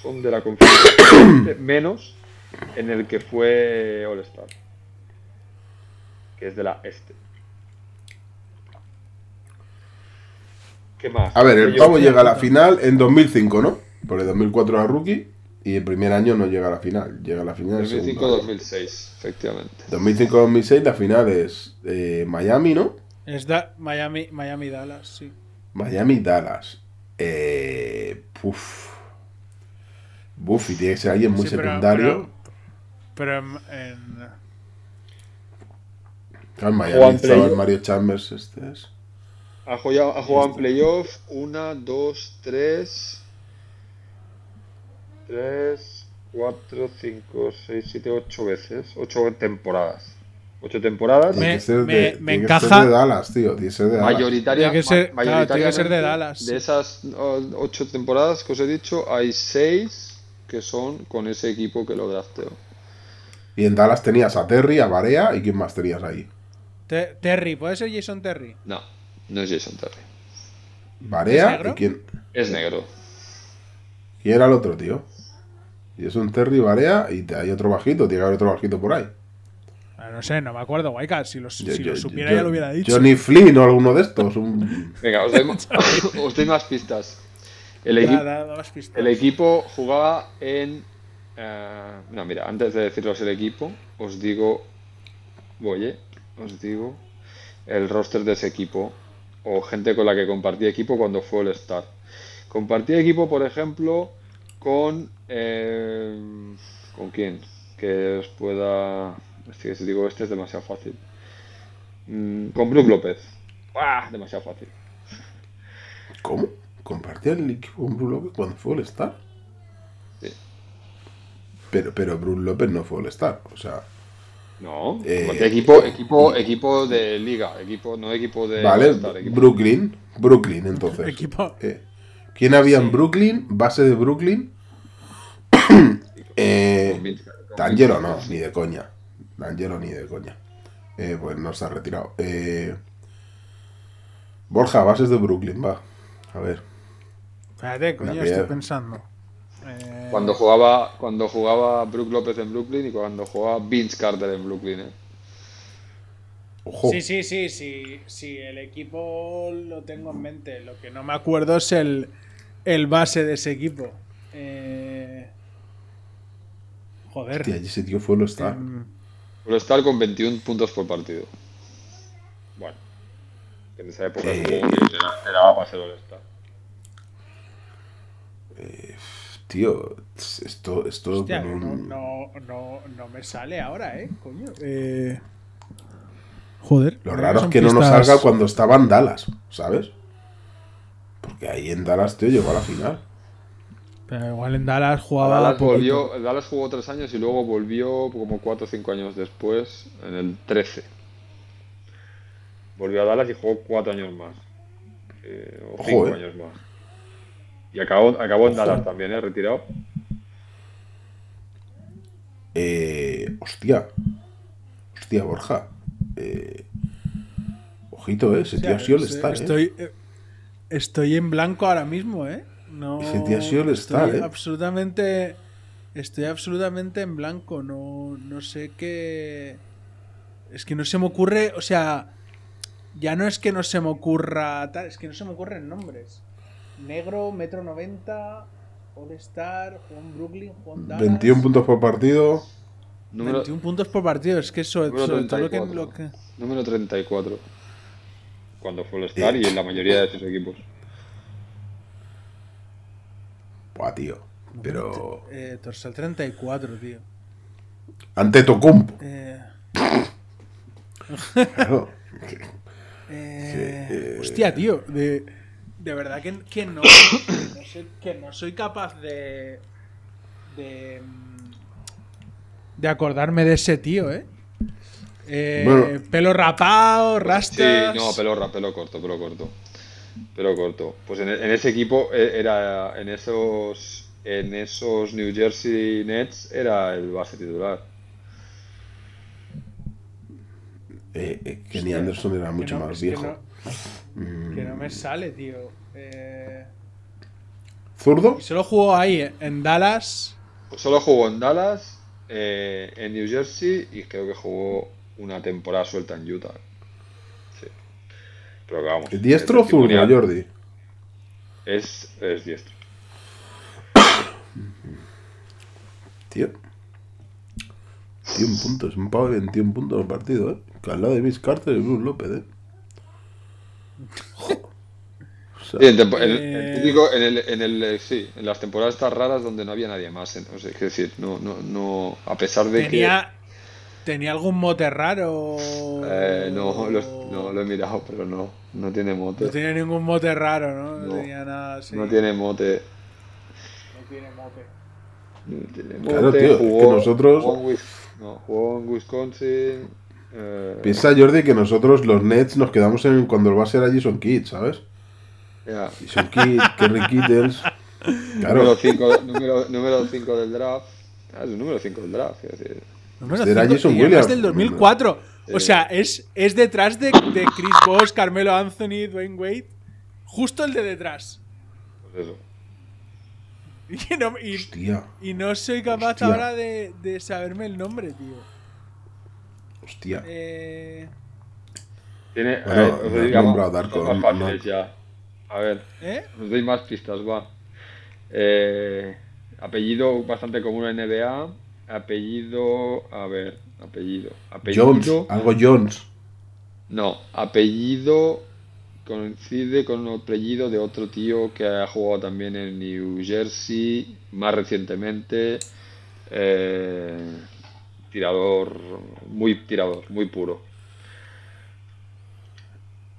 Speaker 4: son de la conferencia menos en el que fue All-Star, que es de la este. ¿Qué más?
Speaker 3: A ver, el pavo llega a la final en 2005, ¿no? Porque 2004 era rookie y el primer año no llega a la final. Llega a la final el segundo año.
Speaker 4: 2005-2006, efectivamente.
Speaker 3: 2005-2006 la final es eh, Miami, ¿no?
Speaker 2: Es da Miami, Miami Dallas, sí.
Speaker 3: Miami, Dallas. Eh, puf. Buf, y tiene que ser alguien muy
Speaker 2: Sí, pero-
Speaker 3: secundario.
Speaker 2: Pero, pero en, en-
Speaker 3: Claro, en Miami estaba el Mario Chambers, este es.
Speaker 4: Ha jugado, ha jugado en playoff una, dos, tres, tres, cuatro, cinco, seis, siete, ocho veces. Ocho temporadas. Ocho temporadas.
Speaker 3: Tiene
Speaker 2: Me-
Speaker 3: que ser
Speaker 2: me-
Speaker 3: de,
Speaker 2: me
Speaker 3: tiene que ser
Speaker 2: encaja-
Speaker 3: de Dallas, tío. Tiene que ser de Dallas.
Speaker 4: Mayoritaria,
Speaker 2: Tiene que ser-
Speaker 4: ma-
Speaker 2: claro, tiene que ser de Dallas.
Speaker 4: de esas ocho temporadas que os he dicho, hay seis que son con ese equipo que lo drafteó.
Speaker 3: Y en Dallas tenías a Terry, a Barea y ¿quién más tenías ahí?
Speaker 2: Te- Terry, ¿puede ser Jason Terry?
Speaker 4: No, no es Jason Terry.
Speaker 3: Barea
Speaker 2: negro?
Speaker 3: y quién,
Speaker 4: Es negro.
Speaker 3: quién era el otro, tío. Y es un Terry, Barea y te- hay otro bajito, tiene que haber otro bajito por ahí.
Speaker 2: No sé, no me acuerdo, Guayca. Si lo, si
Speaker 3: Yo-
Speaker 2: lo supiera
Speaker 3: yo-
Speaker 2: ya lo hubiera dicho.
Speaker 3: Johnny Flynn o alguno de estos. un-
Speaker 4: Venga, os doy, os doy más pistas. El, equi-
Speaker 2: Da- da- da más pistas.
Speaker 4: el equipo jugaba en... eh, no, mira, antes de deciros el equipo, os digo... Oye, os digo el roster de ese equipo o gente con la que compartí equipo cuando fue el Star. Compartí equipo, por ejemplo, con... eh, ¿Con quién? Que os pueda... Es que si digo este es demasiado fácil. Mm, con Brook López. ¡Ah! Demasiado fácil.
Speaker 3: ¿Cómo? ¿Compartía el equipo con Bruce López cuando fue el Star?
Speaker 4: Sí.
Speaker 3: Pero, pero Bruce López no fue el Star. O sea,
Speaker 4: No,
Speaker 3: Eh,
Speaker 4: equipo, equipo, equipo de liga, equipo, no equipo de
Speaker 3: vale,
Speaker 4: All-Star, equipo-
Speaker 3: Brooklyn. Brooklyn, entonces.
Speaker 2: Equipo.
Speaker 3: Eh, ¿Quién había en Brooklyn? Base de Brooklyn. eh,
Speaker 4: Vince
Speaker 3: no, ni de coña. D'Angelo ni de coña. Eh, pues no se ha retirado. Eh, Borja, bases de Brooklyn, va. A ver.
Speaker 2: Espérate, coño,
Speaker 3: La
Speaker 2: estoy pensando. Eh,
Speaker 4: Cuando jugaba, cuando jugaba Brook López en Brooklyn y cuando jugaba Vince Carter en Brooklyn, eh.
Speaker 3: Ojo.
Speaker 2: Sí, sí, sí, sí, sí, el equipo lo tengo en mente. Lo que no me acuerdo es el, el base de ese equipo. Eh, Joder.
Speaker 3: Hostia, ese tío fue el Star.
Speaker 2: Mm,
Speaker 4: All-Star con 21 puntos por partido. Bueno, que en esa época
Speaker 3: Eh.
Speaker 4: supongo que era, era para ser All-Star.
Speaker 3: Tío, esto, esto
Speaker 2: hostia,
Speaker 3: con
Speaker 2: no,
Speaker 3: un-
Speaker 2: no, no, no me sale ahora, ¿eh? Coño. Eh, Joder.
Speaker 3: Lo
Speaker 2: mira
Speaker 3: raro es que no nos salga cuando estaba en Dallas, ¿sabes? Porque ahí en Dallas, tío, llegó a la final.
Speaker 2: Pero igual en Dallas jugaba.
Speaker 4: Dallas, volvió, Dallas jugó tres años y luego volvió como 4 o 5 años después, en el 13. Volvió a Dallas y jugó 4 años más. Eh, o
Speaker 3: Ojo,
Speaker 4: 5
Speaker 3: eh.
Speaker 4: años más. Y acabó, acabó en
Speaker 3: Ojo.
Speaker 4: Dallas también, ¿eh? Retirado.
Speaker 3: Eh, hostia. Hostia, Borja. Eh, ojito, eh. Ese tío ha sido el
Speaker 2: Hostia,
Speaker 3: Star, eh.
Speaker 2: estoy, eh, estoy en blanco ahora mismo, ¿eh? No,
Speaker 3: el
Speaker 2: estoy
Speaker 3: Star, ¿eh?
Speaker 2: Absolutamente. Estoy absolutamente en blanco. No, no sé qué. Es que no se me ocurre. O sea. Ya no es que no se me ocurra tal, es que no se me ocurren nombres. Negro, metro 90, All Star, Juan Brooklyn, Juan Dallas.
Speaker 3: 21 puntos por partido.
Speaker 4: Número,
Speaker 2: 21 puntos por partido, es que eso,
Speaker 4: número
Speaker 2: sobre todo lo que,
Speaker 4: 34.
Speaker 2: lo que-
Speaker 4: número 34. Cuando fue el Star y en la mayoría de sus equipos.
Speaker 3: Buah, tío. Pero.
Speaker 2: Eh, Torsal 34, tío.
Speaker 3: Ante Tocumpo.
Speaker 2: Eh,
Speaker 3: Claro.
Speaker 2: eh,
Speaker 3: eh,
Speaker 2: hostia, tío. De, de verdad que, que no, que no soy, que no soy capaz de. De. De acordarme de ese tío, ¿eh? Eh,
Speaker 3: Bueno.
Speaker 2: pelo rapado,
Speaker 4: Sí,
Speaker 2: rastas.
Speaker 4: no, pelo, pelo corto, pelo corto. Pelo corto. Pues en, en ese equipo eh, era, en esos, en esos New Jersey Nets era el base titular.
Speaker 3: Eh, eh, Kenny Anderson era mucho
Speaker 2: no-
Speaker 3: más
Speaker 2: que
Speaker 3: viejo.
Speaker 2: no- Que no me sale, tío. Eh,
Speaker 3: ¿Zurdo?
Speaker 2: y solo jugó ahí, eh, en Dallas.
Speaker 4: Pues solo jugó en Dallas, eh, en New Jersey y creo que jugó una temporada suelta en Utah. Pero vamos.
Speaker 3: ¿Diestro o zurdo. Jordi?
Speaker 4: Es, es diestro.
Speaker 3: Tío. 21 puntos, un pavo de 21 puntos el partido, ¿eh? Que al lado de Vince Carter y Bruce López, ¿eh? Jo. O sea,
Speaker 4: Sí, en, tempo- en el,
Speaker 2: Eh.
Speaker 4: el típico- en el, en el, eh, sí, en las temporadas estas raras donde no había nadie más. en- o sea, es decir, no, no, no, a pesar de
Speaker 2: Tenía, ¿Tenía algún mote raro?
Speaker 4: eh, no, lo, no lo he mirado, pero no, no tiene mote.
Speaker 2: No tenía ningún mote raro, ¿no? No,
Speaker 4: No.
Speaker 2: tenía nada así.
Speaker 4: No tiene mote.
Speaker 2: no tiene mote.
Speaker 4: no tiene
Speaker 3: Claro,
Speaker 4: mote,
Speaker 3: tío, es que
Speaker 4: jugó-
Speaker 3: nosotros-
Speaker 4: jugó en, no, jugó en Wisconsin. eh,
Speaker 3: Piensa, Jordi, que nosotros los Nets nos quedamos en cuando el base era Jason Kidd, ¿sabes? Jason Kidd, Kerry Kittles.
Speaker 4: Número
Speaker 3: Claro,
Speaker 4: 5 número, número cinco del draft. Ah, es el número 5 del draft. es decir,
Speaker 3: Este era
Speaker 2: cinco,
Speaker 3: Jason Williams.
Speaker 2: del 2004. O
Speaker 4: Eh.
Speaker 2: sea, es, es detrás de, de Chris Bosh, Carmelo Anthony, Dwayne Wade. Justo el de detrás.
Speaker 4: pues eso.
Speaker 2: Y no, y-
Speaker 3: hostia,
Speaker 2: y no soy capaz
Speaker 3: Hostia.
Speaker 2: ahora de, de saberme el nombre, tío.
Speaker 3: hostia.
Speaker 2: Eh,
Speaker 4: Tiene,
Speaker 3: Bueno,
Speaker 4: a ver, os
Speaker 3: me
Speaker 4: doy
Speaker 3: nombrado Darko,
Speaker 4: más
Speaker 3: no-
Speaker 4: fáciles ya. A ver,
Speaker 2: ¿Eh?
Speaker 4: os doy más pistas, va. Eh, apellido bastante común en NBA. Apellido, a ver, apellido. Apellido.
Speaker 3: Jones, algo Jones.
Speaker 4: No, apellido coincide con un apellido de otro tío que ha jugado también en New Jersey más recientemente. eh, tirador, muy tirador, muy puro.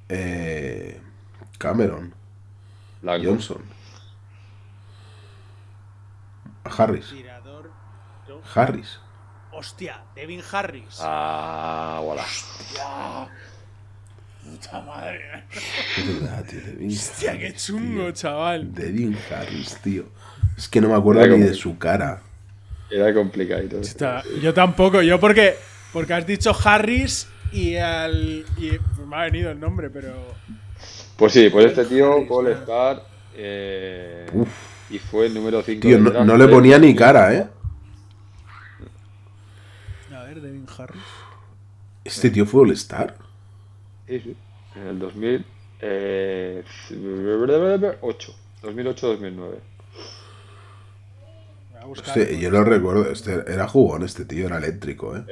Speaker 3: Eh, Cameron. Johnson. Harris, Harris.
Speaker 2: Hostia, Devin Harris.
Speaker 4: Ah, voilà.
Speaker 2: Puta madre.
Speaker 3: Es verdad, tío. Devin
Speaker 2: Hostia, qué
Speaker 3: Harris,
Speaker 2: chungo,
Speaker 3: tío.
Speaker 2: chaval.
Speaker 3: Devin Harris, tío. Es que no me acuerdo
Speaker 4: Era
Speaker 3: ni
Speaker 4: como-
Speaker 3: de su cara.
Speaker 4: Era complicadito.
Speaker 2: Está- yo tampoco, yo porque porque has dicho Harris y al y me ha venido el nombre, pero
Speaker 4: Pues sí, pues este tío
Speaker 2: claro.
Speaker 4: All-Star eh, y fue el número 5
Speaker 3: Tío, no, no le ponía ni cara, ¿eh?
Speaker 2: a Harris.
Speaker 3: Este tío fue All-Star.
Speaker 4: Sí, sí. En el 2000, eh, 8. 2008-2009.
Speaker 2: Voy a buscar.
Speaker 3: Este, yo lo recuerdo. Este era jugón, este tío era eléctrico, ¿eh?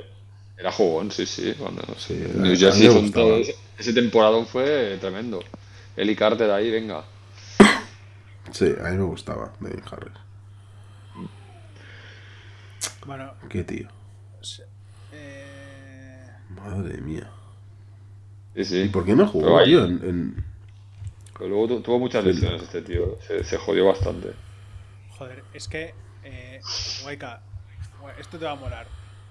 Speaker 4: Era jugón, sí, sí. Cuando, sí. New Jersey son
Speaker 3: gustaba.
Speaker 4: todos- ese temporadón fue tremendo. Eli Carter ahí, venga.
Speaker 3: Sí, a mí me gustaba Devin Harris.
Speaker 2: Bueno,
Speaker 3: Qué tío.
Speaker 2: Eh,
Speaker 3: Madre mía.
Speaker 4: Sí,
Speaker 3: ¿Y
Speaker 4: sí.
Speaker 3: por qué no jugó,
Speaker 4: ahí-
Speaker 3: tío? En, en-
Speaker 4: Pero luego tu- tuvo muchas lesiones este tío. Se, se jodió bastante.
Speaker 2: joder, es que eh, Waika, esto te va a molar.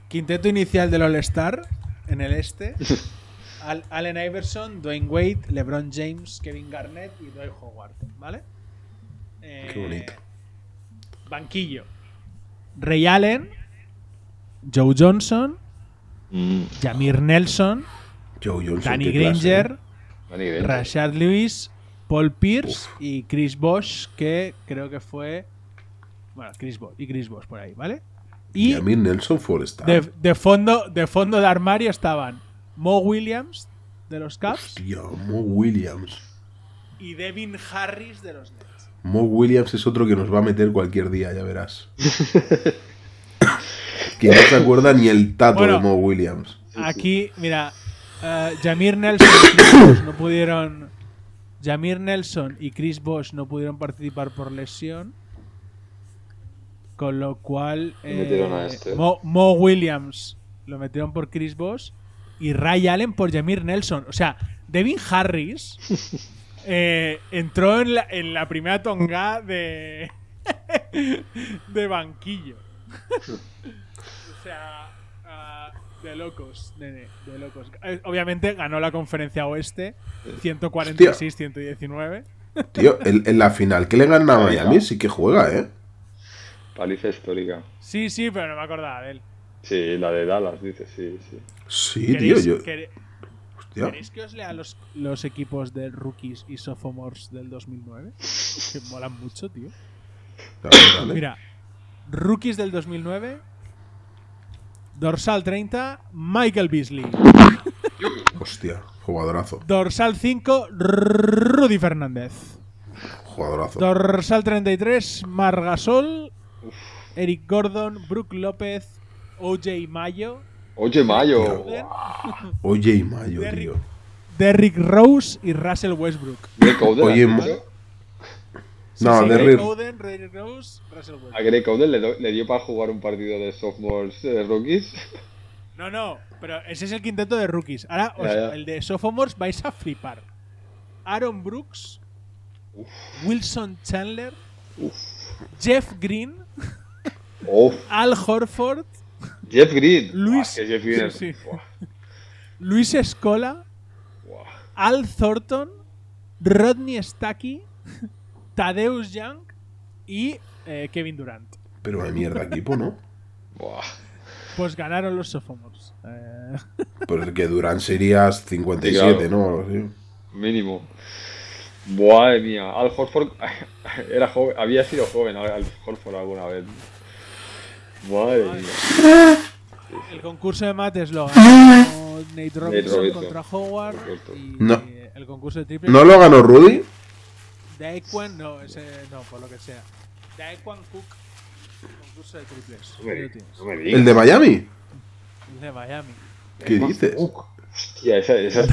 Speaker 2: Quinteto inicial del All-Star en el este. Al- Allen Iverson, Dwayne Wade, LeBron James, Kevin Garnett y Dwight Howard, ¿vale? Eh,
Speaker 3: Qué bonito.
Speaker 2: Banquillo. Ray Allen, Joe Johnson,
Speaker 4: Mm.
Speaker 2: Jamir Nelson,
Speaker 3: Joe Johnson.
Speaker 2: Danny
Speaker 3: qué clase,
Speaker 2: Granger,
Speaker 3: ¿eh?
Speaker 4: Danny Green.
Speaker 2: Rashad Lewis, Paul Pierce y Chris Bosh, que creo que fue. Bueno, Chris Bosh y Chris Bosh por ahí, ¿vale? Y
Speaker 3: mí Nelson fue All-Star.
Speaker 2: de, de fondo, de fondo de armario estaban Mo Williams de los Caps
Speaker 3: Hostia, Mo Williams.
Speaker 2: y Devin Harris de los Nets.
Speaker 3: Mo Williams es otro que nos va a meter cualquier día, ya verás. que no se acuerda ni el tato
Speaker 2: Bueno.
Speaker 3: de Mo Williams.
Speaker 2: Aquí, mira, eh, Jamir Nelson y Chris Bosh no pudieron. Jamir Nelson y Chris Bosh no pudieron participar por lesión. Con lo cual.
Speaker 4: Y metieron a
Speaker 2: eh,
Speaker 4: este.
Speaker 2: Mo, Mo Williams lo metieron por Chris Bosh. Y Ray Allen por Jamir Nelson. O sea, Devin Harris eh, entró en la, en la primera tonga de. de banquillo. O sea. ah, De locos, nene, de locos. Eh, Obviamente ganó la conferencia oeste 146-119.
Speaker 3: Tío, en, en la final que le gana a Miami sí que juega, ¿eh?
Speaker 4: Paliza histórica.
Speaker 2: Sí, sí, pero no me acordaba de él.
Speaker 4: Sí, la de Dallas, dice, sí, sí.
Speaker 3: Sí, tío,
Speaker 2: ¿Queréis,
Speaker 3: yo.
Speaker 2: queréis que os lea los, los equipos de rookies y sophomores del 2009? Que molan mucho, tío.
Speaker 3: Dale, dale.
Speaker 2: Mira, rookies del 2009. Dorsal 30, Michael Beasley.
Speaker 3: Hostia, jugadorazo.
Speaker 2: Dorsal 5, Rudy Fernández.
Speaker 3: Jugadorazo.
Speaker 2: Dorsal 33, Margasol, Eric Gordon, Brook López, OJ Mayo,
Speaker 4: Oye, Mayo.
Speaker 3: Y Mayo,
Speaker 2: Derrick.
Speaker 3: tío.
Speaker 2: Derrick Rose y Russell Westbrook.
Speaker 4: Greg Oden.
Speaker 3: No,
Speaker 2: sí, Oden, Rose, Russell
Speaker 4: A. Greg Oden le, dio para jugar un partido de sophomores eh, rookies.
Speaker 2: No, no, pero ese es el quinteto de rookies. Ahora, os-
Speaker 4: Ya, ya.
Speaker 2: el de sophomores vais a flipar. Aaron Brooks, Wilson Chandler, Jeff Green,
Speaker 4: Uf,
Speaker 2: Al Horford,
Speaker 4: Jeff Green.
Speaker 2: Luis-
Speaker 4: Buah, que Jeff Green
Speaker 2: sí,
Speaker 4: es-
Speaker 2: sí.
Speaker 4: buah,
Speaker 2: Luis Escola. Al Thornton, Rodney Stacky, Tadeusz Young y eh, Kevin Durant.
Speaker 3: Pero de mierda equipo, ¿no?
Speaker 4: Buah.
Speaker 2: Pues ganaron los sophomores. Eh,
Speaker 3: Pues que Durán serías 57,
Speaker 4: Sí, claro.
Speaker 3: ¿no? Así.
Speaker 4: Mínimo. Madre mía, Al Horford era joven, había sido joven Al Horford alguna vez. Madre mía.
Speaker 2: el concurso de mates lo ganó Nate Robinson,
Speaker 4: Robinson.
Speaker 2: contra Howard. Y
Speaker 3: No.
Speaker 2: el concurso de triple.
Speaker 3: ¿No lo ganó Rudy?
Speaker 2: Daequan, no, ese no, por lo que sea. Daequan Cook, concurso de triples.
Speaker 4: No me, no me.
Speaker 3: ¿El de Miami?
Speaker 2: El de Miami.
Speaker 3: ¿Qué dices?
Speaker 4: Hostia, esa, esa,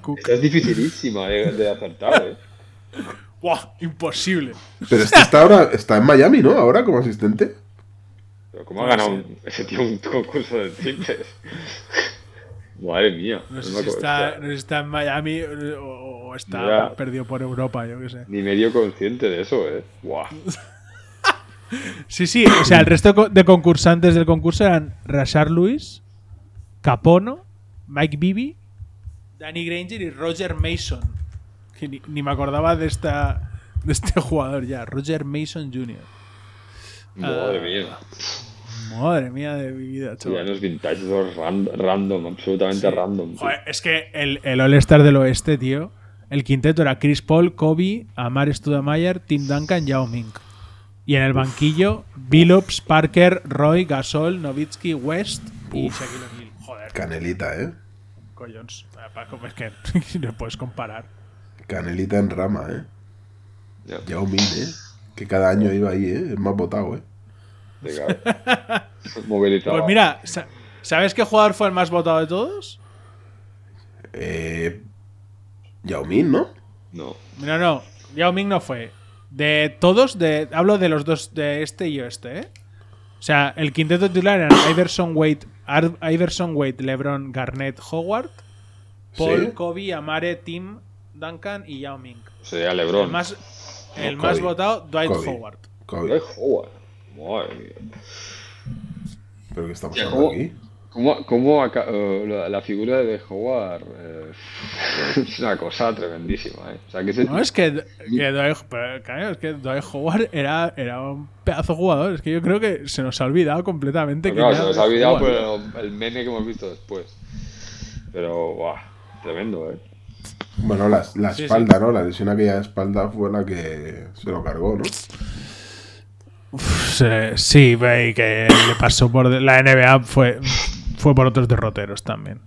Speaker 2: Cook.
Speaker 4: esa es dificilísima de, de acertar, eh.
Speaker 2: ¡Buah! Imposible.
Speaker 3: Pero este está ahora, está en Miami, ¿no? Ahora como asistente.
Speaker 4: Pero ¿cómo ha ganado un- ese tío un concurso de triples? Madre mía.
Speaker 2: No sé si está, no está en Miami o, o está perdido por Europa, yo qué sé.
Speaker 4: Ni medio consciente de eso, eh. Buah.
Speaker 2: Sí, sí, o sea, el resto de concursantes del concurso eran Rashard Lewis, Capono, Mike Bibby, Danny Granger y Roger Mason. Que ni, ni me acordaba de esta de este jugador ya, Roger Mason Jr.
Speaker 4: Madre
Speaker 2: Ah,
Speaker 4: mía.
Speaker 2: Madre mía de mi vida, chaval.
Speaker 4: no es vintage, ran- random, absolutamente random. tío.
Speaker 2: Joder, es que el, el All-Star del Oeste, tío, el quinteto era Chris Paul, Kobe, Amar Studamayer, Tim Duncan, Yao Ming. Y en el banquillo, Billups, Parker, Roy, Gasol, Novitsky, West y Shaquille O'Neal. Joder,
Speaker 3: Canelita, ¿eh?
Speaker 2: collons. Paco, Es que no puedes comparar.
Speaker 3: Canelita en rama, ¿eh?
Speaker 4: Ya,
Speaker 3: Yao Ming, ¿eh? Que cada año iba ahí, ¿eh? Es más votado, ¿eh?
Speaker 4: Venga. Movilizado.
Speaker 2: Pues mira, sa- ¿sabes qué jugador fue el más votado de todos?
Speaker 3: Eh... Yao Ming, ¿no?
Speaker 4: No.
Speaker 2: No, no, Yao Ming no fue. De todos, de, hablo de los dos, de este y este, ¿eh? O sea, el quinteto titular eran Iverson Wade, Ar- Iverson Wade, LeBron, Garnett, Howard, Paul,
Speaker 3: Sí.
Speaker 2: Kobe, Amare, Tim, Duncan y Yao Ming.
Speaker 4: Sería LeBron.
Speaker 2: El más, el
Speaker 3: No,
Speaker 2: más
Speaker 3: Kobe.
Speaker 2: votado, Dwight
Speaker 3: Kobe.
Speaker 2: Howard.
Speaker 3: Kobe.
Speaker 4: Howard. Madre mía.
Speaker 3: ¿Pero qué hablando
Speaker 4: ¿cómo?
Speaker 3: aquí?
Speaker 4: ¿Cómo, eh, la, la figura de Howard eh, es una cosa tremendísima, ¿eh? O sea, que ese-
Speaker 2: No, es que, que Dwight, pero, claro, es que Dwight Howard era, era un pedazo de jugador. Es que yo creo que se nos ha olvidado completamente
Speaker 4: Pero
Speaker 2: que
Speaker 4: claro, se nos ha olvidado
Speaker 2: Howard.
Speaker 4: por el, el meme que hemos visto después. Pero, guau, tremendo, ¿eh?
Speaker 3: Bueno, la, la
Speaker 2: Sí,
Speaker 3: espalda, ¿no? La lesión aquella de espalda fue la que se lo cargó, ¿no?
Speaker 2: Sí, Sí, ve, y que le pasó por la NBA fue, fue por otros derroteros también.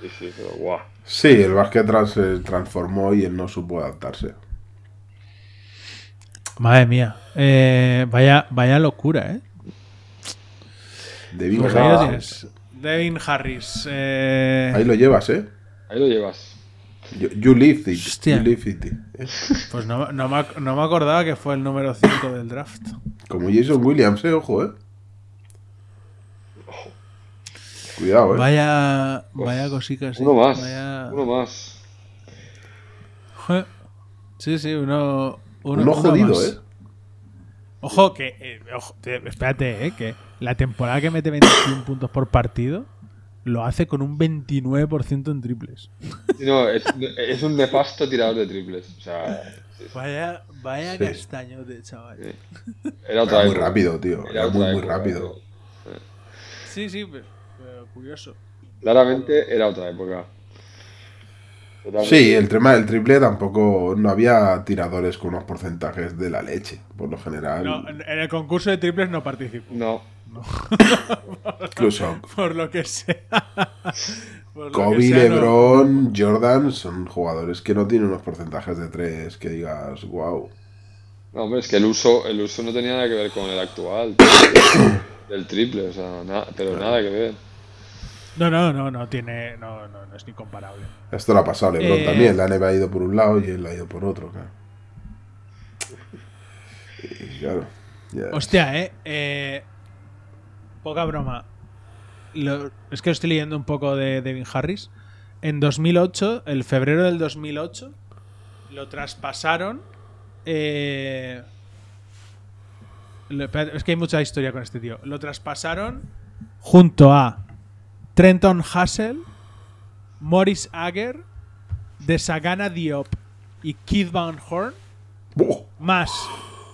Speaker 4: Sí, sí, pero guau.
Speaker 3: Sí, el básquet trans- se transformó y él no supo adaptarse.
Speaker 2: Madre mía. Eh, vaya, vaya locura, ¿eh?
Speaker 3: Devin
Speaker 2: Pues tienes. Devin Harris. eh,
Speaker 3: Ahí lo llevas, ¿eh?
Speaker 4: Ahí lo llevas.
Speaker 3: You, you live it.
Speaker 2: Hostia.
Speaker 3: You live it.
Speaker 2: pues no, no me, ac- no me acordaba que fue el número 5 del draft.
Speaker 3: Como Jason Williams, ¿eh? Ojo, ¿eh? Cuidado, ¿eh?
Speaker 2: Vaya, vaya cosica, sí.
Speaker 4: Uno más.
Speaker 2: Vaya-
Speaker 4: Uno más.
Speaker 2: Sí, sí, uno. Uno,
Speaker 3: Uno jodido,
Speaker 2: más.
Speaker 3: ¿eh?
Speaker 2: Ojo, que. eh, ojo, te- espérate, ¿eh? Que la temporada que mete 21 puntos por partido lo hace con un 29% en triples.
Speaker 4: No, es, es un nefasto tirador de triples. O sea.
Speaker 2: Vaya, vaya
Speaker 3: Sí.
Speaker 2: castañote, chaval.
Speaker 4: era otra
Speaker 3: Era muy rápido, tío. Era muy, muy rápido.
Speaker 4: pero
Speaker 2: Sí, sí, pero, pero curioso.
Speaker 4: Claramente era otra época.
Speaker 3: Sí, el tema del triple tampoco. No había tiradores con unos porcentajes de la leche, por lo general.
Speaker 2: No, en el concurso de triples no participo.
Speaker 4: No,
Speaker 3: Incluso
Speaker 2: Por lo que sea. Por lo que
Speaker 3: Kobe,
Speaker 2: sea, no.
Speaker 3: LeBron, Jordan son jugadores que no tienen unos porcentajes de tres que digas, wow.
Speaker 4: no, hombre, es que el uso, el uso no tenía nada que ver con el actual del triple, o sea, nada, pero nada que ver.
Speaker 2: No, no, no, no tiene. No, no, no es ni comparable.
Speaker 3: Esto lo ha pasado a LeBron
Speaker 2: Eh.
Speaker 3: también. La NBA ha ido por un lado y él ha ido por otro, claro. Y claro.
Speaker 2: Hostia, eh. eh, poca broma. Lo- es que estoy leyendo un poco de Devin Harris. En 2008, el febrero del 2008, lo traspasaron. eh, es que hay mucha historia con este tío. Lo traspasaron junto a Trenton Hassel, Morris Ager, Desagana Diop y Keith Van Horn más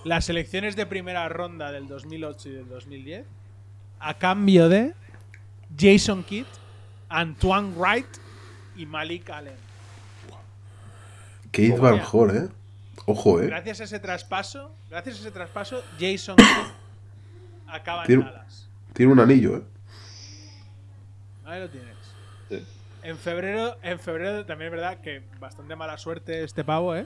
Speaker 2: las selecciones de primera ronda del 2008 y del 2010 a cambio de Jason Kidd, Antoine Wright y Malik Allen.
Speaker 3: Keith Van Horn, eh. Ojo, eh.
Speaker 2: Gracias a ese traspaso, gracias a ese traspaso, Jason Kidd acaba en.
Speaker 3: Tiene un anillo, eh.
Speaker 2: Ahí lo tienes.
Speaker 4: Sí.
Speaker 2: En febrero, en febrero también es verdad que bastante mala suerte este pavo, ¿eh?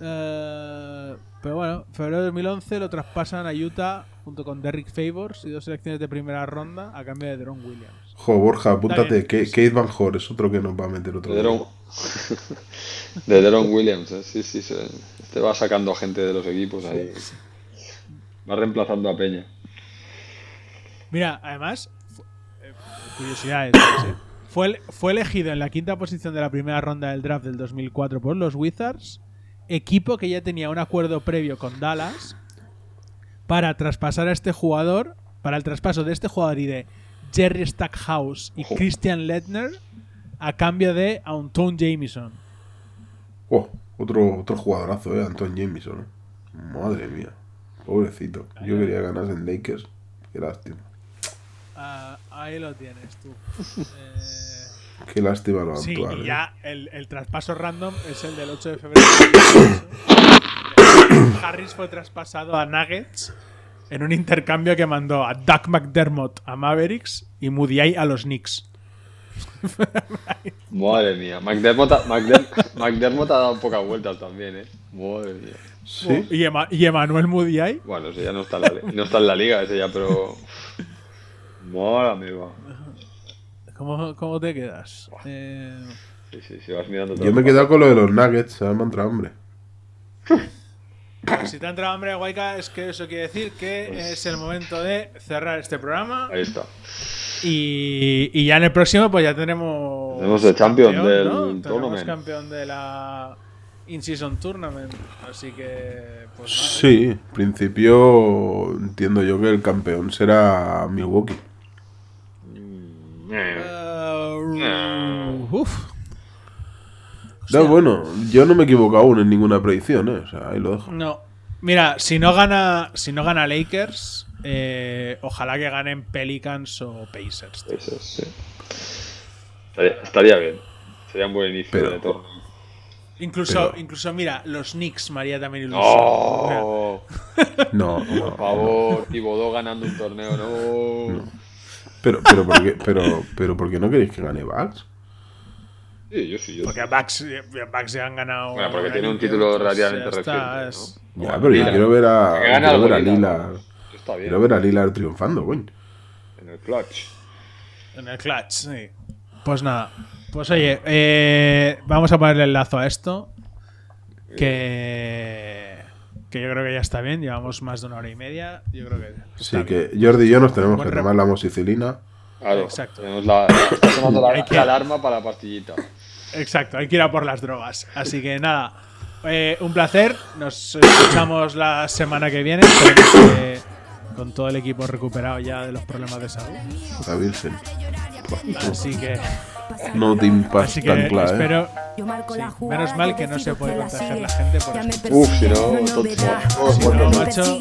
Speaker 2: Eh, pero bueno, febrero de 2011 lo traspasan a Utah junto con Derrick Favors y dos selecciones de primera ronda a cambio de Deron Williams.
Speaker 3: Jo, Borja, apúntate. Keith Van Horn es otro que nos va a meter otro.
Speaker 4: De Deron, de Deron Williams, eh, sí, sí, sí. Este va sacando gente de los equipos ahí. Va reemplazando a Peña.
Speaker 2: Mira, además, curiosidades, fue, fue elegido en la quinta posición de la primera ronda del draft del 2004 por los Wizards, equipo que ya tenía un acuerdo previo con Dallas para traspasar a este jugador, para el traspaso de este jugador y de Jerry Stackhouse y. Christian Ledner a cambio de Anton Jameson.
Speaker 3: Oh, otro, otro jugadorazo, eh. Anton Jameson. eh. Madre mía. Pobrecito. Yo quería ganar en Lakers. Qué lástima.
Speaker 2: Ah, ahí lo tienes tú. Eh,
Speaker 3: Qué lástima lo
Speaker 2: Sí,
Speaker 3: actual.
Speaker 2: y
Speaker 3: eh.
Speaker 2: ya el, el traspaso random es el del 8 de febrero. de 2018. Harris fue traspasado a Nuggets en un intercambio que mandó a Doug McDermott a Mavericks y Mudiay a los Knicks.
Speaker 4: Madre mía. McDermott, ha- McDer- McDermott ha dado pocas vueltas también, eh. Madre mía.
Speaker 3: Sí.
Speaker 2: Y, Ema- y Emanuel Mudiay.
Speaker 4: Bueno, ese ya no está en la, no está en la liga, ese ya, pero. Madre mía.
Speaker 2: ¿Cómo, cómo te quedas? Eh,
Speaker 4: Sí, sí, sí, vas mirando todo.
Speaker 3: Yo me he quedado con lo de los Nuggets. Se me ha entrado hambre.
Speaker 2: pues si te ha entrado hambre, Guayca, es que eso quiere decir que es el momento de cerrar este programa.
Speaker 4: Ahí está.
Speaker 2: Y, y ya en el próximo, pues ya tenemos.
Speaker 4: Tenemos el champion del
Speaker 2: Tenemos
Speaker 4: tournament.
Speaker 2: campeón de la In-Season Tournament. Así que, pues.
Speaker 3: Sí, en principio entiendo yo que el campeón será Milwaukee.
Speaker 2: Eh, uf.
Speaker 3: No, bueno, yo no me equivoco aún en ninguna predicción, ¿eh? O sea, ahí lo dejo.
Speaker 2: No. Mira, si no gana, si no gana Lakers, eh, ojalá que ganen Pelicans o Pacers.
Speaker 4: sí. Estaría, estaría bien. Sería un buen inicio
Speaker 3: Pero-
Speaker 4: de todo.
Speaker 2: Incluso,
Speaker 3: Pero-
Speaker 2: incluso, mira, los Knicks María también ilusión. O sea,
Speaker 4: ¡No!
Speaker 3: No,
Speaker 4: Por
Speaker 3: no.
Speaker 4: favor, Tibodó ganando un torneo, no.
Speaker 3: Pero, pero, ¿por qué, pero, pero, ¿por qué no queréis que gane Bucks?
Speaker 4: Sí, yo sí, yo
Speaker 2: Porque
Speaker 4: sí.
Speaker 2: a Bucks, a Bucks ya han ganado.
Speaker 4: Bueno, porque tiene un título relativamente reciente.
Speaker 3: Ya, pero yo quiero ver a, quiero ver a
Speaker 4: bien.
Speaker 3: Quiero ver a Lillard triunfando, coño.
Speaker 4: En el clutch.
Speaker 2: En el clutch, sí. Pues nada. Pues oye, eh, vamos a ponerle el lazo a esto. Que. Que yo creo que ya está bien. Llevamos más de una hora y media. Yo creo que.
Speaker 3: Así
Speaker 2: está
Speaker 3: que
Speaker 2: bien.
Speaker 3: Jordi y yo nos tenemos
Speaker 2: Buen
Speaker 3: que tomar la mosicilina.
Speaker 4: Claro.
Speaker 2: Exacto.
Speaker 4: Tenemos la, está sonando la,
Speaker 2: que-
Speaker 4: la alarma para la pastillita.
Speaker 2: Exacto, hay que ir a por las drogas. Así que nada. eh, un placer. Nos escuchamos la semana que viene. Esperemos que con todo el equipo recuperado ya de los problemas de salud.
Speaker 3: La Virgen.
Speaker 2: Así que,
Speaker 3: No te
Speaker 2: así
Speaker 3: impacta
Speaker 2: que
Speaker 3: tan claro,
Speaker 2: espero.
Speaker 1: Yo marco
Speaker 2: sí, menos mal que no se puede contagiar la gente por escuchar.
Speaker 4: Uf, si no, oh,
Speaker 1: Si
Speaker 4: bueno,
Speaker 1: no
Speaker 2: macho,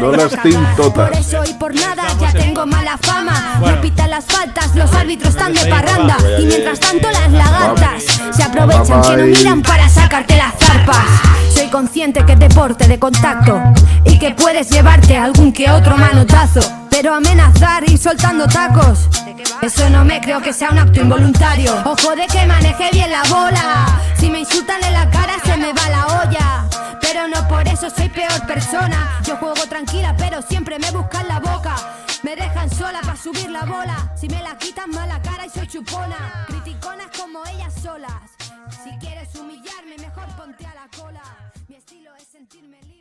Speaker 3: no las team totas.
Speaker 1: Por eso y por nada ya
Speaker 2: en-
Speaker 1: tengo mala fama.
Speaker 2: Bueno.
Speaker 1: No pitan las faltas, los árbitros están de parranda. Y mientras tanto las lagartas se aprovechan que no miran para sacarte las zarpas. Soy consciente que es deporte de contacto y que puedes llevarte algún que otro manotazo. Pero amenazar y soltando tacos, eso no me creo que sea un acto involuntario. Ojo de que maneje bien la bola. Si me insultan en la cara se me va la olla. Pero no por eso soy peor persona. Yo juego tranquila, pero siempre me buscan la boca. Me dejan sola para subir la bola. Si me la quitan mala cara y soy chupona. Criticonas como ellas solas. Si quieres humillarme, mejor ponte a la cola. Mi estilo es sentirme libre.